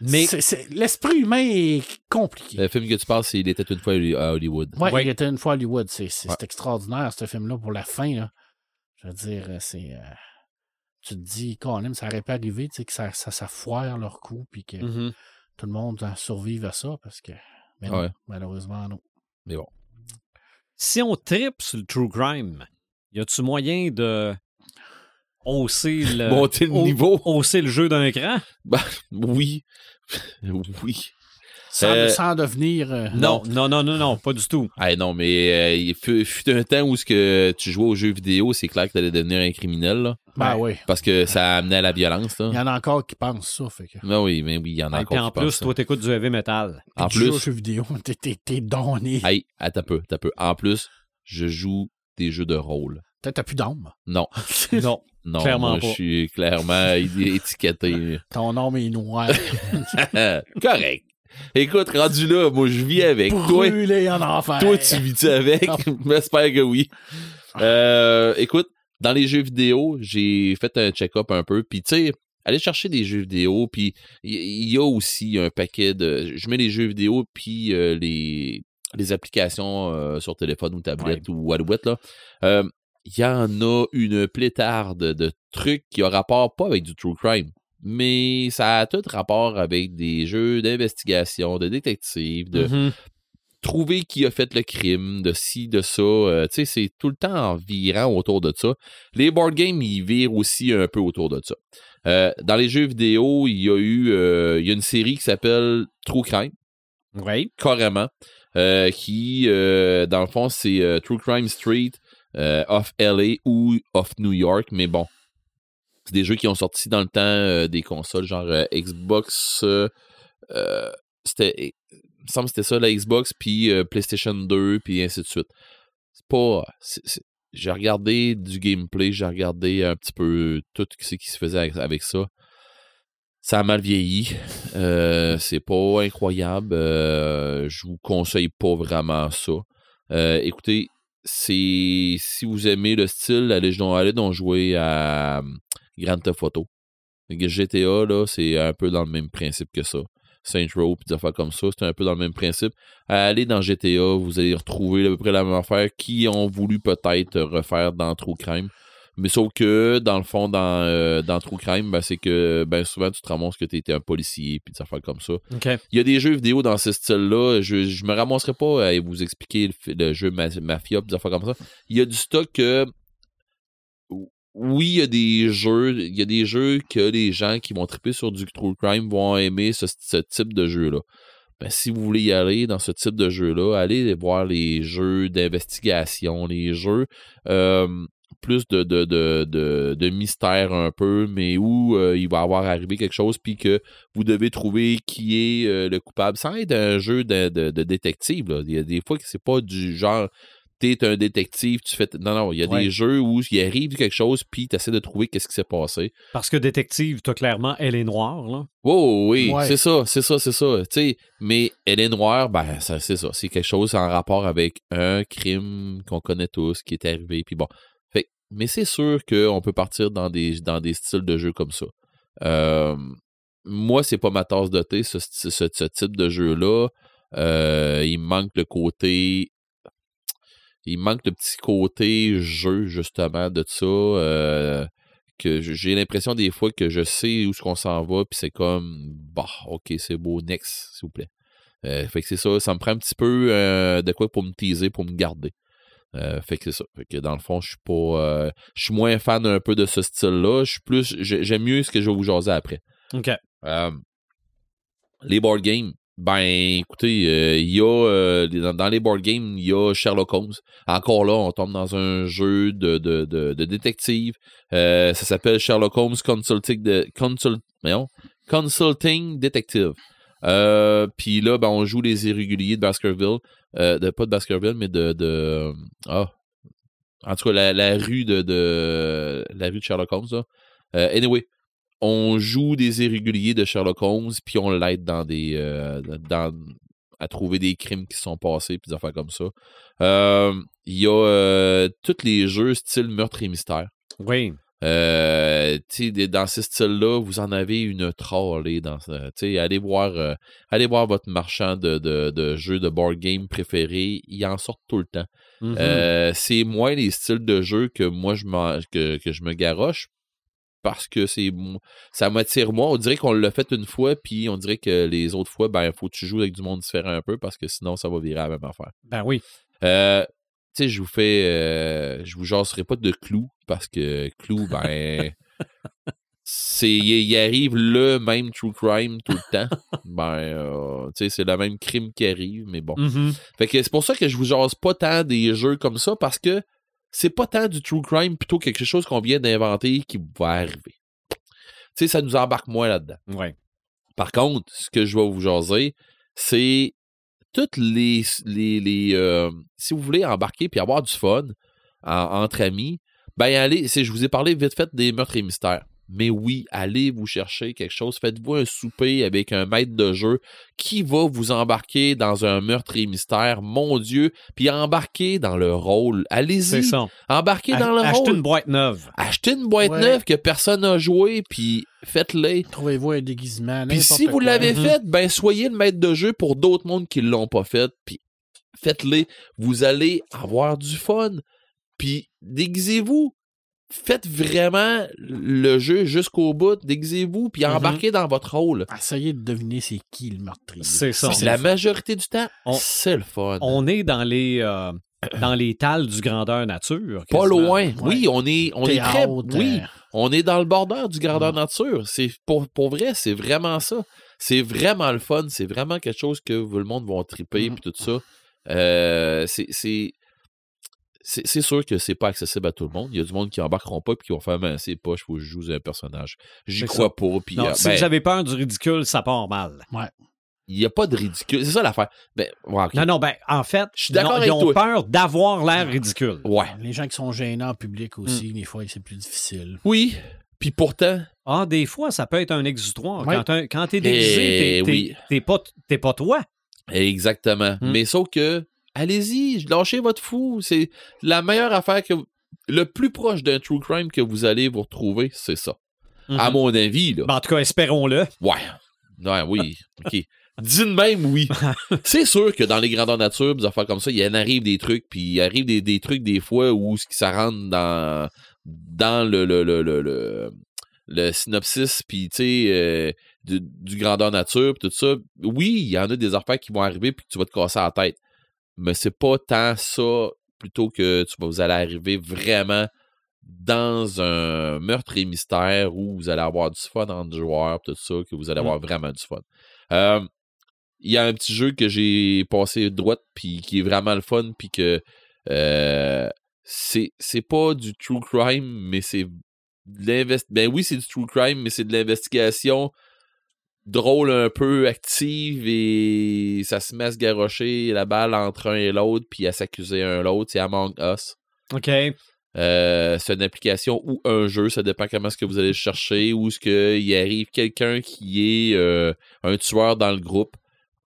A: Mais
C: c'est- c'est- l'esprit humain est compliqué.
D: Le film que tu parles, c'est Il était une fois à Hollywood.
C: Ouais,
A: Ouais.
C: il était une fois à Hollywood. C'est
D: Ouais.
C: extraordinaire, ce film-là, pour la fin. Là. Je veux dire, c'est. euh, tu te dis, quand même, ça aurait pas arrivé, tu sais, que ça, ça, ça foire leur coup, puis que
A: Mhm.
C: tout le monde en survive à ça, parce que. Mais non,
D: Ouais.
C: malheureusement, non.
D: Mais bon.
A: Si on tripe sur le true crime, y a-tu moyen de hausser le,
D: Monter le
A: au-
D: niveau?
A: hausser le jeu d'un cran?
D: Bah, oui. oui.
C: Sans,
D: Euh,
C: sans devenir. euh,
A: Non, non, non, non, non, pas du tout.
D: Ah non, mais euh, il fut, fut un temps où ce que tu jouais aux jeux vidéo, c'est clair que tu allais devenir un criminel, là,
C: Ben oui.
D: parce que ça amenait à la violence. Là.
C: Il y en a encore qui pensent ça. Fait que.
D: Ah oui, mais oui, il y en a
A: Et puis
D: encore
A: en
D: qui
A: plus,
D: pensent
A: toi, t'écoutes du heavy metal.
D: En
C: Tu joues aux
D: plus,
C: jeux vidéo, t'es- donné.
D: hey, attends un peu, attends un peu. En plus, je joue des jeux de rôle.
C: T'as t'as plus d'âme.
D: Non,
A: Non.
D: non,
A: Clairement
D: moi,
A: pas.
D: je suis clairement étiqueté.
C: Ton âme est noire.
D: Correct. Écoute, rendu là, moi, je vis avec. Toi,
C: Brûlé en enfer.
D: Toi, tu vis avec? J'espère que oui. Euh, écoute, dans les jeux vidéo, j'ai fait un check-up un peu. Puis, tu sais, aller chercher des jeux vidéo. Puis, il y, y a aussi un paquet de. Je mets les jeux vidéo, puis euh, les, les applications euh, sur téléphone ou tablette ou Alouette, là. Il y en a une plétarde de trucs qui ont rapport pas avec du true crime. Mais ça a tout rapport avec des jeux d'investigation, de détective, de,
A: Mhm.
D: trouver qui a fait le crime, de ci, de ça. euh, tu sais, c'est tout le temps en virant autour de ça. Les board games, ils virent aussi un peu autour de ça. Euh, dans les jeux vidéo, il y a eu euh, il y a une série qui s'appelle True Crime,
A: Oui.
D: carrément, qui, dans le fond, c'est True Crime Street of LA ou of New York, mais bon. C'est des jeux qui ont sorti dans le temps euh, des consoles, genre euh, Xbox. euh, c'était. Il me semble que c'était ça, la Xbox, puis PlayStation 2, puis ainsi de suite. C'est pas. j'ai regardé du gameplay, j'ai regardé un petit peu tout ce qui se faisait avec, ça. Ça a mal vieilli. C'est pas incroyable. Je vous conseille pas vraiment ça. Écoutez, c'est si vous aimez le style, allez, donc- allez donc jouer à Grand Theft Auto. GTA, là, c'est un peu dans le même principe que ça. Saint Row, puis des affaires comme ça, c'est un peu dans le même principe. Allez dans GTA, vous allez retrouver à peu près la même affaire qui ont voulu peut-être refaire dans True Crime. Mais sauf que, dans le fond, dans, euh, dans True Crime, ben, c'est que ben, souvent, tu te ramasses que tu étais un policier, puis des affaires comme ça. Il y a des jeux vidéo dans ce style-là. Je, je me ramasserai pas à vous expliquer le, jeu ma- Mafia, pis des affaires comme ça. Il y a du stock que. Oui, il y a des jeux. Il y a des jeux que les gens qui vont triper sur du True Crime vont aimer ce, type de jeu-là. Ben, si vous voulez y aller dans ce type de jeu-là, allez voir les jeux d'investigation, les jeux plus de, mystère un peu, mais où euh, il va avoir arrivé quelque chose, puis que vous devez trouver qui est euh, le coupable, sans être un jeu de, de, de détective. là. Il y a des fois que c'est pas du genre t'es un détective, tu fais. Non, non, il y a
A: Ouais.
D: des jeux où il arrive quelque chose, puis tu essaies de trouver qu'est-ce qui s'est passé.
A: Parce que détective, t'as clairement, elle est noire, là.
D: Oh oui,
C: Ouais.
D: c'est ça, c'est ça, c'est ça. Tu sais, mais elle est noire, ben ça, c'est ça. C'est quelque chose en rapport avec un crime qu'on connaît tous qui est arrivé. Puis bon. Fait, que- mais c'est sûr qu'on peut partir dans des, dans des styles de jeu comme ça. Euh, moi, c'est pas ma tasse de thé, ce, ce, ce type de jeu-là. Euh, il me manque le côté. Il manque le petit côté jeu, justement, de ça. euh, que j'ai l'impression des fois que je sais où ce qu'on s'en va, puis c'est comme, bah, ok, c'est beau, next, s'il vous plaît. Euh, fait que c'est ça, ça me prend un petit peu euh, de quoi pour me teaser, pour me garder. Euh, fait que c'est ça. Fait que dans le fond, je suis pas. je suis moins fan un peu de ce style-là. Je suis plus. j'ai- J'aime mieux ce que je vais vous jaser après.
A: OK.
D: Les board games, ben écoutez, euh, il y a euh, dans, les board games, il y a Sherlock Holmes. Encore là, on tombe dans un jeu de, de, de, détective. Euh, ça s'appelle Sherlock Holmes Consulting, de, consult, Consulting Detective. Euh, Puis là, ben, on joue les irréguliers de Baskerville. De, pas de Baskerville, mais de. ah. En tout cas, la, rue de. La rue de Sherlock Holmes, anyway, on joue des irréguliers de Sherlock Holmes, puis on l'aide dans des. euh, dans, à trouver des crimes qui sont passés, puis des affaires comme ça. Euh, Il y a euh, tous les jeux style meurtre et mystère.
A: Oui.
D: Euh, dans ce style-là, vous en avez une trollée. Dans, allez voir, euh, allez voir votre marchand de, de, de jeux de board game préféré. Il en sort tout le temps.
A: Mhm.
D: Euh, c'est moins les styles de jeu que moi je m'en- que, que je me garoche parce que c'est ça m'attire moi. On dirait qu'on l'a fait une fois, puis on dirait que les autres fois, ben, faut que tu joues avec du monde différent un peu parce que sinon ça va virer à la même affaire.
A: Ben oui.
D: Euh, tu sais, je vous fais. euh, je vous jaserai pas de clou parce que clou, ben. c'est il il arrive le même true crime tout le temps. Ben, euh, tu sais, c'est le même crime qui arrive, mais bon.
A: Mhm.
D: Fait que c'est pour ça que je vous jase pas tant des jeux comme ça parce que c'est pas tant du true crime plutôt quelque chose qu'on vient d'inventer qui va arriver. Tu sais, ça nous embarque moins là-dedans.
A: Ouais.
D: Par contre, ce que je vais vous jaser, c'est toutes les. les, les, euh, si vous voulez embarquer puis avoir du fun en- entre amis, ben allez, je vous ai parlé vite fait des meurtres et mystères. Mais oui, allez vous chercher quelque chose. Faites-vous un souper avec un maître de jeu qui va vous embarquer dans un meurtre et mystère, mon Dieu, puis embarquer dans le rôle.
A: C'est
D: Allez-y,
A: ça.
D: embarquez dans le rôle.
A: une boîte neuve.
D: Achetez une boîte
C: Ouais.
D: neuve que personne n'a joué, puis faites-le.
C: Trouvez-vous un déguisement.
D: Puis si vous l'avez
A: Mhm.
D: fait, ben soyez le maître de jeu pour d'autres mondes qui l'ont pas fait. Puis faites-les. Vous allez avoir du fun. Puis déguisez-vous. Faites vraiment le jeu jusqu'au bout. Déguisez-vous. Puis
A: Mhm.
D: embarquez dans votre rôle.
C: Essayez de deviner c'est qui le meurtrier.
A: C'est ça.
C: c'est
D: La majorité du temps,
A: On-
D: c'est le fun.
A: On est dans les euh, dans les tales du grandeur nature.
D: Pas loin. Oui, on est, on est très. Oui, On est dans le bordeur du grandeur
C: Mm.
D: nature. C'est pour, pour vrai, c'est vraiment ça. C'est vraiment le fun. C'est vraiment quelque chose que tout le monde va triper
C: Mm.
D: puis tout ça. Euh, c'est c'est sûr que c'est pas accessible à tout le monde. Il y a du monde qui embarqueront pas puis qui vont faire ben, c'est poche, faut que je joue un personnage. J'y
A: C'est
D: crois pas. Puis
A: Non,
D: euh,
A: si
D: ben,
A: vous avez peur du ridicule, ça part mal.
D: il y a pas de ridicule. C'est ça l'affaire. Ben, ouais.
A: Non, non, ben, en fait,
D: Je suis d'accord
A: non,
D: avec
A: ils ont
D: toi.
A: peur d'avoir l'air ridicule.
D: Ouais.
C: Les gens qui sont gênants en public aussi, des fois, c'est plus difficile.
D: Oui. Puis pourtant,
A: Ah, des fois, ça peut être un exutoire.
C: Ouais.
A: Quand, quand t'es déguisé,
D: Eh
A: t'es- t'es
D: oui.
A: t'es pas, t'es pas toi.
D: Exactement.
A: Hmm.
D: Mais sauf que, allez-y, lâchez votre fou. C'est la meilleure affaire que. Le plus proche d'un true crime que vous allez vous retrouver, c'est ça. À
A: Mhm.
D: mon avis, là.
A: Ben, en tout cas, espérons-le.
D: Ouais. Ouais, oui. OK. Dis de même, oui. c'est sûr que dans les grandeurs nature, des affaires comme ça, il y en arrive des trucs, puis il arrive des, des trucs des fois où ça rentre dans, dans le, le, le, le, le, le synopsis, puis tu sais, euh, du, du grandeur nature, puis tout ça. Oui, il y en a des affaires qui vont arriver, puis que tu vas te casser la tête. Mais c'est pas tant ça, plutôt que tu vas, vous allez arriver vraiment dans un meurtre et mystère où vous allez avoir du fun entre joueurs, tout ça, que vous allez avoir vraiment du fun. Euh, il y a un petit jeu que j'ai passé droite, puis qui est vraiment le fun, puis que euh, c'est c'est pas du true crime, mais c'est de l'invest... Ben oui, c'est du true crime, mais c'est de l'investigation drôle un peu active et ça se met à se garrocher la balle entre un et l'autre puis à s'accuser un l'autre. C'est Among Us.
A: OK.
D: Euh, c'est une application ou un jeu, ça dépend comment est-ce que vous allez le chercher, ou est-ce qu'il arrive quelqu'un qui est euh, un tueur dans le groupe,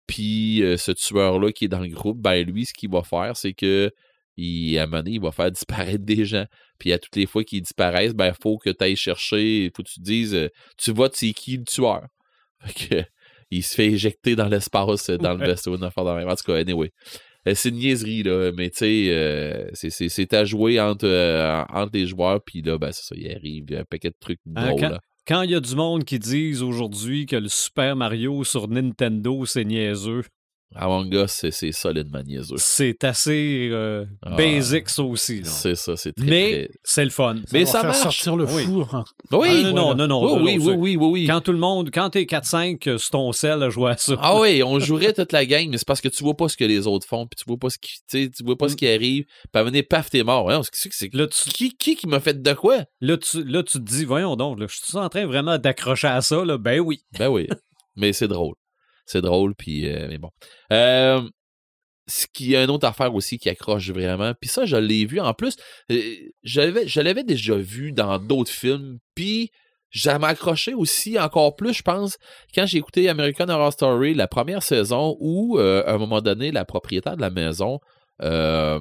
D: puis euh, ce tueur-là qui est dans le groupe, ben lui, ce qu'il va faire, c'est que il, à un moment donné, il va faire disparaître des gens. Puis à toutes les fois qu'ils disparaissent, ben il faut que tu ailles chercher, il faut que tu te dises, tu votes c'est qui le tueur. Il se fait éjecter dans l'espace, euh, dans le vaisseau, une affaire. En tout cas, anyway. euh, c'est une niaiserie, là. Mais tu sais, euh, c'est- à jouer entre, euh, entre les joueurs. Puis là, ben, c'est ça, il arrive un paquet de trucs
A: Hein,
D: drôles.
A: quand-
D: là.
A: Quand il y a du monde qui disent aujourd'hui que le Super Mario sur Nintendo, c'est niaiseux,
D: Among Us, c'est- solidement niaiseux.
A: c'est assez euh,
D: Ah.
A: basic, ça aussi.
D: C'est ça, c'est très,
A: Mais
D: très-
A: c'est le fun.
D: Mais
C: va
D: ça
C: faire
D: marche.
C: sortir le
A: Oui.
C: fou. hein.
D: Oui,
A: Ah, non, non, non, non,
D: oui,
A: non,
D: oui,
A: non,
D: oui, oui, oui, oui.
A: Quand tout le monde, quand t'es 4-5 euh, sur ton sel à jouer à ça.
D: Ah oui, on jouerait toute la gang, mais c'est parce que tu vois pas ce que les autres font, puis tu vois pas ce qui, tu vois pas ce qui arrive, puis à venir, paf, t'es mort. Ouais, c'est c'est-
A: Là, tu,
D: qui, qui qui m'a fait de quoi?
A: là, tu, là, tu te dis, voyons donc, là, je suis en train vraiment d'accrocher à ça. Là? Ben oui.
D: Ben oui, mais c'est drôle. C'est drôle, puis euh, mais bon. Euh, ce qui a une autre affaire aussi qui accroche vraiment, puis ça, je l'ai vu en plus, euh, je l'avais- déjà vu dans d'autres films, puis m'a accroché aussi encore plus, je pense, quand j'ai écouté American Horror Story, la première saison, où, à un moment donné, la propriétaire de la maison, euh,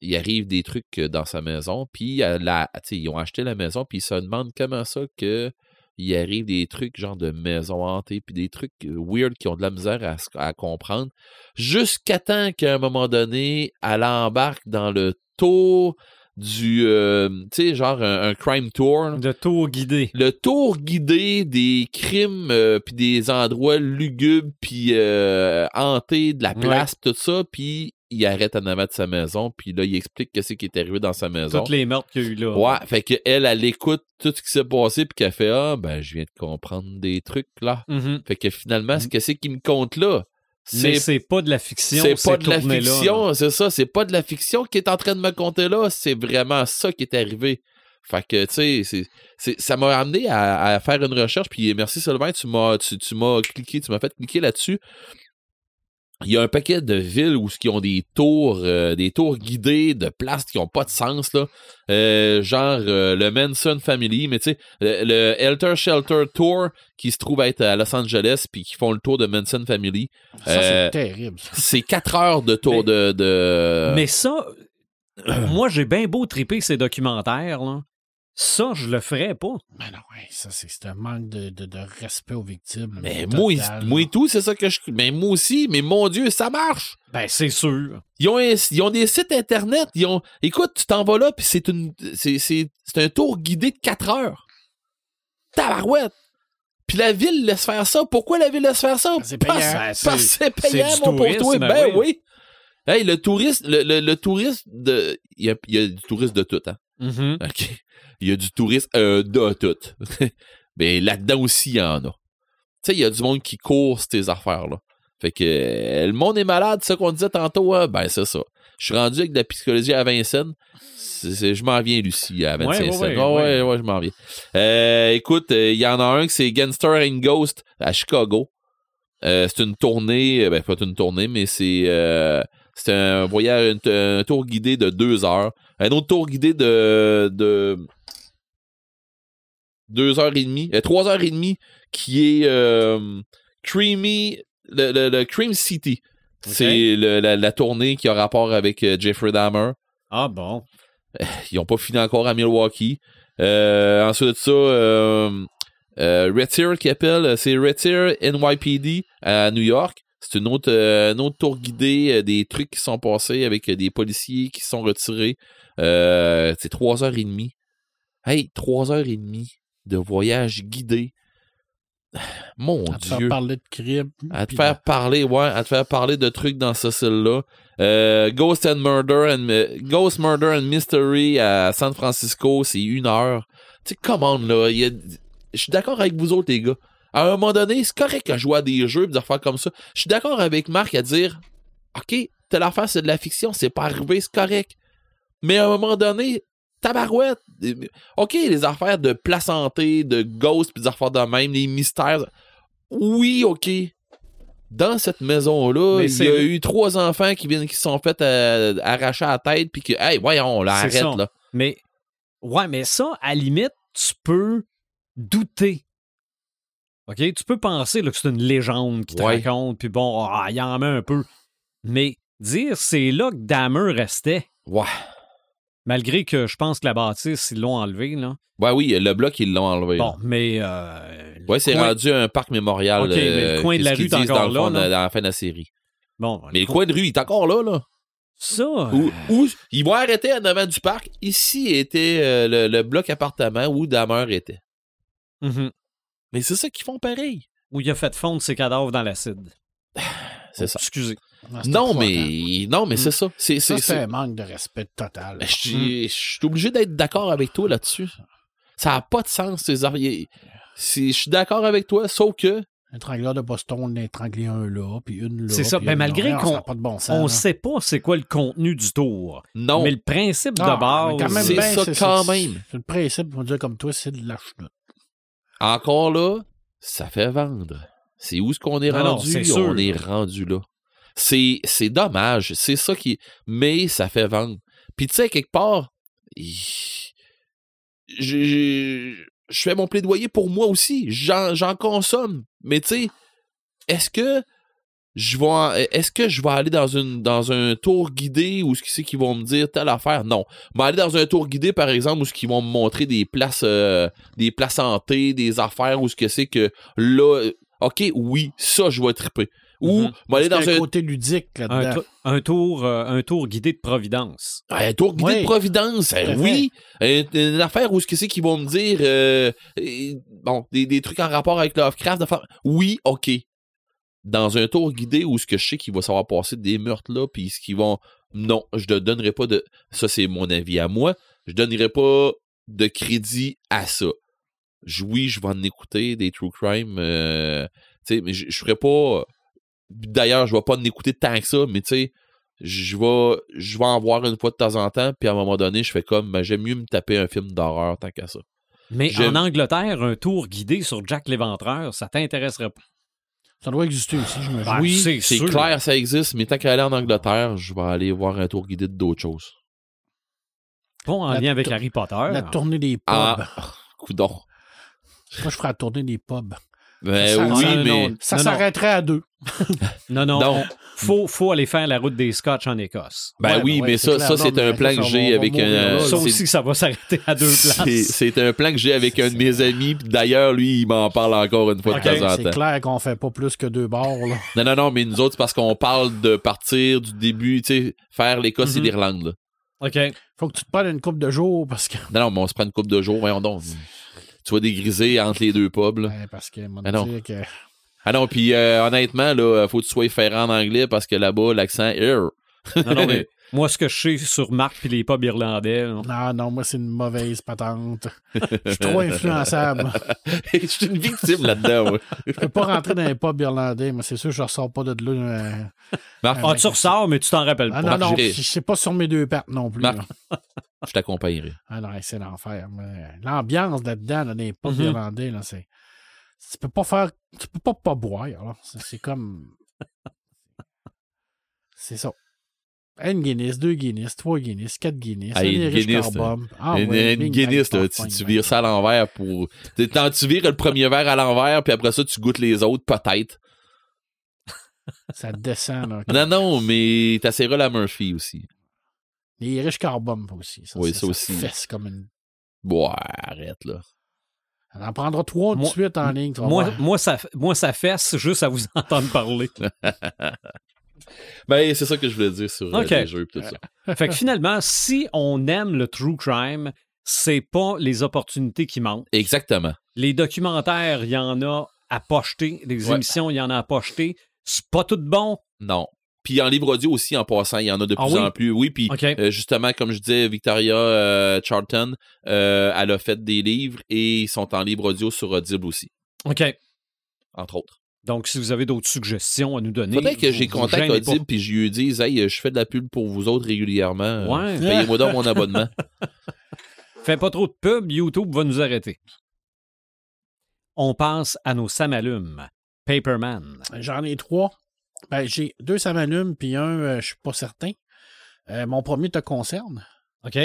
D: il arrive des trucs dans sa maison, puis ils ont acheté la maison, puis ils se demandent comment ça que il arrive des trucs genre de maison hantée, puis des trucs euh, weird qui ont de la misère à, comprendre, jusqu'à temps qu'à un moment donné, elle embarque dans le tour du, euh, tu sais, genre un, un crime tour,
A: De tour guidé.
D: le tour guidé des crimes euh, puis des endroits lugubres puis euh, hantés de la place tout ça puis il arrête en avant de sa maison puis là il explique qu'est-ce qui est arrivé dans sa maison.
A: Toutes les meurtres qu'il y a eu là.
D: Ouais, fait que elle elle écoute tout ce qui s'est passé puis qu'elle fait ah ben je viens de comprendre des trucs là.
A: Mhm.
D: Fait que finalement ce qu'est-ce qui me compte là? C'est
A: c'est pas de la fiction.
D: c'est pas de la fiction, c'est ça, c'est pas de la fiction qui est en train de me compter là, c'est vraiment ça qui est arrivé. Fait que, tu sais, ça m'a amené à, à faire une recherche, puis merci Sylvain, tu m'as tu, tu m'as cliqué, tu m'as fait cliquer là-dessus. Il y a un paquet de villes où qui ont des tours, euh, des tours guidés de places qui ont pas de sens là, Euh, genre euh, le Manson Family, mais tu sais le, le Helter Shelter Tour qui se trouve être à Los Angeles puis qui font le tour de Manson Family.
C: Ça,
D: Euh,
C: c'est terrible. ça.
D: C'est quatre heures de tour de, de...
A: Mais ça, moi, j'ai bien beau triper ces documentaires. Là. Ça, je le ferais pas.
C: Mais non, ouais, ça, c'est c'est un manque de, de, de respect aux victimes.
D: Mais
C: total,
D: moi, moi et tout, c'est ça que je. Mais moi aussi, mais mon Dieu, ça marche!
A: Ben, c'est sûr.
D: Ils ont, un- ils ont des sites internet, ils ont. Écoute, tu t'en vas là, puis c'est une. C'est, c'est, c'est un tour guidé de 4 heures. Tabarouette! Puis la ville laisse faire ça. Pourquoi la ville laisse faire ça?
C: C'est
D: Parce-
C: payant.
D: Parce que c'est
A: c'est
D: payant, mon
A: tourisme,
D: toi.
A: ben
D: Ben
A: oui.
D: oui. Hey, le touriste, le, le, le touriste de. Il y a, il y a du touriste de tout, hein.
A: Mhm.
D: OK. Il y a du tourisme euh, de tout. Mais là-dedans aussi, il y en a. Tu sais, il y a du monde qui court ces affaires-là. Fait que euh, le monde est malade, c'est ça qu'on disait tantôt, hein? ben c'est ça. Je suis rendu avec de la psychologie à Vincennes. Je m'en viens, Lucie, à Vincennes.
A: ouais,
D: Ouais, ouais,
A: ouais.
D: ouais, je m'en viens. Euh, écoute, euh, il y en a un que c'est Gangster and Ghost à Chicago. C'est une tournée, ben pas une tournée, mais c'est c'est un voyage, un, un tour guidé de deux heures. Un autre tour guidé de, de deux heures et demie, euh, trois heures et demie, qui est euh, Creamy, le, le- le Cream City. C'est la, la tournée qui a rapport avec euh, Jeffrey Dahmer.
A: Ah bon.
D: Ils n'ont pas fini encore à Milwaukee. Ensuite de ça, Deer qui appelle, c'est Deer NYPD à New York. C'est une autre, euh, une autre tour guidée, euh, des trucs qui sont passés avec euh, des policiers qui sont retirés. C'est trois heures et demie. Hey, trois heures et demie de voyage guidé. Mon
C: À te faire
D: Dieu.
C: parler de crime.
D: À te faire parler, ouais, à te faire parler de trucs dans ce style-là. Ghost and Murder and Ghost Murder and Mystery à San Francisco, c'est une heure. Tu sais, comment là, je suis d'accord avec vous autres, les gars. À un moment donné, c'est correct à jouer à des jeux et des affaires comme ça. Je suis d'accord avec Marc à dire OK, telle affaire, c'est de la fiction, c'est pas arrivé, c'est correct. Mais à un moment donné, tabarouette. OK, les affaires de placenté, de ghost, puis des affaires de même, les mystères. Oui, OK. Dans cette maison-là,
A: Mais
D: il y a eu trois enfants qui viennent qui se sont fait euh, arracher la tête, puis que, hey, voyons, là, arrête,
A: ça.
D: là.
A: Mais, ouais, mais ça, à la limite, tu peux douter. OK? Tu peux penser là, que c'est une légende qui te
D: Ouais.
A: raconte, puis bon, ah, il en met un peu. Mais dire c'est là que Dahmer restait,
D: Ouais.
A: malgré que je pense que la bâtisse, ils l'ont enlevé, là.
D: Ouais, oui, le bloc, ils l'ont enlevé.
A: Bon, mais. euh,
D: Ouais, c'est
A: coin-
D: rendu un parc mémorial.
A: Ok, mais le
D: euh,
A: coin de la rue est encore
D: dans
A: là,
D: dans la fin de la série.
A: Bon,
D: Mais le coin de rue, il est encore là, là.
A: ça.
D: Où, où ils vont arrêter en avant du parc. Ici était euh, le, le bloc appartement où Damer était.
A: Mhm.
D: Mais c'est ça qu'ils font pareil.
A: Où il a fait fondre ses cadavres dans l'acide.
D: C'est ça.
A: Excusez.
D: Non, mais non, mais c'est ça. C'est
C: Ça,
D: c'est
C: un manque de respect total.
D: Je suis- je suis obligé d'être d'accord avec toi là-dessus. Ça n'a pas de sens, ces arrières. Je suis d'accord avec toi, sauf que
C: Un étrangleur de Boston, on a étranglé un là, puis une là.
A: C'est ça.
C: puis
A: Ben, malgré qu'on-
C: Ça a pas de bon sens.
A: On
C: là.
A: sait pas c'est quoi le contenu du tour.
D: non,
A: Mais le principe
C: Non,
A: de base.
C: mais quand même,
D: c'est
C: ben,
D: ça quand même.
C: C'est le principe, on va dire comme toi, c'est de la chenoute.
D: Encore là, ça fait vendre. C'est où est-ce qu'on est
A: non,
D: rendu? on est rendu là. C'est, c'est dommage. C'est ça qui. Mais ça fait vendre. Puis tu sais, quelque part, je, fais mon plaidoyer pour moi aussi. J'en consomme. Mais tu sais, est-ce que je vais est-ce que je vais aller dans une dans un tour guidé ou ce qui c'est qu'ils vont me dire telle affaire? Non. Je vais aller dans un tour guidé par exemple où ce qu'ils vont me montrer des places euh, des places hantées des affaires ou ce que c'est que là euh, ok oui ça je vais triper. Ou je vais aller dans
C: un
D: un,
C: côté ludique
A: Un, tou- un tour, euh, un tour guidé de Providence.
D: un tour guidé
C: Oui.
D: de Providence euh, oui. une affaire où ce que c'est qu'ils vont me dire bon des, des trucs en rapport avec Lovecraft oui ok dans un tour guidé où ce que je sais qu'il va savoir passer des meurtres là puis ce qu'ils vont non je ne donnerai pas de ça c'est mon avis à moi je donnerai pas de crédit à ça Je- oui je vais en écouter des true crime euh, tu sais mais je, je ferai pas d'ailleurs je vais pas en écouter tant que ça mais tu sais je vais je vais en voir une fois de temps en temps puis à un moment donné je fais comme ben, j'aime mieux me taper un film d'horreur tant qu'à ça
A: Mais en Angleterre, un tour guidé sur Jack l'Éventreur, ça t'intéresserait pas?
C: Ça doit exister aussi, je me
A: Ben,
C: oui.
A: c'est
D: clair, ça existe, mais tant qu'à aller en Angleterre, je vais aller voir un tour guidé d'autres choses.
A: Pas en
C: La
A: lien avec Harry Potter.
C: La tournée des pubs.
D: Ah, coudon.
C: Moi, je ferais la tournée des pubs.
D: Ben
C: Ça-
D: oui,
A: ça-
D: mais
A: non.
C: Ça
A: Non,
C: s'arrêterait à deux.
A: Non, non.
D: Non.
A: Faut, faut aller faire la route des Scotch en Écosse.
D: ben
C: Ouais,
D: oui,
C: ouais,
D: mais
C: c'est
D: ça,
C: clair.
D: ça
C: Non,
D: c'est
C: mais
D: un plan que j'ai avec un.
A: Ça
D: c'est-
A: aussi, ça va s'arrêter à deux
D: c'est-
A: places.
D: C'est un plan que j'ai avec un de mes amis. puis D'ailleurs, lui, il m'en parle encore une fois de temps en
C: C'est
D: temps.
C: clair qu'on fait pas plus que deux bords. Là.
D: Non, non, non, mais nous autres, c'est parce qu'on parle de partir du début, tu sais, faire l'Écosse et
A: Mhm.
D: l'Irlande. là.
A: OK.
C: Faut que tu te prennes une coupe de jours parce que.
D: Non, non, mais on se prend une coupe de jours, voyons donc. Tu vas dégriser entre les deux pubs. là.
C: Ouais, parce que,
D: Ah non.
C: que
D: Ah non, puis euh, honnêtement, là, faut que tu sois ferrant en anglais parce que là-bas, l'accent est.
A: Non, non, mais moi, ce que je sais sur Marc et les pubs irlandais,
C: Non, non, moi, c'est une mauvaise patente. Je suis trop influençable.
D: Je suis une victime là-dedans, moi.
C: Je peux pas rentrer dans les pubs irlandais, mais c'est sûr que je ressors pas de là. euh,
D: Marc,
A: ah, tu ressors, mais tu t'en rappelles
C: Ah
A: pas.
C: non, non, je sais pas sur mes deux pattes non plus.
D: Marc. je t'accompagnerai.
C: Ah non, c'est l'enfer. L'ambiance là-dedans, là, dans les pubs
A: Mhm.
C: irlandais, là, c'est. Tu peux pas faire. Tu peux pas pas boire. c'est comme. C'est ça. Une Guinness, deux Guinness, trois Guinness, quatre Guinness,
D: Ah,
C: un
D: une Guinness.
C: Ah
D: une
C: ouais,
D: Guinness, là, tu, tu vires ça à l'envers pour. tu- Quand tu vires le premier verre à l'envers, puis après ça, tu goûtes les autres, peut-être.
C: Ça descend, là.
D: Non, non, mais t'essaieras la Murphy aussi.
C: Les Irish Carbom aussi. Ça,
D: Oui, ça aussi.
C: fesse comme une.
D: Bon, arrête, là.
C: On en prendra trois tout de
A: Moi-
C: suite en ligne.
A: Moi, moi, ça, moi, ça fesse juste à vous entendre parler.
D: Ben, c'est ça que je voulais dire sur euh, les jeux et tout ça.
A: fait que finalement, si on aime le true crime, c'est pas les opportunités qui manquent.
D: Exactement.
A: Les documentaires, il y en a à pocheter. Les
D: Ouais.
A: émissions, il y en a à pocheter. C'est pas tout bon.
D: Non. Puis en livre audio aussi, en passant, il y en a de
A: Ah
D: plus
A: oui?
D: en plus. Oui, puis euh, justement, comme je disais, Victoria euh, Charlton, euh, elle a fait des livres et ils sont en livre audio sur Audible aussi,
A: OK.
D: entre autres.
A: Donc, si vous avez d'autres suggestions à nous donner.
D: Faudrait que j'ai contact. Audible puis je lui dise Hey, je fais de la pub pour vous autres régulièrement. Euh,
A: Ouais.
D: Payez-moi donc mon abonnement.
A: Fais pas trop de pub, YouTube va nous arrêter. On passe à nos samalumes. Paperman.
C: J'en ai trois. Ben, j'ai deux Samalumes, puis un, euh, je suis pas certain. Euh, mon premier te concerne.
A: OK?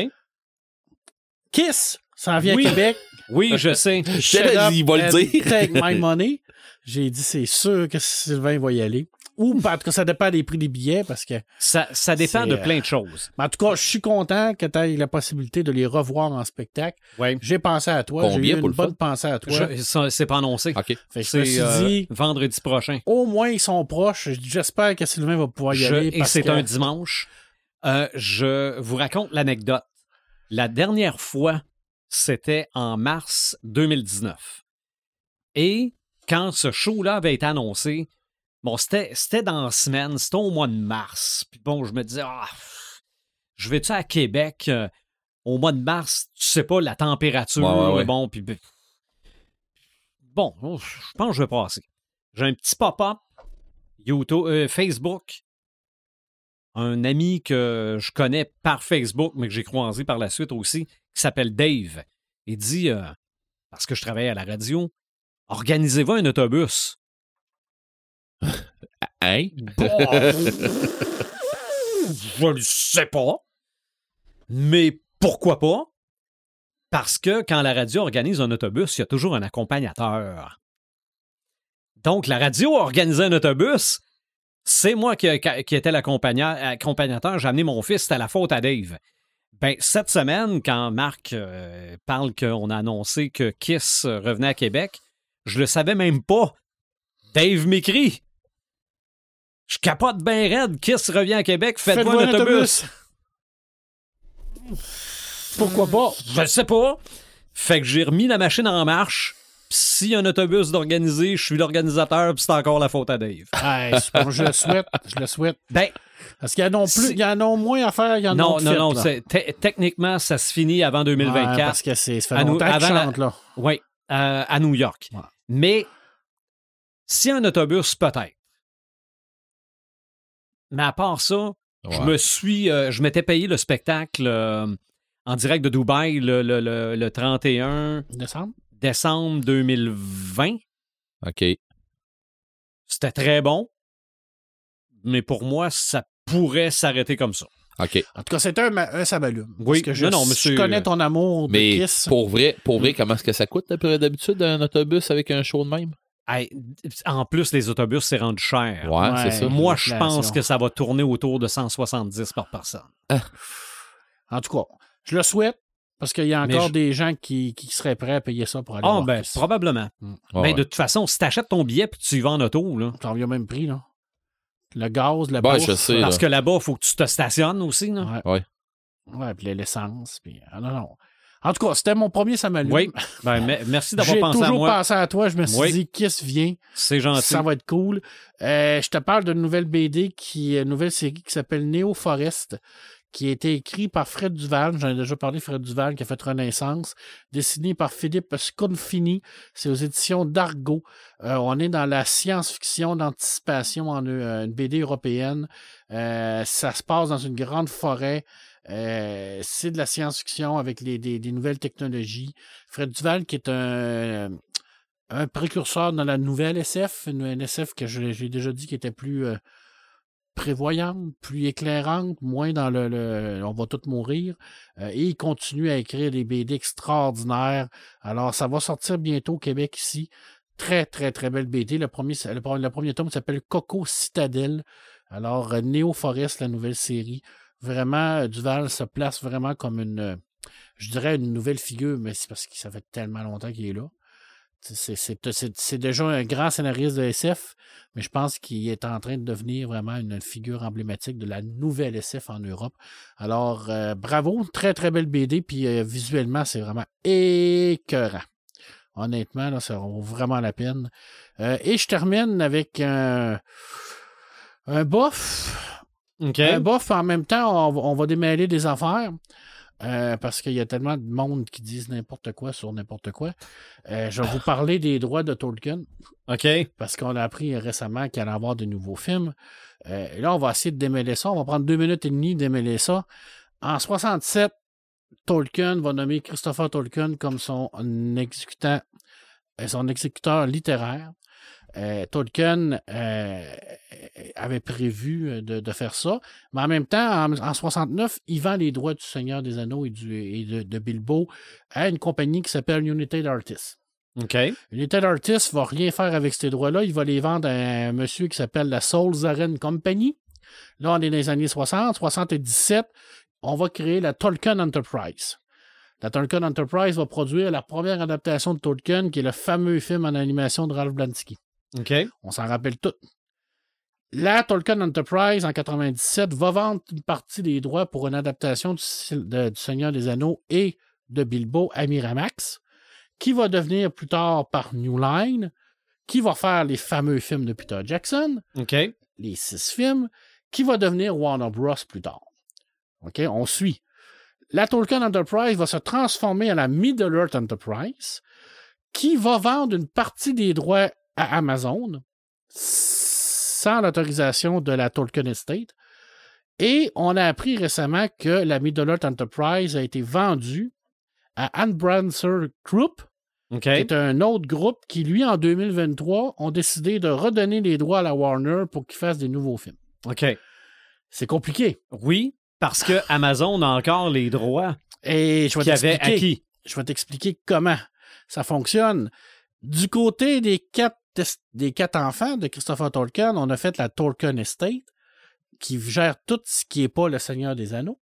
C: Kiss! Ça vient
A: Oui.
C: à Québec.
A: Oui, je sais.
D: Je il va le dire.
C: Take my money. J'ai dit, c'est sûr que Sylvain va y aller. Ou, en tout cas, ça dépend des prix des billets parce que.
A: Ça, ça dépend de
C: euh,
A: plein de choses.
C: Mais en tout cas, je suis content que tu aies la possibilité de les revoir en spectacle.
A: Ouais.
C: J'ai pensé à toi. J'ai
D: Combien
C: eu
D: pour
C: une
D: le
C: bonne
D: fun?
C: pensée à toi.
A: C'est pas annoncé.
D: OK.
C: Fait que je me
A: C'est
C: suis
A: euh,
C: dit,
A: vendredi prochain.
C: au moins, ils sont proches. J'espère que Sylvain va pouvoir y
A: Je-
C: aller.
A: et c'est
C: que-
A: un dimanche. Euh, je vous raconte l'anecdote. La dernière fois, c'était en mars 2019. Et quand ce show-là avait été annoncé, bon, c'était c'était dans la semaine, c'était au mois de mars. Puis bon, je me disais, ah, je vais-tu à Québec euh, au mois de mars, tu sais pas la température,
D: Ouais, ouais, ouais.
A: bon, puis bon, je pense que je vais passer. J'ai un petit pop-up YouTube, euh, Facebook. Un ami que je connais par Facebook, mais que j'ai croisé par la suite aussi, qui s'appelle Dave. Il dit, euh, parce que je travaille à la radio, organisez-vous un autobus.
D: Hein?
A: je le sais pas. Mais pourquoi pas? Parce que quand la radio organise un autobus, il y a toujours un accompagnateur. Donc, la radio a organisé un autobus. C'est moi qui, qui étais l'accompagna- l'accompagnateur. J'ai amené mon fils. C'était la faute à Dave. Ben, cette semaine, quand Marc euh, parle qu'on a annoncé que Kiss revenait à Québec, je le savais même pas. Dave m'écrit. Je capote bien raide. Kiss revient à Québec. Faites-moi un autobus.
C: Pourquoi pas?
A: Je le sais pas. Fait que j'ai remis la machine en marche. Pis a un autobus d'organiser, je suis l'organisateur, puis c'est encore la faute à Dave.
C: Hey, c'est bon, je le souhaite. Je le souhaite.
A: Ben,
C: Parce qu'il y en a plus,
A: Si-
C: il y en a moins à faire, il y en a
A: non, non,
C: fait,
A: non. te- techniquement, ça se finit avant
C: Ouais,
A: 2024.
C: parce que c'est, ça fait
A: À nous- avant la-
C: chantent, là.
A: Oui, euh, à New York.
C: Ouais.
A: Mais si un autobus, peut-être. Mais à part ça, je me suis. euh, je m'étais payé le spectacle euh, en direct de Dubaï le, le- le- le 31
C: Décembre?
A: décembre 2020.
D: OK.
A: C'était très bon. Mais pour moi, ça pourrait s'arrêter comme ça.
D: OK.
C: En tout cas, c'était un, un sabalume.
A: Oui,
C: Parce que je,
A: non, non,
C: je
A: c'est-
C: connais ton amour de
D: Mais
C: Kiss.
D: pour vrai, pour vrai, comment est-ce que ça coûte d'après- d'habitude un autobus avec un show de même?
A: Hey, en plus, les autobus, c'est rendu cher.
D: Ouais,
C: Ouais.
D: c'est ça.
A: Moi, je pense que ça va tourner autour de 170 par personne.
C: En tout cas, je le souhaite parce qu'il y a encore
A: je-
C: des gens qui, qui seraient prêts à payer ça pour aller
A: Ah,
C: voir
A: ben,
C: Kiss.
A: probablement.
C: Mm.
D: Ouais,
A: Mais
D: ouais.
A: de toute façon, si tu achètes ton billet et tu y vas en auto, là,
C: Ça revient au même prix, là. Le gaz, bourse.
D: je sais,
A: parce
D: là.
A: que là-bas, il faut que tu te stationnes aussi. Là.
C: Ouais.
D: Ouais.
C: Ouais, puis l'essence. Puis... ah, non, non. En tout cas, c'était mon premier samalume.
A: Oui. Ben, me- merci d'avoir
C: J'ai
A: pensé à
C: toujours
A: moi.
C: pensé à toi. Je me suis
A: Oui.
C: dit, Kiss vient.
A: C'est gentil.
C: Ça va être cool. Euh, je te parle d'une nouvelle BD, qui, une nouvelle série qui s'appelle Néo Forest, qui a été écrite par Fred Duval. J'en ai déjà parlé, Fred Duval, qui a fait Renaissance. Dessiné par Philippe Sconfini. C'est aux éditions d'Argo. Euh, on est dans la science-fiction d'anticipation en euh, une BD européenne. Euh, ça se passe dans une grande forêt. C'est de la science-fiction avec les, des, nouvelles technologies. Fred Duval, qui est un, précurseur dans la nouvelle SF, une, SF que j'ai déjà dit qui était plus prévoyante, plus éclairante, moins dans le, on va tous mourir. Euh, et il continue à écrire des BD extraordinaires. Alors, ça va sortir bientôt au Québec ici. Très, très, très belle BD. Le premier, le, tome s'appelle Coco Citadelle. Alors, euh, Néo Forest, la nouvelle série. Vraiment, euh, Duval se place vraiment comme une, euh, je dirais une nouvelle figure, mais c'est parce que ça fait tellement longtemps qu'il est là. C'est- déjà un grand scénariste de SF, mais je pense qu'il est en train de devenir vraiment une figure emblématique de la nouvelle SF en Europe. Alors, euh, bravo, très très belle BD, puis euh, visuellement, c'est vraiment écœurant. Honnêtement, là, ça vaut vraiment la peine. Euh, et je termine avec un, un bof. Un bof, en même temps, on, va- on va démêler des affaires. Euh, parce qu'il y a tellement de monde qui disent n'importe quoi sur n'importe quoi. Euh, je vais vous parler des droits de Tolkien,
A: OK.
C: parce qu'on a appris récemment qu'il allait avoir de nouveaux films. Euh, et là, on va essayer de démêler ça. On va prendre deux minutes et demie de démêler ça. En 67, Tolkien va nommer Christopher Tolkien comme son exécutant, euh, son exécuteur littéraire. Euh, Tolkien euh, avait prévu de, de faire ça, mais en même temps, en, en 69, il vend les droits du Seigneur des Anneaux et, du, et de, de Bilbo à une compagnie qui s'appelle United Artists.
A: OK.
C: United Artists va rien faire avec ces droits-là. Il va les vendre à un monsieur qui s'appelle la Souls Arena Company. Là, on est dans les années 60, 77. On va créer la Tolkien Enterprise. La Tolkien Enterprise va produire la première adaptation de Tolkien, qui est le fameux film en animation de Ralph Blansky.
A: OK.
C: On s'en rappelle tout. La Tolkien Enterprise, en 97, va vendre une partie des droits pour une adaptation du, de- du Seigneur des Anneaux et de Bilbo à Miramax, qui va devenir plus tard par New Line, qui va faire les fameux films de Peter Jackson, les six films, qui va devenir Warner Bros. plus tard. OK, on suit. La Tolkien Enterprise va se transformer en la Middle Earth Enterprise, qui va vendre une partie des droits à Amazon sans l'autorisation de la Tolkien Estate. Et on a appris récemment que la Middle Earth Enterprise a été vendue à Anne Brancer Group, qui est un autre groupe qui, lui, en 2023, ont décidé de redonner les droits à la Warner pour qu'ils fassent des nouveaux films.
A: OK.
C: C'est compliqué.
A: Oui, parce que Amazon a encore les droits
C: Et je vais t'expliquer.
A: acquis.
C: Je vais t'expliquer comment ça fonctionne. Du côté des quatre, des quatre enfants de Christopher Tolkien, on a fait la Tolkien Estate, qui gère tout ce qui n'est pas le Seigneur des Anneaux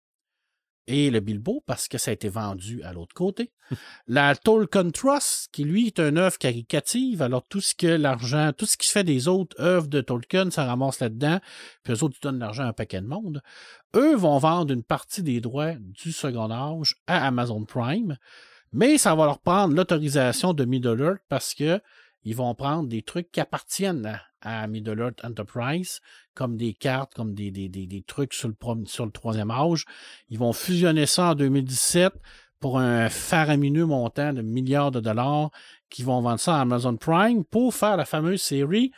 C: et le Bilbo, parce que ça a été vendu à l'autre côté. la Tolkien Trust, qui lui est une œuvre caricative, alors tout ce que l'argent, tout ce qui se fait des autres œuvres de Tolkien, ça ramasse là-dedans, puis eux autres, donnent l'argent à un paquet de monde. Eux vont vendre une partie des droits du second âge à Amazon Prime, mais ça va leur prendre l'autorisation de Middle Earth parce que ils vont prendre des trucs qui appartiennent à, à Middle Earth Enterprise, comme des cartes, comme des, des, des, trucs sur le, sur le troisième âge. Ils vont fusionner ça en 2017 pour un faramineux montant de milliards de dollars qui vont vendre ça à Amazon Prime pour faire la fameuse série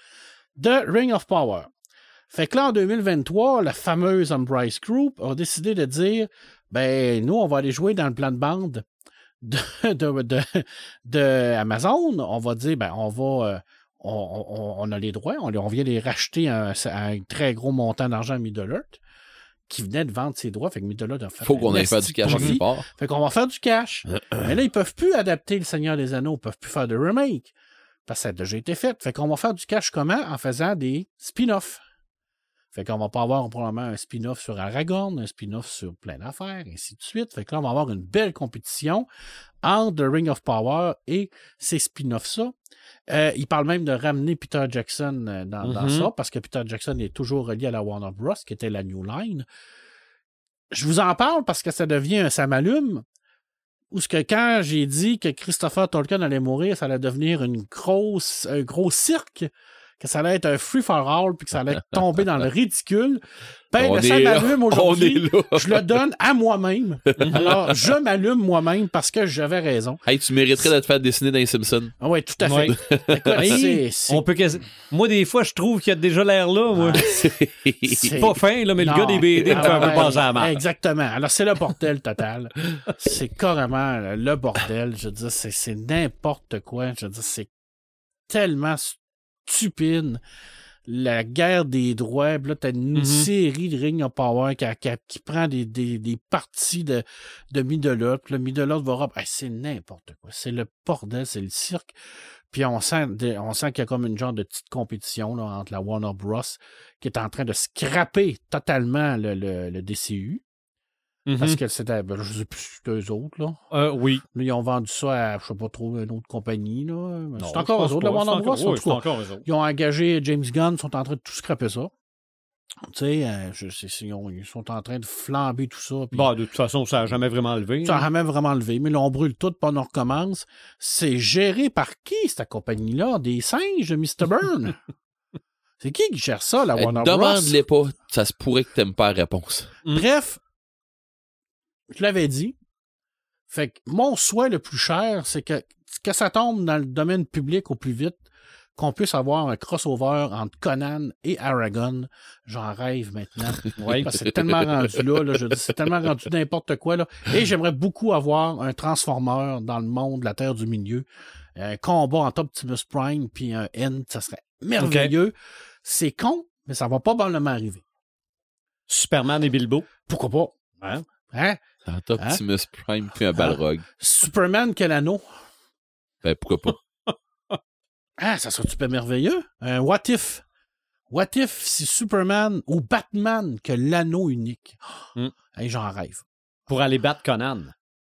C: de Ring of Power. Fait que là, en 2023, la fameuse Embrace Group a décidé de dire ben, nous, on va aller jouer dans le plan de bande de, de, de, de Amazon. On va dire, ben, on va. euh, on, on- on a les droits, on, vient les racheter à un, à un très gros montant d'argent à Middle Earth, qui venait de vendre ses droits. Fait que Middle Earth a fait
D: Faut qu'on aille faire du cash en part.
C: Fait qu'on va faire du cash. Mais là, ils peuvent plus adapter Le Seigneur des Anneaux, ils peuvent plus faire de remake. Parce que ça a déjà été fait. Fait qu'on va faire du cash comment? En faisant des spin-offs. Fait qu'on va pas avoir probablement un spin-off sur Aragorn, un spin-off sur plein d'affaires, ainsi de suite. Fait que là, on va avoir une belle compétition entre The Ring of Power et ces spin-offs-là. Euh, il parle même de ramener Peter Jackson euh, dans, dans
A: Mhm.
C: ça, parce que Peter Jackson est toujours relié à la Warner Bros., qui était la New Line. Je vous en parle parce que ça devient un ça m'allume. Ou ce que quand j'ai dit que Christopher Tolkien allait mourir, ça allait devenir une grosse, un gros cirque, que ça allait être un free for all, puis que ça allait tomber dans le ridicule. Ben,
D: On
C: le ça
D: est là.
C: m'allume
D: On
C: aujourd'hui.
D: est là.
C: Je le donne à moi-même. Alors, je m'allume moi-même parce que j'avais raison.
D: Hey, tu mériterais de te faire dessiner dans les Simpsons.
C: Ah ouais, tout à fait.
A: Ouais.
C: Écoute,
A: Oui,
C: c'est- c'est-
A: on peut quasi- Moi, des fois, je trouve qu'il y a déjà l'air là. moi.
C: c'est-
A: C'est pas fin, là, mais le gars des BD me fait un peu
C: Ah
A: passer à la.
C: Exactement. Alors, c'est le bordel total. c'est carrément le bordel. Je veux dire, c'est, c'est n'importe quoi. Je veux dire, c'est tellement stupide. La guerre des droits, puis là, t'as une
A: Mhm.
C: série de Ring of Power qui, qui, qui prend des, des, des parties de, de Middle Earth, puis le Middle Earth va Hey, c'est n'importe quoi. C'est le bordel, c'est le cirque. Puis on sent, on sent qu'il y a comme une genre de petite compétition là, entre la Warner Bros. qui est en train de scraper totalement le, le, le DCU. Parce que c'était, ben, je sais plus si c'était eux autres, là.
A: Euh, oui.
C: Là, ils ont vendu ça à, je sais pas trop, une autre compagnie, là. C'est encore eux autres, la. Warner
A: C'est
C: Bros.
A: c'est
C: cas.
A: encore eux autres.
C: Ils ont engagé James Gunn, ils sont en train de tout scraper ça. Tu sais, euh, je sais, ils, ont- ils sont en train de flamber tout ça.
A: Bah, de toute façon, ça n'a jamais vraiment levé.
C: Ça n'a même vraiment levé, mais là, on brûle tout, puis on recommence. C'est géré par qui, cette compagnie-là? Des singes de Mr. Byrne? C'est qui qui gère ça, la
D: Hey,
C: Warner Bros?
D: Demande-les pas. Ça se pourrait que t'aimes pas la réponse.
A: Mm.
C: Bref, je l'avais dit. Fait que mon souhait le plus cher, c'est que, que ça tombe dans le domaine public au plus vite, qu'on puisse avoir un crossover entre Conan et Aragon. J'en rêve maintenant.
A: Oui.
C: Parce que c'est tellement rendu là, là, je dis, c'est tellement rendu n'importe quoi, là. Et j'aimerais beaucoup avoir un Transformer dans le monde de la Terre du Milieu. Un combat entre Optimus Prime puis un N, ça serait merveilleux. C'est con, mais ça va probablement arriver.
A: Superman et Bilbo.
C: Pourquoi pas?
A: Hein?
C: Hein?
D: Entre Optimus Prime puis un Balrog.
C: Superman, quel anneau?
D: Ben, pourquoi pas?
C: Ah, ça serait super merveilleux? Un what if? What if si Superman ou Batman que l'anneau unique?
A: Hmm.
C: Hey, J'en rêve.
A: Pour aller battre Conan.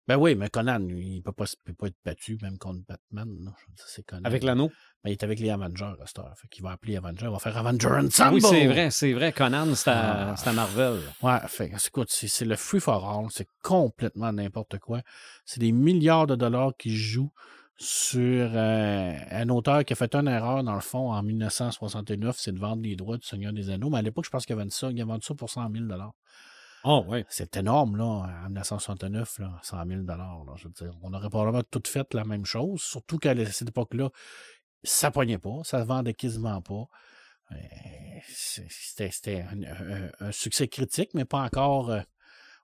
C: Ben oui, mais Conan, lui, il peut pas, peut pas être battu même contre Batman. C'est Conan.
A: Avec l'anneau?
C: Ben, il est avec les Avengers à cette heure. Fait qu'il va appeler Avengers. Il va faire Avenger Ensemble.
A: Ah oui, c'est vrai, c'est vrai. Conan, c'est à,
C: Ah.
A: c'est à Marvel.
C: Ouais, fait, écoute, c'est le free for all, c'est complètement n'importe quoi. C'est des milliards de dollars qui jouent sur euh, un auteur qui a fait une erreur, dans le fond, en 1969, c'est de vendre les droits du Seigneur des Anneaux. Mais à l'époque, je pense qu'il a vendu ça, il a vendu ça pour 100 000 dollars.
A: Oh, ouais.
C: C'est énorme, là, en 1969, là, 100 000 dollars. Je veux dire, on aurait probablement tout fait la même chose, surtout qu'à cette époque-là, ça pognait pas, ça vendait quasiment pas. C'était un, succès critique, mais pas encore euh,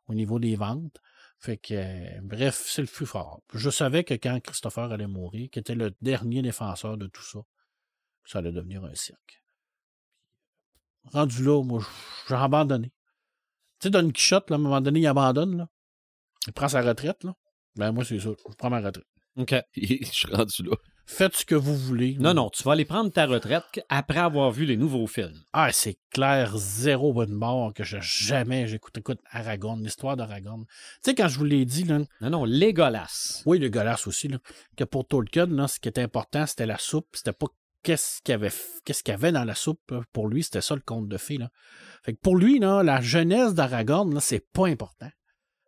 C: au niveau des ventes. Fait que, bref, c'est le plus fort. Je savais que quand Christopher allait mourir, qui était le dernier défenseur de tout ça, ça allait devenir un cirque. Rendu là, moi, j'ai abandonné. Tu sais, Don Quichotte, là, à un moment donné, il abandonne, là. Il prend sa retraite, là. Ben, moi, c'est ça. Je prends ma retraite.
A: OK.
D: Je suis rendu là.
C: Faites ce que vous voulez.
A: Non, non, tu vas aller prendre ta retraite après avoir vu les nouveaux films.
C: Ah, c'est clair, zéro bonne mort que j'ai jamais. J'écoute, écoute, Aragorn, l'histoire d'Aragorn. Tu sais, quand je vous l'ai dit, là,
A: Non, non, Legolas.
C: oui, le Golas aussi, là, que pour Tolkien, là, ce qui était important, c'était la soupe. C'était pas qu'est-ce qu'il y avait, qu'est-ce qu'il y avait dans la soupe. là. Pour lui, c'était ça le conte de fées. Là. Fait que pour lui, là, la jeunesse d'Aragorn, là, c'est pas important.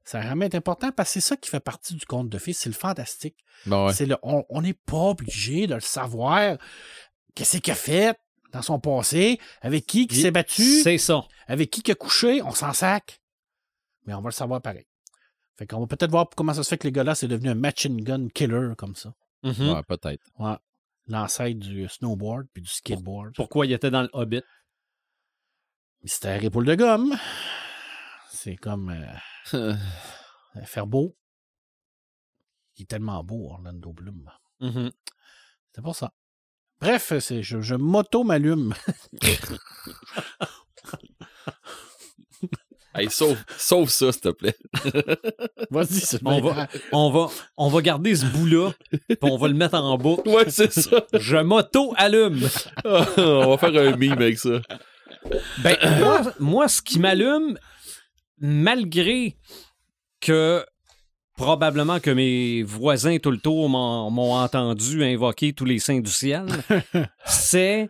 C: Ça va jamais être important parce que c'est ça qui fait partie du conte de fées. C'est le fantastique.
D: Ouais.
C: C'est le, on on n'est pas obligé de le savoir. Qu'est-ce qu'il a fait dans son passé? Avec qui qui s'est battu?
A: C'est ça.
C: Avec qui qui a couché? On s'en sac. Mais on va le savoir pareil. Fait qu'on va peut-être voir comment ça se fait que les gars-là, c'est devenu un machine gun killer comme ça.
A: Mhm.
D: Ouais, peut-être.
C: Ouais. L'ancêtre du snowboard puis du skateboard.
A: Pourquoi il était dans le Hobbit?
C: Mystère épaule de gomme. C'est comme euh, faire beau. Il est tellement beau, Orlando Bloom.
A: Mhm.
C: C'est pour ça. Bref, c'est, je, je m'auto-m'allume.
D: Hey, sauve, sauve ça, s'il te plaît.
C: Vas-y, c'est
A: On va, on, va, on va garder ce bout-là, puis on va le mettre en boucle.
D: Ouais, c'est ça.
A: Je m'auto-allume.
D: On va faire un mime avec ça.
A: Ben, moi, moi, ce qui m'allume, malgré que probablement que mes voisins tout le tour m'ont m'ont entendu invoquer tous les saints du ciel, c'est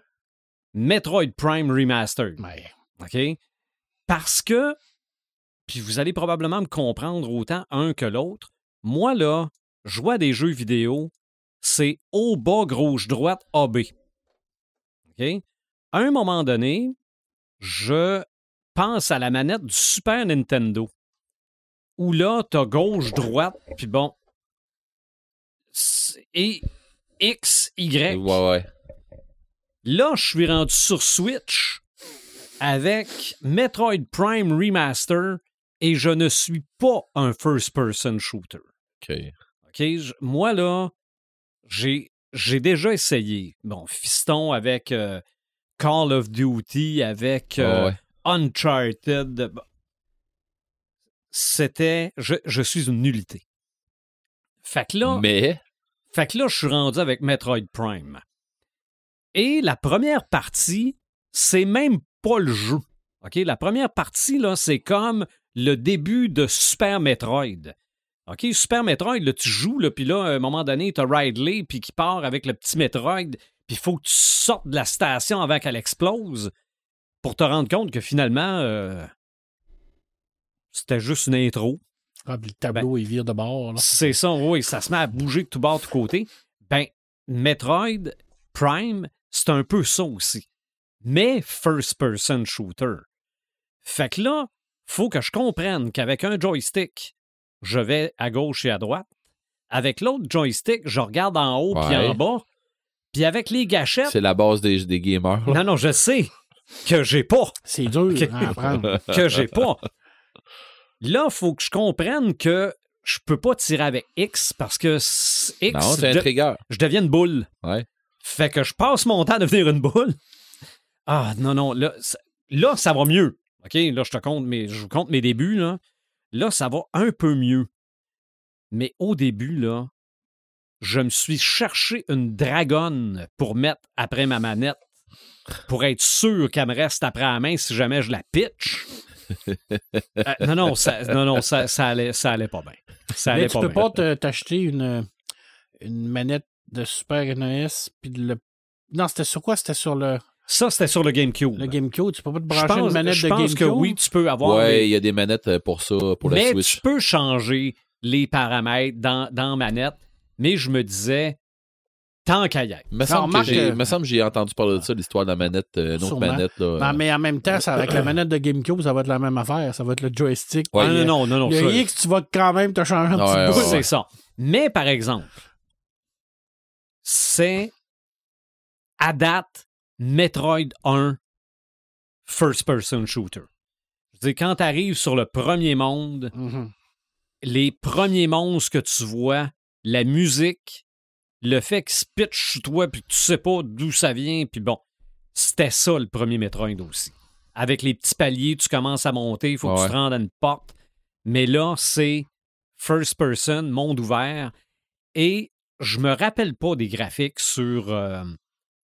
A: Metroid Prime Remastered.
C: Ouais.
A: OK? Parce que, puis vous allez probablement me comprendre autant un que l'autre, moi, là, jouer à des jeux vidéo, c'est haut, bas, gauche, droite, AB. OK? À un moment donné, je pense à la manette du Super Nintendo, où là, t'as gauche, droite, puis bon. Et X, Y.
D: Ouais, ouais.
A: Là, je suis rendu sur Switch avec Metroid Prime Remaster et je ne suis pas un first-person shooter.
D: OK.
A: OK? Moi, là, j'ai, j'ai déjà essayé. Bon, Fiston avec euh, Call of Duty, avec euh,
D: Ouais, ouais.
A: Uncharted. C'était. Je, je suis une nullité. Fait que là.
D: Mais,
A: Fait que là, je suis rendu avec Metroid Prime. Et la première partie, c'est même pas le jeu. OK? La première partie, là, c'est comme le début de Super Metroid. OK? Super Metroid, là, tu joues, là, puis là, à un moment donné, t'as Ridley, puis qui part avec le petit Metroid, puis il faut que tu sortes de la station avant qu'elle explose pour te rendre compte que finalement, euh, c'était juste une intro.
C: Ah, puis le tableau, il vire de bord.
A: C'est ça, oui, ça se met à bouger de tout bord, de tout côté. Ben, Metroid Prime, c'est un peu ça aussi. Mais first-person shooter. Fait que là, faut que je comprenne qu'avec un joystick, je vais à gauche et à droite. Avec l'autre joystick, je regarde en haut puis en bas. Puis avec les gâchettes,
D: c'est la base des, des gamers. là.
A: non, non, je sais que j'ai pas
C: C'est dur
A: Ok.
C: à apprendre.
A: que j'ai pas. Là, faut que je comprenne que je peux pas tirer avec X parce que X,
D: Non, c'est un
A: je,
D: trigger.
A: je deviens une boule.
D: Ouais.
A: Fait que je passe mon temps à devenir une boule. Ah, non, non, là, là, ça va mieux. OK, là, je te compte mes, je vous compte mes débuts, là. Là, ça va un peu mieux. Mais au début, là, je me suis cherché une dragonne pour mettre après ma manette pour être sûr qu'elle me reste après la main si jamais je la pitch. Euh, non, non, ça, non, non, ça, ça, allait, ça allait pas bien. Ça allait
C: Mais tu
A: pas
C: peux
A: bien.
C: pas te- t'acheter une, une manette de Super NES puis de le. Non, c'était sur quoi? C'était sur le,
A: Ça, c'était sur le GameCube.
C: le GameCube. Tu peux pas te
A: je
C: brancher
A: pense,
C: une manette
A: je
C: de
A: pense
C: GameCube?
A: que oui, tu peux avoir.
D: Ouais,
A: des-
D: il y a des manettes euh, pour ça, pour la
A: mais
D: Switch.
A: tu peux changer les paramètres dans, dans manette. Mais je me disais, tant qu'à y être.
D: Il me semble, que j'ai, entendu parler de ça, l'histoire de la manette, euh, une autre
C: Sûrement.
D: manette. Là,
C: Ben, mais en même temps, ça, avec la manette de GameCube, ça va être la même affaire. Ça va être le joystick.
D: Ouais,
A: Ah, non, non, non, non.
C: Le
A: ça-
C: X, tu vas quand même te changer un
D: Ouais,
C: petit
D: ouais,
C: bout.
D: ouais.
A: c'est ça. Mais par exemple, c'est à date Metroid 1 first-person shooter. Je veux dire, quand tu arrives sur le premier monde,
C: Mhm.
A: les premiers monstres que tu vois, la musique, le fait qu'ils se pitchent sur toi puis que tu sais pas d'où ça vient, puis bon, c'était ça le premier Metroid aussi. Avec les petits paliers, tu commences à monter, il faut que tu te rendes à une porte. Mais là, c'est first person, monde ouvert. Et je me rappelle pas des graphiques sur euh,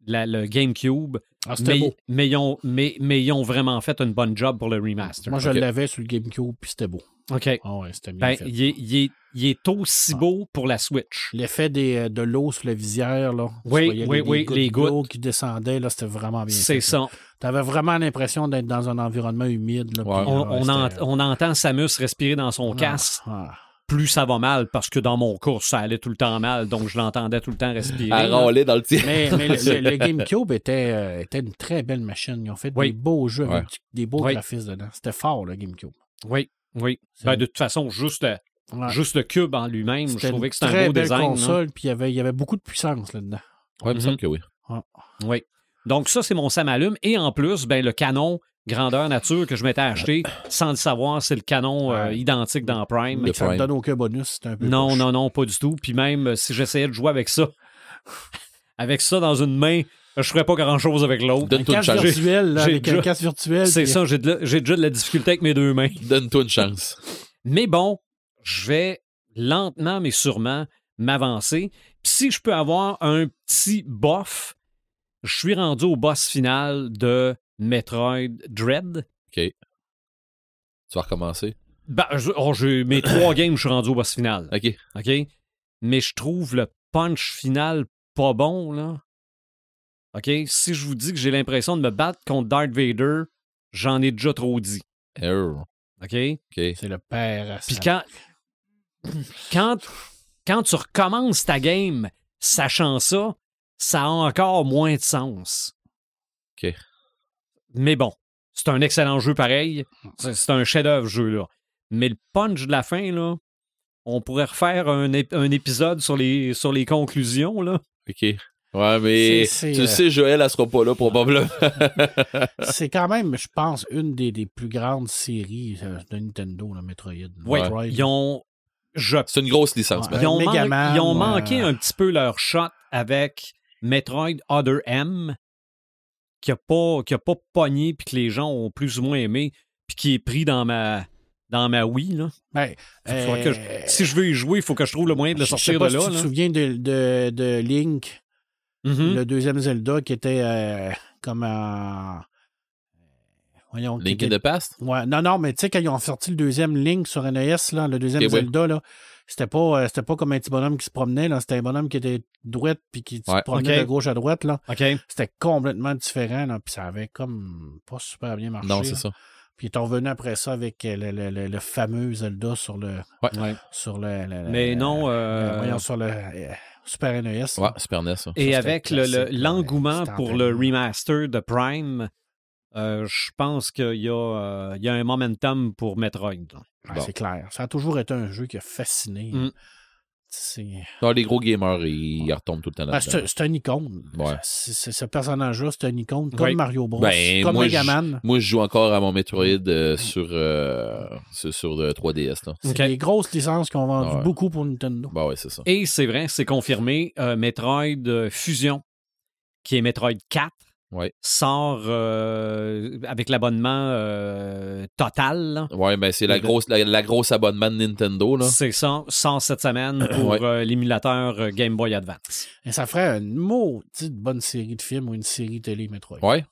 A: la- le GameCube,
C: Ah, c'était
A: mais,
C: beau.
A: mais, ils ont, mais, mais ils ont vraiment fait une bonne job pour le remaster.
C: Moi, je l'avais sur le GameCube, puis c'était beau.
A: OK.
C: Ah ouais, c'était bien
A: Ben,
C: fait.
A: il est, il est- il est aussi beau pour la Switch.
C: L'effet des, euh, de l'eau sur la visière, là.
A: Oui, oui,
C: les,
A: oui,
C: gouttes
A: les gouttes.
C: qui descendaient, là, c'était vraiment bien
A: C'est ça.
C: Tu avais vraiment l'impression d'être dans un environnement humide. Là,
D: Ouais.
C: puis,
A: On,
C: euh,
A: on entend Samus respirer dans son
C: Ah,
A: casque. Plus ça va mal, parce que dans mon cours, ça allait tout le temps mal, donc je l'entendais tout le temps respirer.
D: à râler dans le tir.
C: Mais, mais le, le- le GameCube était, euh, était une très belle machine. Ils ont fait
A: Oui.
C: des beaux jeux,
D: Ouais.
C: avec des beaux
A: Oui.
C: graphismes dedans. C'était fort, le GameCube.
A: Oui, oui. Ben, de toute façon, juste le,
C: Ouais.
A: juste le cube en lui-même, je
C: C'était
A: trouvais que c'était
C: très
A: un beau
C: belle
A: design.
C: console, puis il y avait- il y avait beaucoup de puissance là-dedans.
D: Ouais, il me
A: Mhm.
D: semble que oui.
A: Oui. Donc, ça, c'est mon Samalume. Et en plus, ben, le canon grandeur nature que je m'étais acheté, sans le savoir, c'est le canon euh, identique dans Prime.
C: Mais ça ne donne aucun bonus, c'était un peu
A: Non,
C: poche.
A: non, non, pas du tout. Puis même euh, si j'essayais de jouer avec ça, avec ça dans une main, je ferais pas grand-chose avec l'autre.
D: Donne-toi une chance.
C: virtuel, là, un casque virtuel.
A: C'est
C: puis-
A: ça, j'ai de j'ai déjà de la difficulté avec mes deux mains.
D: Donne-toi une chance.
A: Mais bon, je vais lentement mais sûrement m'avancer. Puis si je peux avoir un petit bof, je suis rendu au boss final de Metroid Dread.
D: Tu vas recommencer?
A: Ben, je- oh, j'ai mes trois games, je suis rendu au boss final.
D: OK.
A: OK? Mais je trouve le punch final pas bon, là. OK? Si je vous dis que j'ai l'impression de me battre contre Darth Vader, j'en ai déjà trop dit.
D: Error.
A: OK?
D: OK.
C: C'est le père à
A: Puis quand, quand, quand tu recommences ta game sachant ça, ça a encore moins de sens.
D: OK.
A: Mais bon, c'est un excellent jeu pareil. C'est un chef-d'œuvre, jeu-là. Mais le punch de la fin, là, on pourrait refaire un, ép- un épisode sur les, sur les conclusions, là.
D: OK. Ouais, mais tu
C: euh,
D: sais, Joël, elle sera pas là probablement.
C: C'est quand même, je pense, une des, des plus grandes séries euh, de Nintendo, le Metroid.
A: Oui,
C: Metroid.
A: ils ont... Je
D: C'est une grosse licence,
C: Ouais.
A: Ils ont,
C: Mega
A: man-
C: Man,
A: ils ont manqué un petit peu leur shot avec Metroid Other M, qui a pas, qui a pas pogné puis que les gens ont plus ou moins aimé, puis qui est pris dans ma, dans ma Wii. Là.
C: Ben,
A: que je-
C: euh,
A: si je veux y jouer, il faut que je trouve le moyen de le
C: je sais
A: sortir
C: pas
A: de là.
C: si tu te souviens de, de, de Link,
A: Mhm.
C: le deuxième Zelda, qui était euh, comme en... Voyons, qui
D: Link
C: était-
D: the Past?
C: Ouais, non, non, mais tu sais, quand ils ont sorti le deuxième Link sur NES, là, le deuxième. Zelda, là, c'était pas, euh, c'était pas comme un petit bonhomme qui se promenait, là, c'était un bonhomme qui était droite puis qui se
D: Ouais.
C: promenait de gauche à droite, là. C'était complètement différent, là, puis ça avait comme pas super bien marché.
D: Non, c'est ça.
C: Puis il est revenu après ça avec euh, le, le- le- le fameux Zelda sur le,
A: Ouais.
C: sur le, le- le-
A: Mais non, euh,
C: voyons, sur le euh, Super NES.
D: Ouais, Super NES. ça.
A: Et
C: c'était
A: avec l'engouement pour le remaster de Prime, euh, je pense qu'il y, a, euh, il y a un momentum pour Metroid. là.
C: Ouais,
D: Bon.
C: C'est clair. Ça a toujours été un jeu qui a fasciné.
A: Mm.
D: Non, les gros gamers, ils, ils retombent tout le temps
C: Ben, c'est c'est un icône.
D: Ouais.
C: Ce personnage-là, c'est un icône comme
A: Oui.
C: Mario Bros.
D: Ben,
C: comme
D: moi,
C: Megaman.
D: Moi, je joue encore à mon Metroid euh, sur, euh, sur, sur le 3DS. Là.
C: C'est
A: Ok.
C: des grosses licences qui ont vendu
D: Ouais.
C: beaucoup pour Nintendo.
D: Bah ouais, c'est ça.
A: Et c'est vrai, c'est confirmé, euh, Metroid Fusion, qui est Metroid 4,
D: Ouais.
A: sort euh, avec l'abonnement euh, total.
D: Ouais, ben c'est la
A: Le-
D: grosse, la, la grosse abonnement de Nintendo, là.
A: C'est ça, sort cette semaine pour
D: Ouais.
A: euh, l'émulateur Game Boy Advance.
C: Et ça ferait une maudite bonne série de films ou une série télé Metroid.
D: Ouais.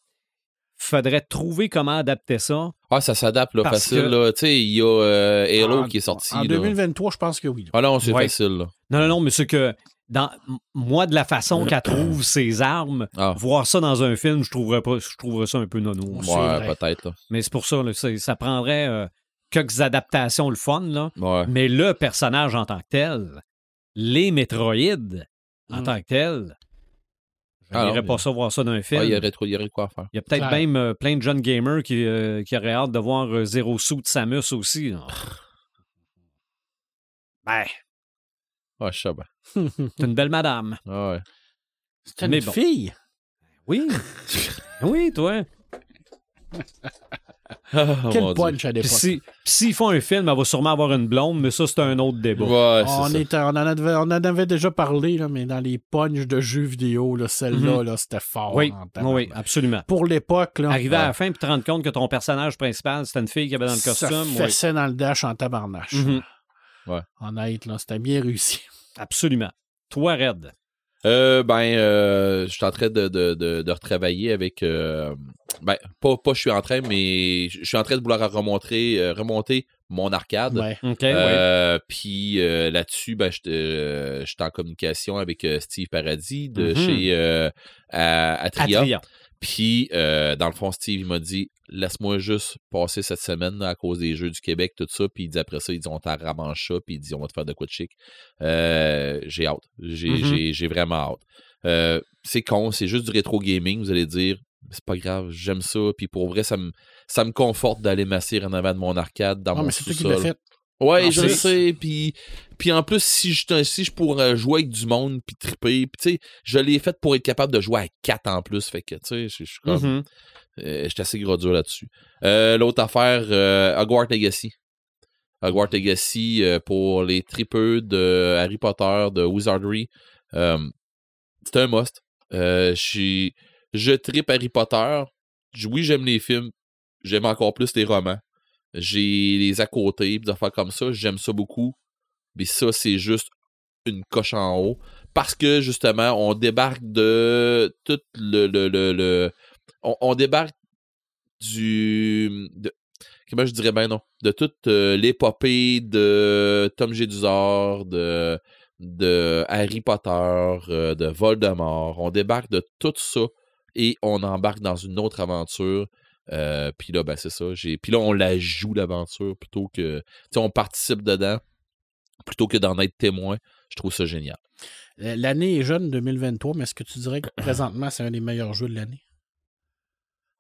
A: Faudrait trouver comment adapter ça.
D: Ah, ça s'adapte, là,
A: Parce
D: facile,
A: que-
D: là. Tu sais, il y a euh, Halo
C: En-
D: qui est sorti,
C: En
D: là.
C: 2023, je pense que oui.
D: Ah non, c'est
A: Ouais.
D: facile, là.
A: Non, non, non, mais c'est que dans moi, de la façon qu'elle trouve ses armes,
D: Ah.
A: voir ça dans un film, je trouverais pas, je trouverais ça un peu nono.
D: Ouais, peut-être.
A: Mais c'est pour ça, là, ça prendrait euh, quelques adaptations le fun, là.
D: Ouais.
A: Mais le personnage en tant que tel, les Métroïdes en
C: Mm.
A: tant que tel, je
D: Ah
A: n'irais pas ça voir ça dans un film.
D: Ah, il y aurait trop, il y aurait quoi à faire.
A: Il y a peut-être même euh, plein de jeunes gamers qui, euh, qui auraient hâte de voir euh, Zero Suit Samus aussi. ben,
D: Ah, je sais bien.
A: c'est une belle madame.
D: Ah, ouais.
C: C'est une
A: Mais bon.
C: fille.
A: Oui. oui, toi.
D: Oh,
C: Quel
D: mon Dieu.
C: punch à
A: Puis
C: l'époque.
A: si- puis s'ils font un film, elle va sûrement avoir une blonde, mais ça, c'est un autre débat.
D: Ouais,
C: on,
D: c'est ça.
C: était- on, en avait, on en avait déjà parlé, là, mais dans les punches de jeux vidéo, là, celle-là, là, c'était fort.
A: Mhm. Oui,
C: en tabarnak.
A: oui, absolument.
C: Pour l'époque, là,
A: Arriver à la fin et te rendre compte que ton personnage principal, c'était une fille qui avait dans le
C: ça
A: costume. oui.
C: fessait dans le dash en tabarnache.
A: Mhm.
C: Honnête, là, c'était bien réussi.
A: Absolument. Toi, Red?
D: Euh, ben, euh, je suis en train de, de, de, de retravailler avec. euh, ben, pas, pas je suis en train, mais je suis en train de vouloir remonter, remonter mon arcade.
C: Ouais.
A: OK, oui.
D: Euh, Puis là-dessus, ben, euh, j'étais en communication avec Steve Paradis de
A: Mhm.
D: chez. Atria. Puis, euh, dans le fond, Steve, il m'a dit laisse-moi juste passer cette semaine là, à cause des Jeux du Québec, tout ça. Puis, il dit après ça, ils dit on t'arrange ça. Puis, il dit on va te faire de quoi de chic. Euh, j'ai hâte. J'ai
A: Mhm.
D: j'ai- j'ai vraiment hâte. Euh, c'est con, c'est juste du rétro gaming, vous allez dire. C'est pas grave, j'aime ça. Puis, pour vrai, ça me, ça me conforte d'aller m'asseoir en avant de mon arcade dans
C: Ah,
D: mon
C: mais c'est toi qui l'as
D: sous-sol.
C: fait.
D: Ouais, je le sais. Puis, puis en plus, si je, si je pourrais jouer avec du monde puis triper, puis tu sais, je l'ai fait pour être capable de jouer à 4 en plus. Fait que, tu sais, je suis comme.
A: Mhm.
D: euh, J'étais assez gros dur là-dessus. Euh, L'autre affaire, euh, Hogwarts Legacy. Hogwarts Legacy euh, pour les tripeux de Harry Potter, de Wizardry. C'est un must. Je tripe Harry Potter. Oui, j'aime les films. J'aime encore plus les romans. J'ai les à côté, des affaires comme ça. J'aime ça beaucoup. Mais ça, c'est juste une coche en haut. Parce que, justement, on débarque de tout le. le, le, on, débarque du. comment je dirais bien non? De toute euh, l'épopée de Tom Jedusor, de, de Harry Potter, euh, de Voldemort. On débarque de tout ça et on embarque dans une autre aventure. Euh, puis là, ben c'est ça. J'ai... Puis là, on la joue l'aventure plutôt que. Tu sais, on participe dedans plutôt que d'en être témoin. Je trouve ça génial.
C: L'année est jeune, 2023, mais est-ce que tu dirais que présentement, c'est un des meilleurs jeux de l'année?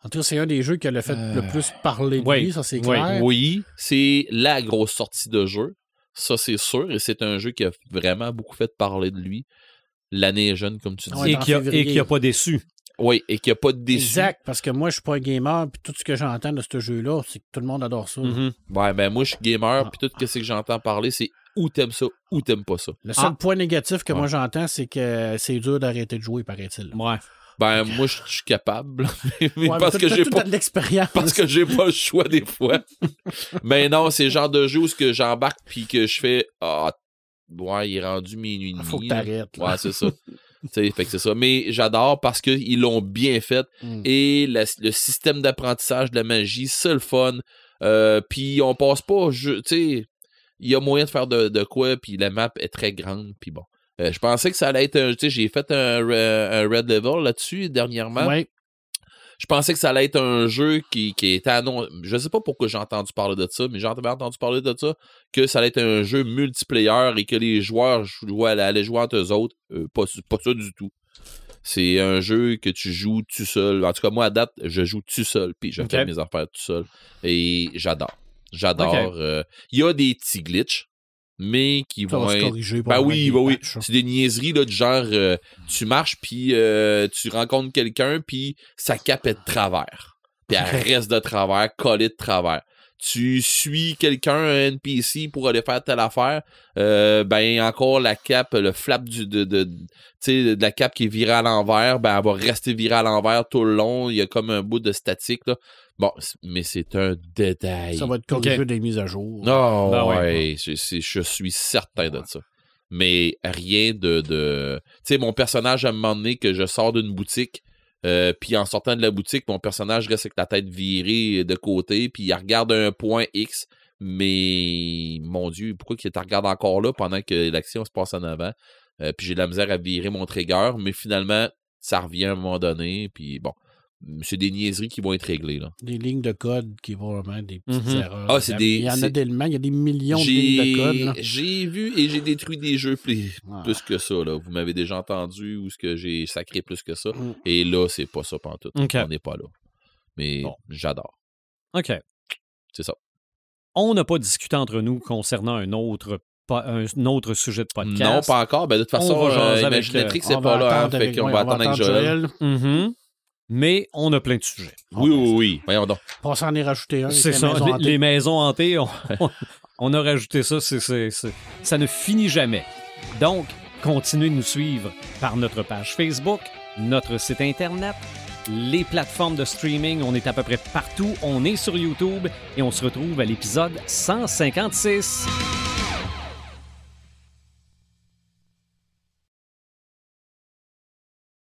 C: En tout cas, c'est un des jeux qui a le fait le
A: Euh,
C: plus parler de
A: oui,
C: lui, ça c'est
A: oui,
C: clair.
D: Oui, c'est la grosse sortie de jeu. Ça, c'est sûr. Et c'est un jeu qui a vraiment beaucoup fait parler de lui. L'année est jeune, comme tu dis.
C: Ouais,
A: et qui a,
C: février.
A: et qui a pas déçu.
D: Oui, et qui a pas de déçu.
C: Exact, parce que moi, je suis pas un gamer, puis tout ce que j'entends de ce jeu-là, c'est que tout le monde adore ça.
A: Mhm.
D: Ouais, ben moi, je suis gamer,
C: Ah.
D: puis tout ce que j'entends parler, c'est ou t'aimes ça, ou t'aimes pas ça.
C: Le seul
A: Ah.
C: point négatif que moi j'entends, c'est que c'est dur d'arrêter de jouer, paraît-il.
A: Ouais.
D: Ben, moi, je suis capable. mais
C: Ouais,
D: parce
C: mais
D: que j'ai pas.
C: l'expérience.
D: Parce que j'ai pas le choix des fois. Mais non, c'est le genre de jeu où ce que j'embarque puis que je fais Ah, ouais, il est rendu minuit et demi.
C: Faut que t'arrêtes.
D: Ouais, c'est ça. Fait que c'est ça. Mais j'adore parce qu'ils l'ont bien fait.
C: Mm.
D: Et la- le système d'apprentissage de la magie, c'est le fun. Euh, puis on passe pas, tu sais, il y a moyen de faire de, de quoi, puis la map est très grande, puis bon. Euh, je pensais que ça allait être un, tu sais, j'ai fait un, un red level là-dessus dernièrement.
C: Ouais.
D: Je pensais que ça allait être un jeu qui, qui était annoncé. Je sais pas pourquoi j'ai entendu parler de ça, mais j'ai entendu parler de ça, que ça allait être un jeu multiplayer et que les joueurs jouaient, allaient jouer entre eux autres. Euh, pas, pas ça du tout. C'est un jeu que tu joues tout seul. En tout cas, moi, à date, je joue tout seul, puis je fais mes affaires tout seul. Et j'adore. J'adore. Euh, Il y a des petits glitches, mais qui
C: Ça
D: vont
C: va se
D: être
C: corriger.
D: ben oui, ben oui. C'est des niaiseries là, du genre euh, tu marches puis euh, tu rencontres quelqu'un puis sa cape est de travers. Puis elle reste de travers, collée de travers. tu suis quelqu'un, un NPC pour aller faire telle affaire, euh, ben encore la cape, le flap du de, de, tu sais, de la cape qui est virée à l'envers, ben elle va rester virée à l'envers tout le long. Il y a comme un bout de statique là. Bon, mais c'est un détail.
C: Ça va être corrigé des mises à jour.
D: Non,
A: Ben ouais.
D: ouais, je, c'est- je suis certain de ça. Mais rien de. de... Tu sais, mon personnage, à un moment donné, que je sors d'une boutique, euh, puis en sortant de la boutique, mon personnage reste avec la tête virée de côté, puis il regarde un point X, mais mon Dieu, pourquoi qu'il te regarde encore là pendant que l'action se passe en avant? Euh, puis j'ai de la misère à virer mon trigger, mais finalement, ça revient à un moment donné, puis bon. C'est des niaiseries qui vont être réglées, là.
C: Des lignes de code qui vont vraiment des petites
A: Mhm.
C: erreurs.
D: Ah, c'est
C: Il y a-
D: des-
C: Il y en a tellement, il y a des millions de lignes de code.
D: J'ai
C: là.
D: j'ai vu et j'ai détruit des jeux plus,
C: Ah.
D: plus que ça. Là. Vous m'avez déjà entendu ou ce que j'ai sacré plus que ça.
C: Mm.
D: Et là, c'est pas ça pantoute. On n'est pas là. Mais
A: Bon.
D: j'adore.
A: OK.
D: C'est ça.
A: On n'a pas discuté entre nous concernant un autre, un autre sujet de podcast.
D: Non, pas encore. Ben, de toute façon,
A: On
D: euh, Imaginatrix,
A: euh,
D: c'est
C: On
D: pas là. Hein,
C: attendre
D: fait
C: ouais,
D: va
C: on
D: attendre avec Joël.
A: Mais on a plein de sujets.
D: Oui, oui, oui. Voyons donc.
C: On s'en est rajouté un.
A: C'est ça. les, maisons hantées, on, on- on a rajouté ça. ça ne finit jamais. Donc, continuez de nous suivre par notre page Facebook, notre site Internet, les plateformes de streaming. On est à peu près partout. On est sur YouTube et on se retrouve à l'épisode 156.